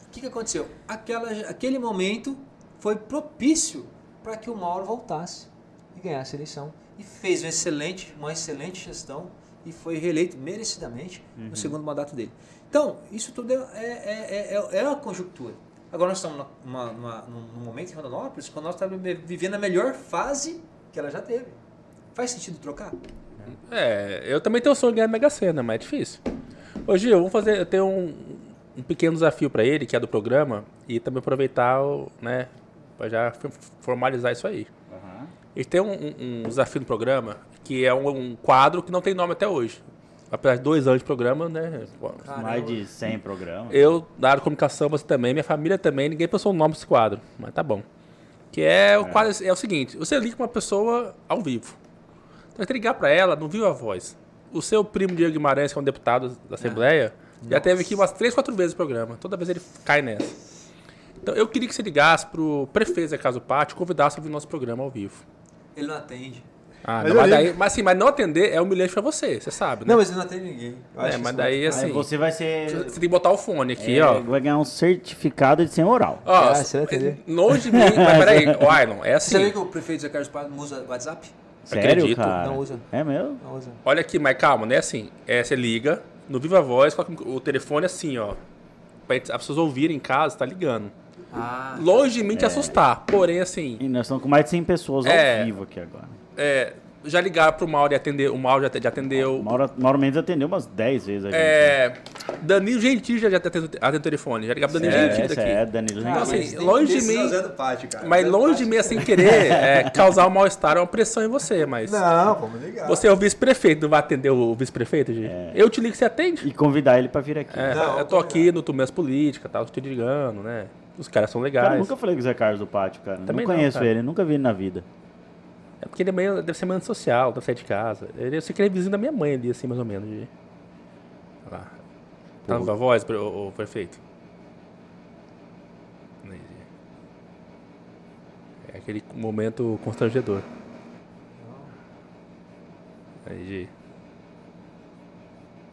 o que, que aconteceu? Aquela, aquele momento foi propício para que o Mauro voltasse e ganhasse a eleição. E fez uma excelente, uma excelente gestão e foi reeleito merecidamente no segundo mandato dele. Então, isso tudo é, é, é, é, é uma conjuntura. Agora nós estamos numa, numa- num num momento em Rondonópolis quando nós estamos vivendo a melhor fase que ela já teve. Faz sentido trocar? É, eu também tenho o sonho de ganhar a Mega Sena, mas é difícil. Ô Gil, vamos fazer. Eu tenho um, um pequeno desafio para ele, que é do programa, e também aproveitar, o, né, para já formalizar isso aí. Ele tem um, um- um desafio no programa, que é um, um quadro que não tem nome até hoje. Apesar de dois anos de programa, né? Mais de 100 programas. Eu, da área de comunicação, você também, minha família também, ninguém pensou no nome desse quadro, mas tá bom. Que é o quadro, é o seguinte, você liga pra uma pessoa ao vivo. Então você tem que ligar pra ela, não viu a voz. O seu primo Diego Guimarães, que é um deputado da Assembleia, já teve aqui umas três, quatro vezes o programa. Toda vez ele cai nessa. Então eu queria que você ligasse pro prefeito da Casa Pátio e convidasse a ouvir nosso programa ao vivo. Ele não atende. Ah, Mas não, mas, daí, mas assim, mas não atender é humilhante pra você, você sabe, né? Não, mas ele não atende ninguém. Eu É, mas daí muito- assim. Aí você vai ser. Você tem que botar o fone aqui, é, ó. Vai ganhar um certificado de 100 oral. Ó, Ah, você vai entender. longe de mim, mas peraí, Wylon, é Você sabia assim. que o prefeito Zé Carlos Paz não usa WhatsApp? Sério, acredito. cara? Não usa. É mesmo? Não usa. Olha aqui, mas calma, não é assim. É, você liga, no Viva Voz, coloca o telefone assim, ó. Pra as pessoas ouvirem em casa, tá ligando. Ah, Longe de mim te assustar. Porém, assim, E nós estamos com mais de 100 pessoas ao É. vivo aqui agora. é, já ligaram pro Mauro e atender, o Mauro já, já atendeu. Mauro, Mauro Mendes atendeu umas 10 vezes a gente. É, Danilo Gentili já atendeu, atendeu o telefone. Já ligaram pro Danilo é, Gentili essa daqui. é, Danilo Então, Gentili. assim, longe de mim. pátio, cara. Mas longe de mim, assim, querer *laughs* é, causar um mal-estar, é uma pressão em você, mas. Não, vamos ligar. Você é o vice-prefeito, não vai atender o vice-prefeito, Gi? Eu te ligo, você atende? E convidar ele pra vir aqui. É, Não, eu tô aqui no Tumeiras Política, tal, te ligando, né? Os caras são legais. Cara, eu nunca falei com o Zé Carlos do Pátio, cara. Também não não, conheço cara. ele, nunca vi ele na vida. Porque ele é meio, deve ser meio antissocial, deve sair de casa. Ele, eu sei que ele é vizinho da minha mãe ali, assim, mais ou menos. De... Olha lá. Tá na voz, o, o prefeito? É aquele momento constrangedor. Aí, Gi.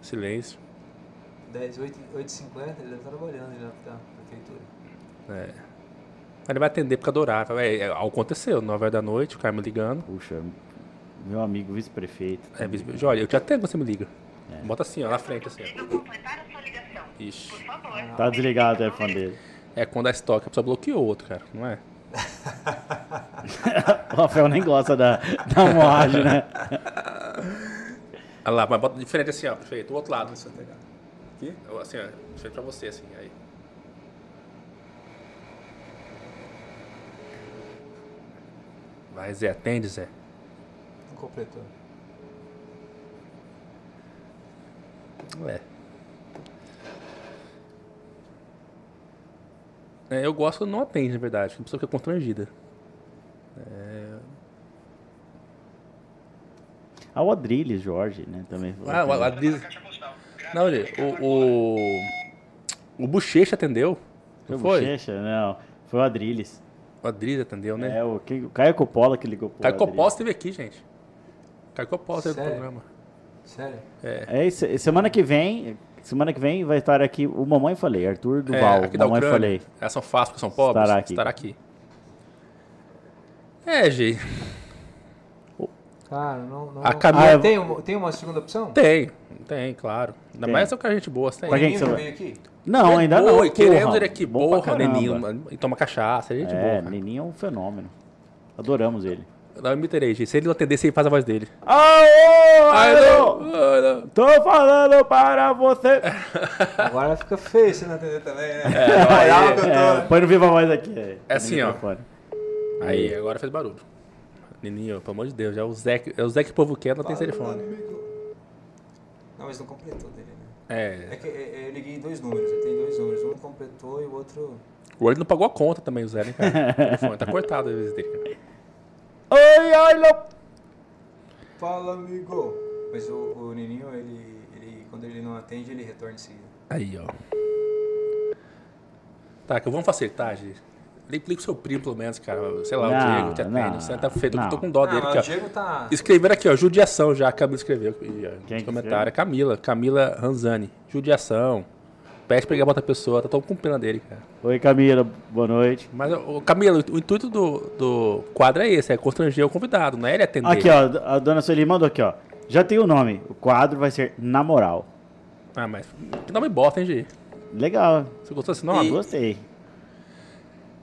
Silêncio. 10, 8, 8h50, ele deve estar trabalhando já na prefeitura. É. Ele vai atender porque adorar. É, é, aconteceu, 9 horas da noite, o cara me ligando. Puxa, meu amigo vice-prefeito. É, bis- olha, eu te atendo quando você me liga. Bota assim, ó, na frente, assim. Ixi. Por favor. Tá desligado o telefone dele. É quando a estoque, a pessoa bloqueou o outro, cara, não é? *laughs* O Rafael nem gosta da, da moagem, né? Olha lá, mas bota diferente assim, ó, prefeito, o outro lado. Deixa eu pegar. Aqui? Assim, ó, diferente pra você, assim, aí. Vai, Zé, atende, Zé. Não completou. É. É, eu gosto quando não atende, na verdade, que a pessoa fica constrangida. Ah, o Adrilles, Jorge, né? Também. Ah, o Adriz... Não, ele, o, o, o Bochecha atendeu, Foi não o foi? Bochecha? Não, foi o Adrilles. O Adriz atendeu, né? É, o, que, o Caio Coppola que ligou pro Caio. Coppola esteve aqui, gente. Caio Coppola esteve no Sério? programa. Sério? É, esse- semana que vem, semana que vem vai estar aqui o Mamãe Falei, Arthur Duval, é, aqui da Mamãe Ucrânia. Falei. Elas são fáceis porque são pobres. Estará aqui. Estará aqui. É, Gi. Cara, não. não A Camila- Ah, tem, uma, tem uma segunda opção? Tem, tem, claro. Ainda Tem. mais se o cara gente boa, tem. Pra quem que você vai? veio aqui? Não, ainda Boa, não. e queremos porra. ele aqui, Bom pra porra. Neninho, mano, e toma cachaça, é gente É, boa. Neninho é um fenômeno. Adoramos ele. Não, eu imiterei, gente. Se ele não atender, você faz a voz dele. Aô, alô. Tô falando para você. *laughs* Agora fica feio se não atender também, né? eu tô- É, põe no Viva Voz aqui. É, É assim, ó. Aí, agora fez barulho. Neninho, pelo amor de Deus, já é o Zé, é o Zé que o povo quer, não tem telefone. Não, mas não completou dele, né? É É. que é, eu liguei dois números, ele tem dois números. Um completou e o outro. O olho não pagou a conta também, o Zé, né, cara? O tá cortado às vezes dele. Oi, ai, lo- Fala, amigo! Mas o, o Nininho, ele, ele, quando ele não atende, ele retorna em seguida. Aí, ó. Tá, que vamos facilitar, gente. Liga liga pro seu primo, pelo menos, cara. Sei lá, Não, o Diego te atende. não, Você tá feito. Eu não. tô com dó Ah, dele mas aqui, o ó. Diego tá. Escreveram aqui, ó, judiação já. A Camila escreveu aqui, ó, Quem no que comentário. Camila, Camila Ranzani. Judiação. Pede pra pra outra pessoa. Tá todo com pena dele, cara. Oi, Camila, boa noite. Mas, ô, Camila, o intuito do, do quadro é esse: é constranger o convidado, não é ele atender. Aqui, ó, a dona Sueli mandou aqui, ó. Já tem o nome. O quadro vai ser Na Moral. Ah, mas que nome bosta, hein, Gi? Legal. Você gostou desse nome? Gostei.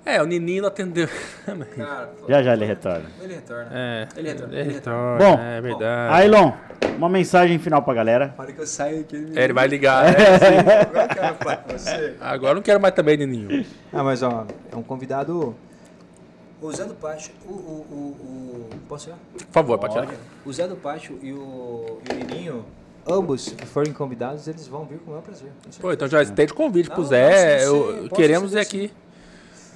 É, o Nininho não atendeu. *laughs* Cara, Já já ele retorna. ele retorna. É, Ele retorna, ele retorna, Bom, é verdade. Ailon, uma mensagem final pra galera. Na hora que eu saio aqui, ele me... É, ele vai ligar. né? Agora eu quero falar com você. Agora eu não quero mais também, Nininho. Ah, mas ó, é um convidado. O Zé do Pátio, o... o, o, o- Posso ir? Por favor, tirar. O Zé do Pátio e o, e o Nininho... Ambos que forem convidados, eles vão vir com o meu prazer. Pô, então já tem de convite pro Não, Zé. posso eu- ser- posso queremos ir aqui.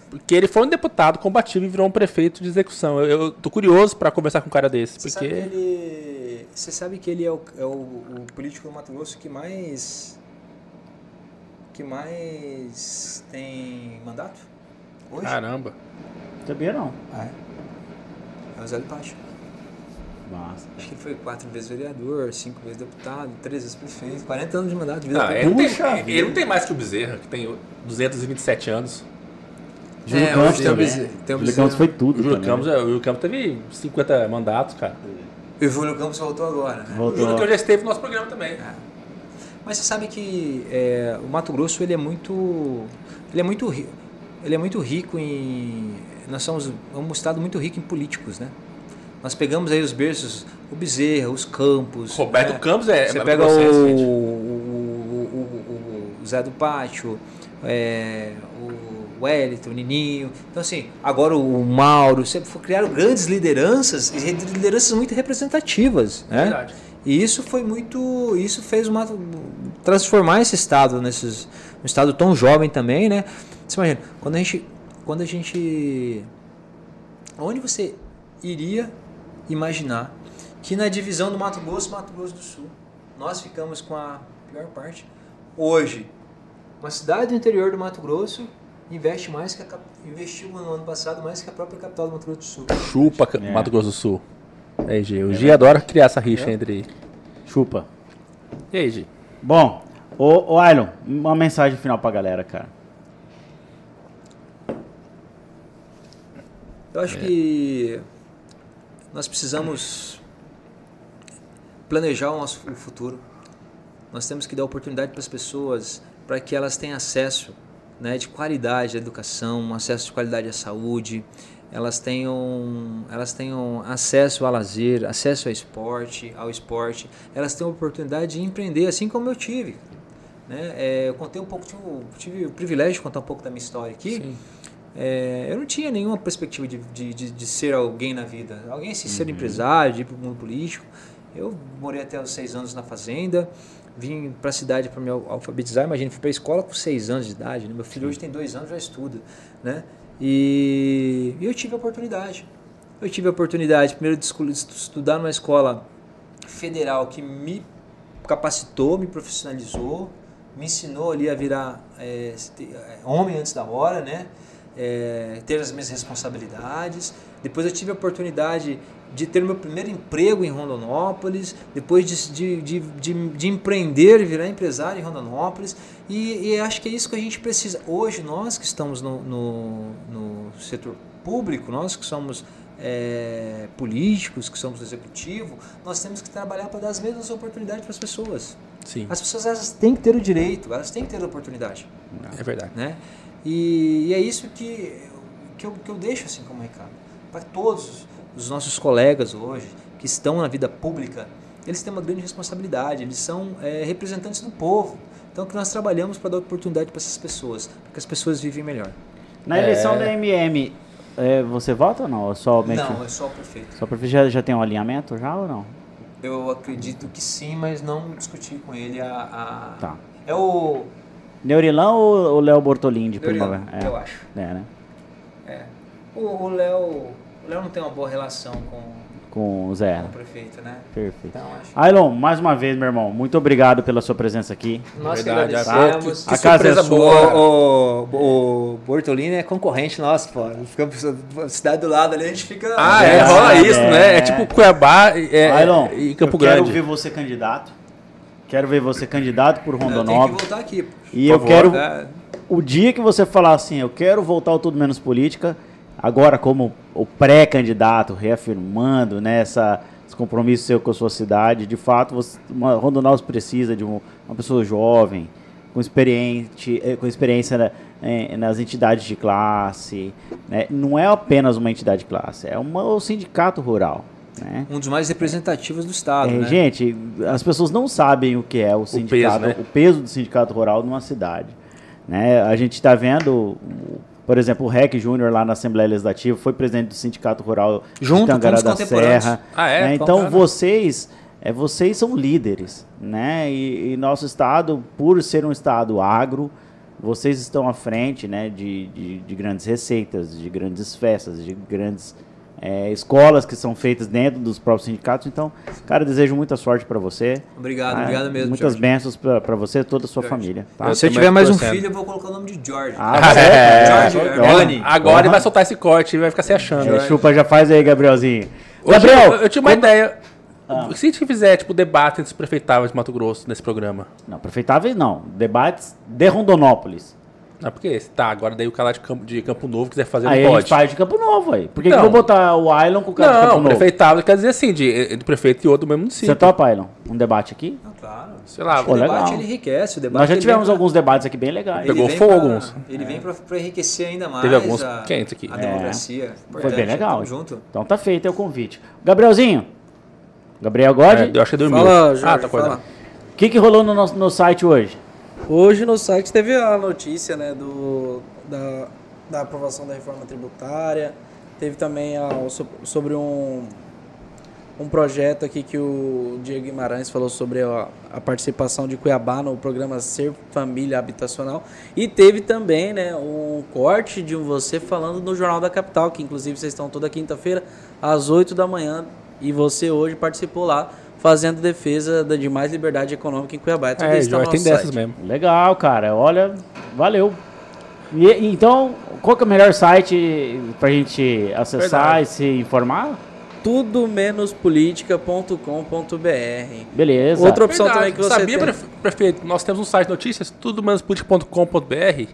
Porque ele foi um deputado combativo e virou um prefeito de execução. Eu, eu tô curioso pra conversar com um cara desse. Você Porque. sabe que ele, você sabe que ele é o, é o, o político do Mato Grosso que mais que mais tem mandato hoje? Caramba. Sabia não. Ah, é. É o Zé do. Massa. Acho que ele foi quatro vezes vereador, cinco vezes deputado, três vezes prefeito, 40 anos de mandato de vida Não, ele, não tem, ele não tem mais que o Bezerra, que tem 227 anos. Júlio É, Campos o também. Bezerra- tem o Júlio. Campos foi tudo O Júlio também. Campos, é, o Júlio Campos teve 50 mandatos, cara. E o Júlio Campos voltou agora, né? O Voltou. Júlio Campos já esteve no nosso programa também. Mas você sabe que é, o Mato Grosso ele é muito ele é muito ri- ele é muito rico em nós somos um estado muito rico em políticos, né? Nós pegamos aí os berços, o Bezerra, os Campos. Roberto né? Campos é. Você é pega o, Mato-Grossense, o, o- o- o Zé do Pátio, é, o Wellington, o Nininho. Então, assim, agora o Mauro. Você criaram grandes lideranças, e lideranças muito representativas. Né? Verdade. E isso foi muito. Isso fez uma. transformar esse estado nesses. Um estado tão jovem também, né? Você imagina, quando a gente. Quando a gente. Onde você iria imaginar que na divisão do Mato Grosso, Mato Grosso do Sul, nós ficamos com a pior parte. Hoje, uma cidade do interior do Mato Grosso investe mais que a investiu no ano passado mais que a própria capital do Mato Grosso do Sul. Chupa É. Mato Grosso do Sul. E aí, G. O G adora criar essa rixa entre. Chupa. E aí, G? Bom, ô, ô Ailon, uma mensagem final pra galera, cara. Eu acho que nós precisamos planejar o nosso o futuro. Nós temos que dar oportunidade para as pessoas para que elas tenham acesso né, de qualidade à educação, um acesso de qualidade à saúde, elas tenham, elas tenham acesso ao lazer, acesso ao esporte, ao esporte, elas tenham a oportunidade de empreender, assim como eu tive. Né? É, eu contei um pouco, tive, tive o privilégio de contar um pouco da minha história aqui. É, eu não tinha nenhuma perspectiva de, de, de, de ser alguém na vida. Alguém assim, ser empresário, de ir para o mundo político. Eu morei até os seis anos na fazenda, vim para a cidade para me al- alfabetizar. Imagina, fui para a escola com seis anos de idade. Né? Meu filho hoje tem dois anos, já estuda. Né? E, e eu tive a oportunidade. Eu tive a oportunidade, primeiro, de estudar numa escola federal que me capacitou, me profissionalizou, me ensinou ali a virar é, é, homem antes da hora, né? É, ter as minhas responsabilidades. Depois eu tive a oportunidade de ter meu primeiro emprego em Rondonópolis, depois de, de, de, de, de empreender virar empresário em Rondonópolis. E, e acho que é isso que a gente precisa. Hoje, nós que estamos no, no, no setor público, nós que somos é, políticos, que somos do executivo, nós temos que trabalhar para dar as mesmas oportunidades para as pessoas. Sim, As pessoas elas têm que ter o direito, elas têm que ter a oportunidade, é verdade. né? E, e é isso que, que, eu, que eu deixo assim como recado para todos os nossos colegas hoje que estão na vida pública. Eles têm uma grande responsabilidade, eles são é, representantes do povo. Então que nós trabalhamos para dar oportunidade para essas pessoas, para que as pessoas vivem melhor. Na É. eleição da MM, é, você vota ou não? Ou somente... Não, é só o prefeito. Só pra já, já tem um alinhamento já ou não? Eu acredito que sim, mas não discuti com ele a. a- Tá. É o. Neurilão ou o Léo Bortolin de Neurilão, Primavera? eu acho. É, né? É. O o Léo. O Léo não tem uma boa relação com, Com o Zé. com o prefeito, né? Perfeito. Então acho. Ailon, mais uma vez, meu irmão, muito obrigado pela sua presença aqui. Nós que Verdade, agradecemos. que- A casa é sua. boa. O, o, o Bortolini é concorrente nosso, pô. Fica a cidade do lado ali, a gente fica. Ah, É, é, rola é, isso, é. né? É tipo Cuiabá é, Ailon, e Campo eu quero Grande. ver você candidato. Quero ver você candidato por Eu tenho que Rondonópolis. voltar aqui. pô. E Por eu favor. quero, É, o dia que você falar assim, eu quero voltar ao Tudo Menos Política, agora como o pré-candidato, reafirmando né, essa, esse compromisso seu com a sua cidade, de fato, você, uma, Rondonópolis precisa de um- uma pessoa jovem, com, experiente, eh, com experiência na- eh, nas entidades de classe. né? Não é apenas uma entidade de classe, é uma, o sindicato rural. Né? Um dos mais representativos do Estado, É, né? Gente, as pessoas não sabem o que é o sindicato, o peso, peso, né? do sindicato rural numa cidade. Né? A gente está vendo, o- por exemplo, o REC Júnior lá na Assembleia Legislativa foi presidente do sindicato rural Junto, de Tangará da. Serra. Ah, é? né? Então, Então cara. vocês, é, vocês são líderes, né? E, e nosso estado, por ser um estado agro, vocês estão à frente, né? De, de, de grandes receitas, de grandes festas, de grandes é, escolas que são feitas dentro dos próprios sindicatos. Então, cara, desejo muita sorte para você. Obrigado, Ah, obrigado mesmo, Muitas Jorge. bênçãos para você e toda a sua Jorge. família. tá? Eu Se eu tiver mais um filho, eu vou colocar o nome de George. Ah, É, Jorge, Olha, Hernani. Agora ele vai soltar esse corte e vai ficar se achando. É, chupa já faz aí, Gabrielzinho. Hoje Gabriel! eu, eu tinha uma ideia. Ah. Se a gente fizer, tipo, debate entre os prefeitáveis de Mato Grosso nesse programa. Não, prefeitáveis não. Debates de Rondonópolis. Não, porque tá, agora daí o cara de Campo, de Campo Novo quiser fazer, Aí não a pode. gente faz de Campo Novo aí. Por que, que Então. eu vou botar o Ailon com o cara de Campo Não, Novo? prefeitável quer dizer assim, de, de prefeito e outro do mesmo município. Você topa, Ailon? Um debate aqui? Ah, claro. Sei lá, Pô, o legal. debate ele enriquece, o debate Nós já tivemos vem pra- alguns debates aqui bem legais. ele Pegou fogo pra- alguns. Ele vem para enriquecer ainda mais Teve alguns a, quentes aqui. a É. democracia. Foi Importante, bem legal. Tamo junto. Então tá feito é o convite. Gabrielzinho. Gabriel God, É, eu acho que dormiu. Fala, Jorge, ah, tá acordado. o que, que rolou no, nosso, no site hoje? Hoje no site teve a notícia né, do, da, da aprovação da reforma tributária. Teve também a- sobre um, um projeto aqui que o Diego Guimarães falou sobre a, a participação de Cuiabá no programa Ser Família Habitacional. E teve também né, um corte de você falando no Jornal da Capital, que inclusive vocês estão toda quinta-feira, às 8 da manhã. E você hoje participou lá fazendo defesa da- de mais liberdade econômica em Cuiabá. Tudo É, isso tá no tem dessas site. mesmo. Legal, cara. Olha, valeu. E, então, qual que é o melhor site pra gente acessar Verdade. e se informar? tudo menos política.com.br. Beleza. Outra opção Verdade. também que você Sabia, tem. prefe- prefeito, nós temos um site de notícias, tudo menos política.com.br.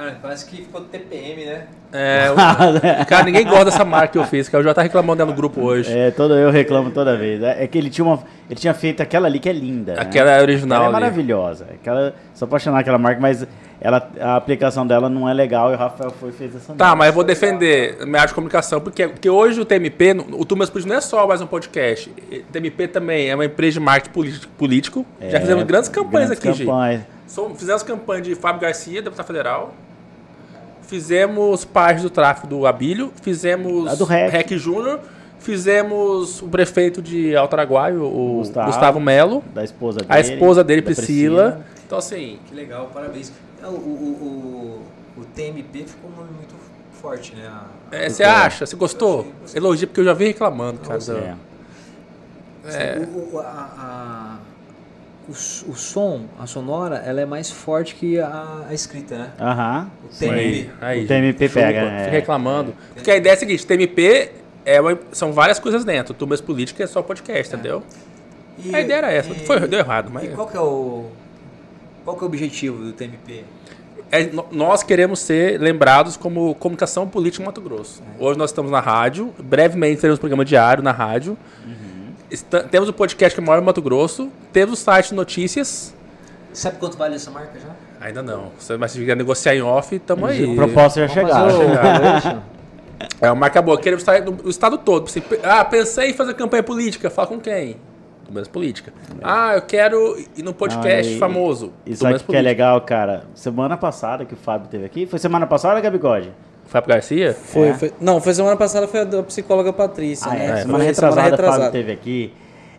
Cara, quase que ficou TPM, né? É, o- *laughs* cara, ninguém gosta dessa marca que eu fiz, que eu já tá reclamando dela no grupo hoje. É, todo, eu reclamo toda vez. É é que ele tinha, uma, ele tinha feito aquela ali que é linda. né? Aquela é original. Ela é maravilhosa. Aquela, sou apaixonado aquela marca, mas ela, a aplicação dela não é legal e o Rafael foi e fez essa Tá, mas eu vou defender a minha área de comunicação, porque, porque hoje o TMP, o Turmas Políticos não é só mais um podcast. O TMP também é uma empresa de marketing político. político. Já É, fizemos grandes campanhas grandes aqui, gente. campanhas. Som- Fizemos campanha de Fábio Garcia, deputado federal. Fizemos parte do tráfico do Abílio. Fizemos A do REC. Júnior. Fizemos o prefeito de Altaraguaio, o Gustavo. Gustavo, Melo. Da esposa dele. A esposa dele, da Priscila. Então, assim, Que legal, parabéns. É, O, o, o, o TMP ficou um nome muito forte, né? É, você acha? Você gostou? Elogia, porque eu já vi reclamando, cara. É. O, o, a, a- o, som, a sonora, ela é mais forte que a, a escrita, né? Aham. O. TMP. Aí, O TMP pega, né? Fica reclamando. Porque a ideia é a seguinte: TMP é uma- são várias coisas dentro. Turmas Política é só podcast, entendeu? E- A ideia era essa. e- Foi, deu errado, mas. E qual que é o. Qual que é o objetivo do TMP? É, nós queremos ser lembrados como comunicação política em Mato Grosso. Hoje nós estamos na rádio, brevemente teremos um programa diário na rádio. Esta- temos o podcast que é o maior em Mato Grosso, temos o site notícias. Sabe quanto vale essa marca já? Ainda não. Se- Mas se quiser negociar em off, tamo aí. A proposta já o- É uma marca boa. Queremos estar no no estado todo. Ah, pensei em fazer campanha política. Fala com quem? Do mesmo política. Ah, eu quero ir num podcast Não, e- famoso. Isso aqui que é legal, cara. Semana passada que o Fábio teve aqui. Foi semana passada, Gabigode? Fábio Garcia? Foi, É. foi- não, foi semana passada, foi a da psicóloga Patrícia, Ah, né? é. Foi Semana retrasada, o Fábio teve aqui.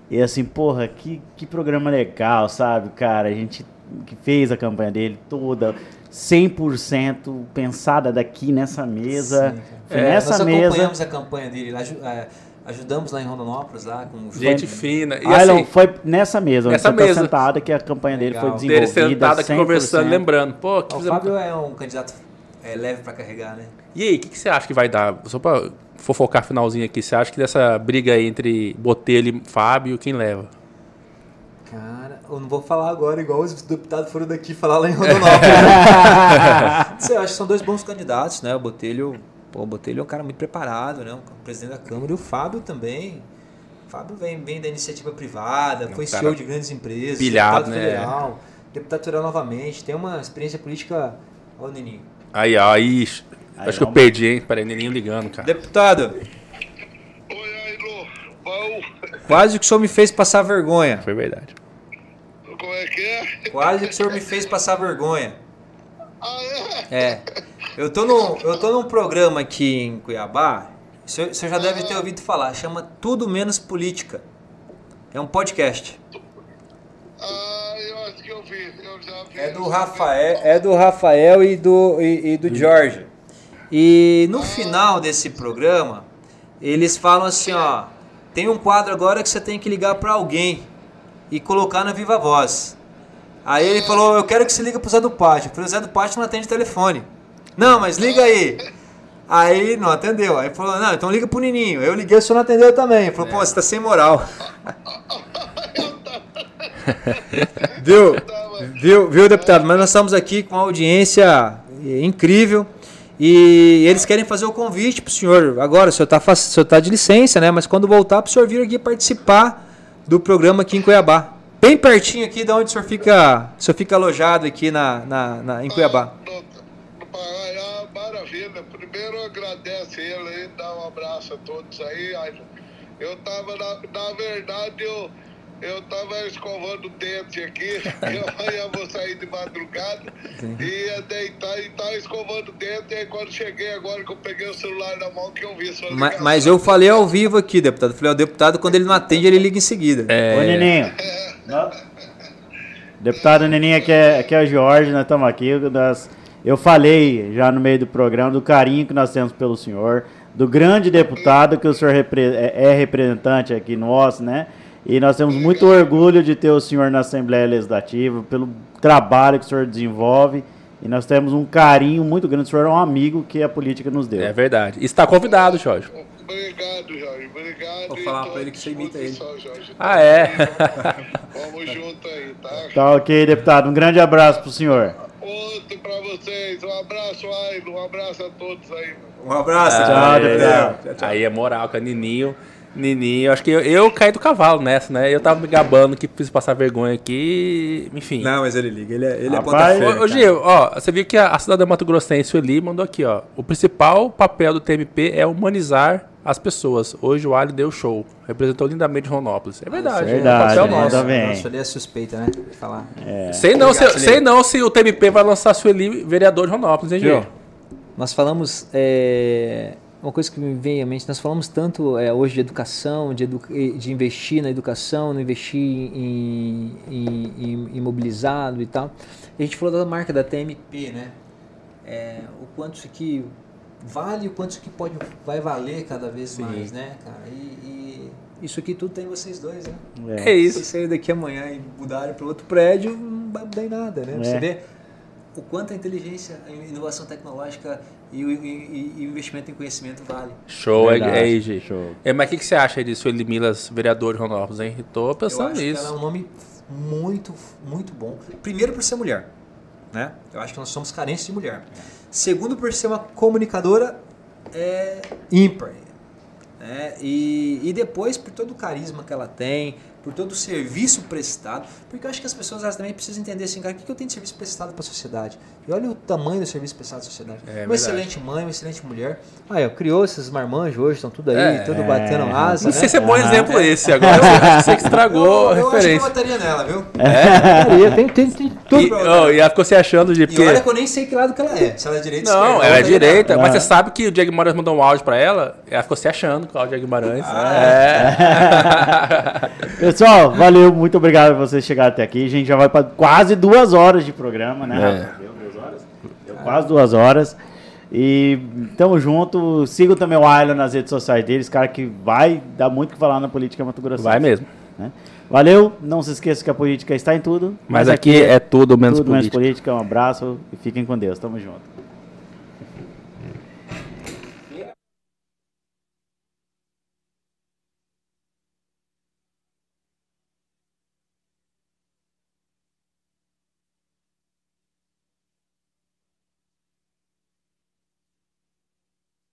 E assim, porra, que, que programa legal, sabe, cara? A gente que fez a campanha dele toda 100% pensada daqui nessa mesa. Foi É, nessa nós mesa. acompanhamos a campanha dele, é, ajudamos lá em Rondonópolis, lá com o Gente fina. E Ailon, assim, foi nessa mesa, nessa tá mesa. sentado, que a campanha dele Legal. foi dele desenvolvida. sentado aqui 100%. conversando, lembrando. Pô, que O fizemos- Fábio é um candidato é, leve pra carregar, né? E aí, o que, que você acha que vai dar? Só pra fofocar finalzinho aqui, você acha que dessa briga aí entre Botelho e Fábio, quem leva? Cara, eu não vou falar agora igual os deputados foram daqui falar lá em *laughs* Rondonópolis. Você acha que são dois bons candidatos, né? O Botelho, pô, o Botelho é um cara muito preparado, né? Um presidente da Câmara e o Fábio também. O Fábio vem, vem da iniciativa privada, foi cara CEO de grandes empresas, pilhado, deputado né? federal. deputado federal novamente, tem uma experiência política. Ô, Nininho. Aí, ó, aí. Aí, acho que eu perdi, hein? Peraí, Nelinho ligando, cara. Deputado, Oi, aí, Lu. Bom, quase que o senhor me fez passar vergonha. Foi verdade. como é que é? Quase que o senhor me fez passar vergonha. Ah, é? É. Eu tô, num, eu tô num programa aqui em Cuiabá, o senhor, o senhor já deve ter ouvido falar, chama Tudo Menos Política. É um podcast. Ah, eu acho que eu vi. Eu já vi. É do Rafael, é do Rafael e do, e, e do Jorge. E no final desse programa, eles falam assim, ó, tem um quadro agora que você tem que ligar pra alguém e colocar na viva voz. Aí ele falou, eu quero que você liga pro Zé do Pátio. Eu falei, o Zé do Pátio não atende telefone. Não, mas liga aí. Aí não atendeu. Aí falou, não, então liga pro Nininho. Eu liguei, o senhor não atendeu também. Ele falou, pô, você tá sem moral. *laughs* *laughs* viu? Viu, viu, deputado? Mas nós estamos aqui com uma audiência incrível. E eles querem fazer o convite. Agora, o senhor fa- o senhor tá de licença, né? Mas quando voltar, pro senhor vir aqui participar do programa aqui em Cuiabá. Bem pertinho aqui de onde o senhor fica, o senhor fica alojado aqui na, na, na- em Cuiabá. Maravilha. Primeiro eu agradeço ele aí, dá um abraço a todos aí. Eu tava, na, na verdade, eu, eu tava escovando o dente aqui. *laughs* Eu amanhã vou sair de madrugada. Ia deitar e tava escovando o dente. E aí quando cheguei agora que eu peguei o celular na mão que eu vi sua Ma- ligação. Mas eu falei ao vivo aqui, deputado. Falei, o deputado, quando ele não atende, ele liga em seguida. Ô, Neninho. *laughs* Nó- Deputado Neninho, aqui é, aqui é o Jorge, nós estamos aqui. nós- eu falei já no meio do programa do carinho que nós temos pelo senhor, do grande deputado que o senhor repre- é, é representante aqui nosso, né? E nós temos muito orgulho de ter o senhor na Assembleia Legislativa, pelo trabalho que o senhor desenvolve. E nós temos um carinho muito grande. O senhor é um amigo que a política nos deu. É verdade. Está convidado, Jorge. Obrigado, Jorge. Obrigado. Vou e falar pra ele que você imita ele. Jorge. Ah, é? *laughs* Vamos junto aí, tá? Tá ok, deputado. Um grande abraço pro senhor. Outro pra vocês. Um abraço, Ailo. Um abraço a todos aí. Um abraço, Tchau, deputado. deputado. Aí é moral, com Nininho. Nininho, acho que eu, eu caí do cavalo nessa, né? Eu tava me gabando que fiz passar vergonha aqui, enfim. Não, mas ele liga. Ele é, ele é Rapaz, ponta Ô, ô Gil, ó, você viu que a, a cidade Mato Grossense ali mandou aqui, ó. O principal papel do TMP é humanizar as pessoas. Hoje o Ali deu show. Representou lindamente Ronópolis. É verdade. é verdade, é um papel né? nosso. Bem. Nossa, ele é suspeita, né? Falar. Sei não, Obrigado, se, sei não se o TMP vai lançar Sueli vereador de Ronópolis, hein, Gil? Nós falamos. é, uma coisa que me vem à mente, nós falamos tanto é, hoje de educação, de, edu- de investir na educação, não investir em, em, em imobilizado e tal. E a gente falou da marca da TMP, né? É, o quanto isso aqui vale, o quanto isso aqui pode, vai valer cada vez mais, né, cara? E, e isso aqui tudo tem vocês dois, né? É. É Se isso. sair daqui amanhã e mudarem para outro prédio, não vai mudar em nada, né? É. Você vê o quanto a inteligência, a inovação tecnológica e o, e- e- o investimento em conhecimento vale. Show, é, Verdade, é aí, Gil. show. É, mas o que, que você acha aí de Sueli Milas, vereador de Ronópolis, hein? Eu pensando acho que nisso. ela é um nome muito, muito bom. Primeiro por ser mulher, né? Eu acho que nós somos carentes de mulher. Segundo por ser uma comunicadora é, ímpar. Né? E, e depois por todo o carisma que ela tem, por todo o serviço prestado, porque eu acho que as pessoas elas também precisam entender assim, cara, o que que eu tenho de serviço prestado para a sociedade? E olha o tamanho do serviço prestado à sociedade. É uma verdade. excelente mãe, uma excelente mulher. Aí, ó, criou esses marmanjos hoje, estão tudo aí, É. tudo batendo asa. Não né? sei se é bom exemplo esse. Agora eu *laughs* você que estragou eu, eu a acho que eu referência. votaria nela, viu? É? tem, tem, tem tudo E, oh, e ela ficou se achando de. E Porque... olha que eu nem sei que lado que ela é. Se ela é direita ou Não, esquerda. ela é eu votaria direita, mas Ah. você sabe que o Diego Guimarães mandou um áudio pra ela, ela ficou se achando, Cláudia Guimarães. Ah, é. *laughs* *laughs* Pessoal, valeu, muito obrigado por vocês chegarem até aqui. A gente já vai para quase duas horas de programa, né? É. Deu duas horas? Deu quase duas horas. E tamo junto. Sigam também o Ailon nas redes sociais deles, cara que vai dar muito o que falar na política Mato Grosso. Vai mesmo. né? Valeu, não se esqueça que a política está em tudo. Mas aqui é tudo menos tudo menos política. política. Um abraço e fiquem com Deus. Tamo junto.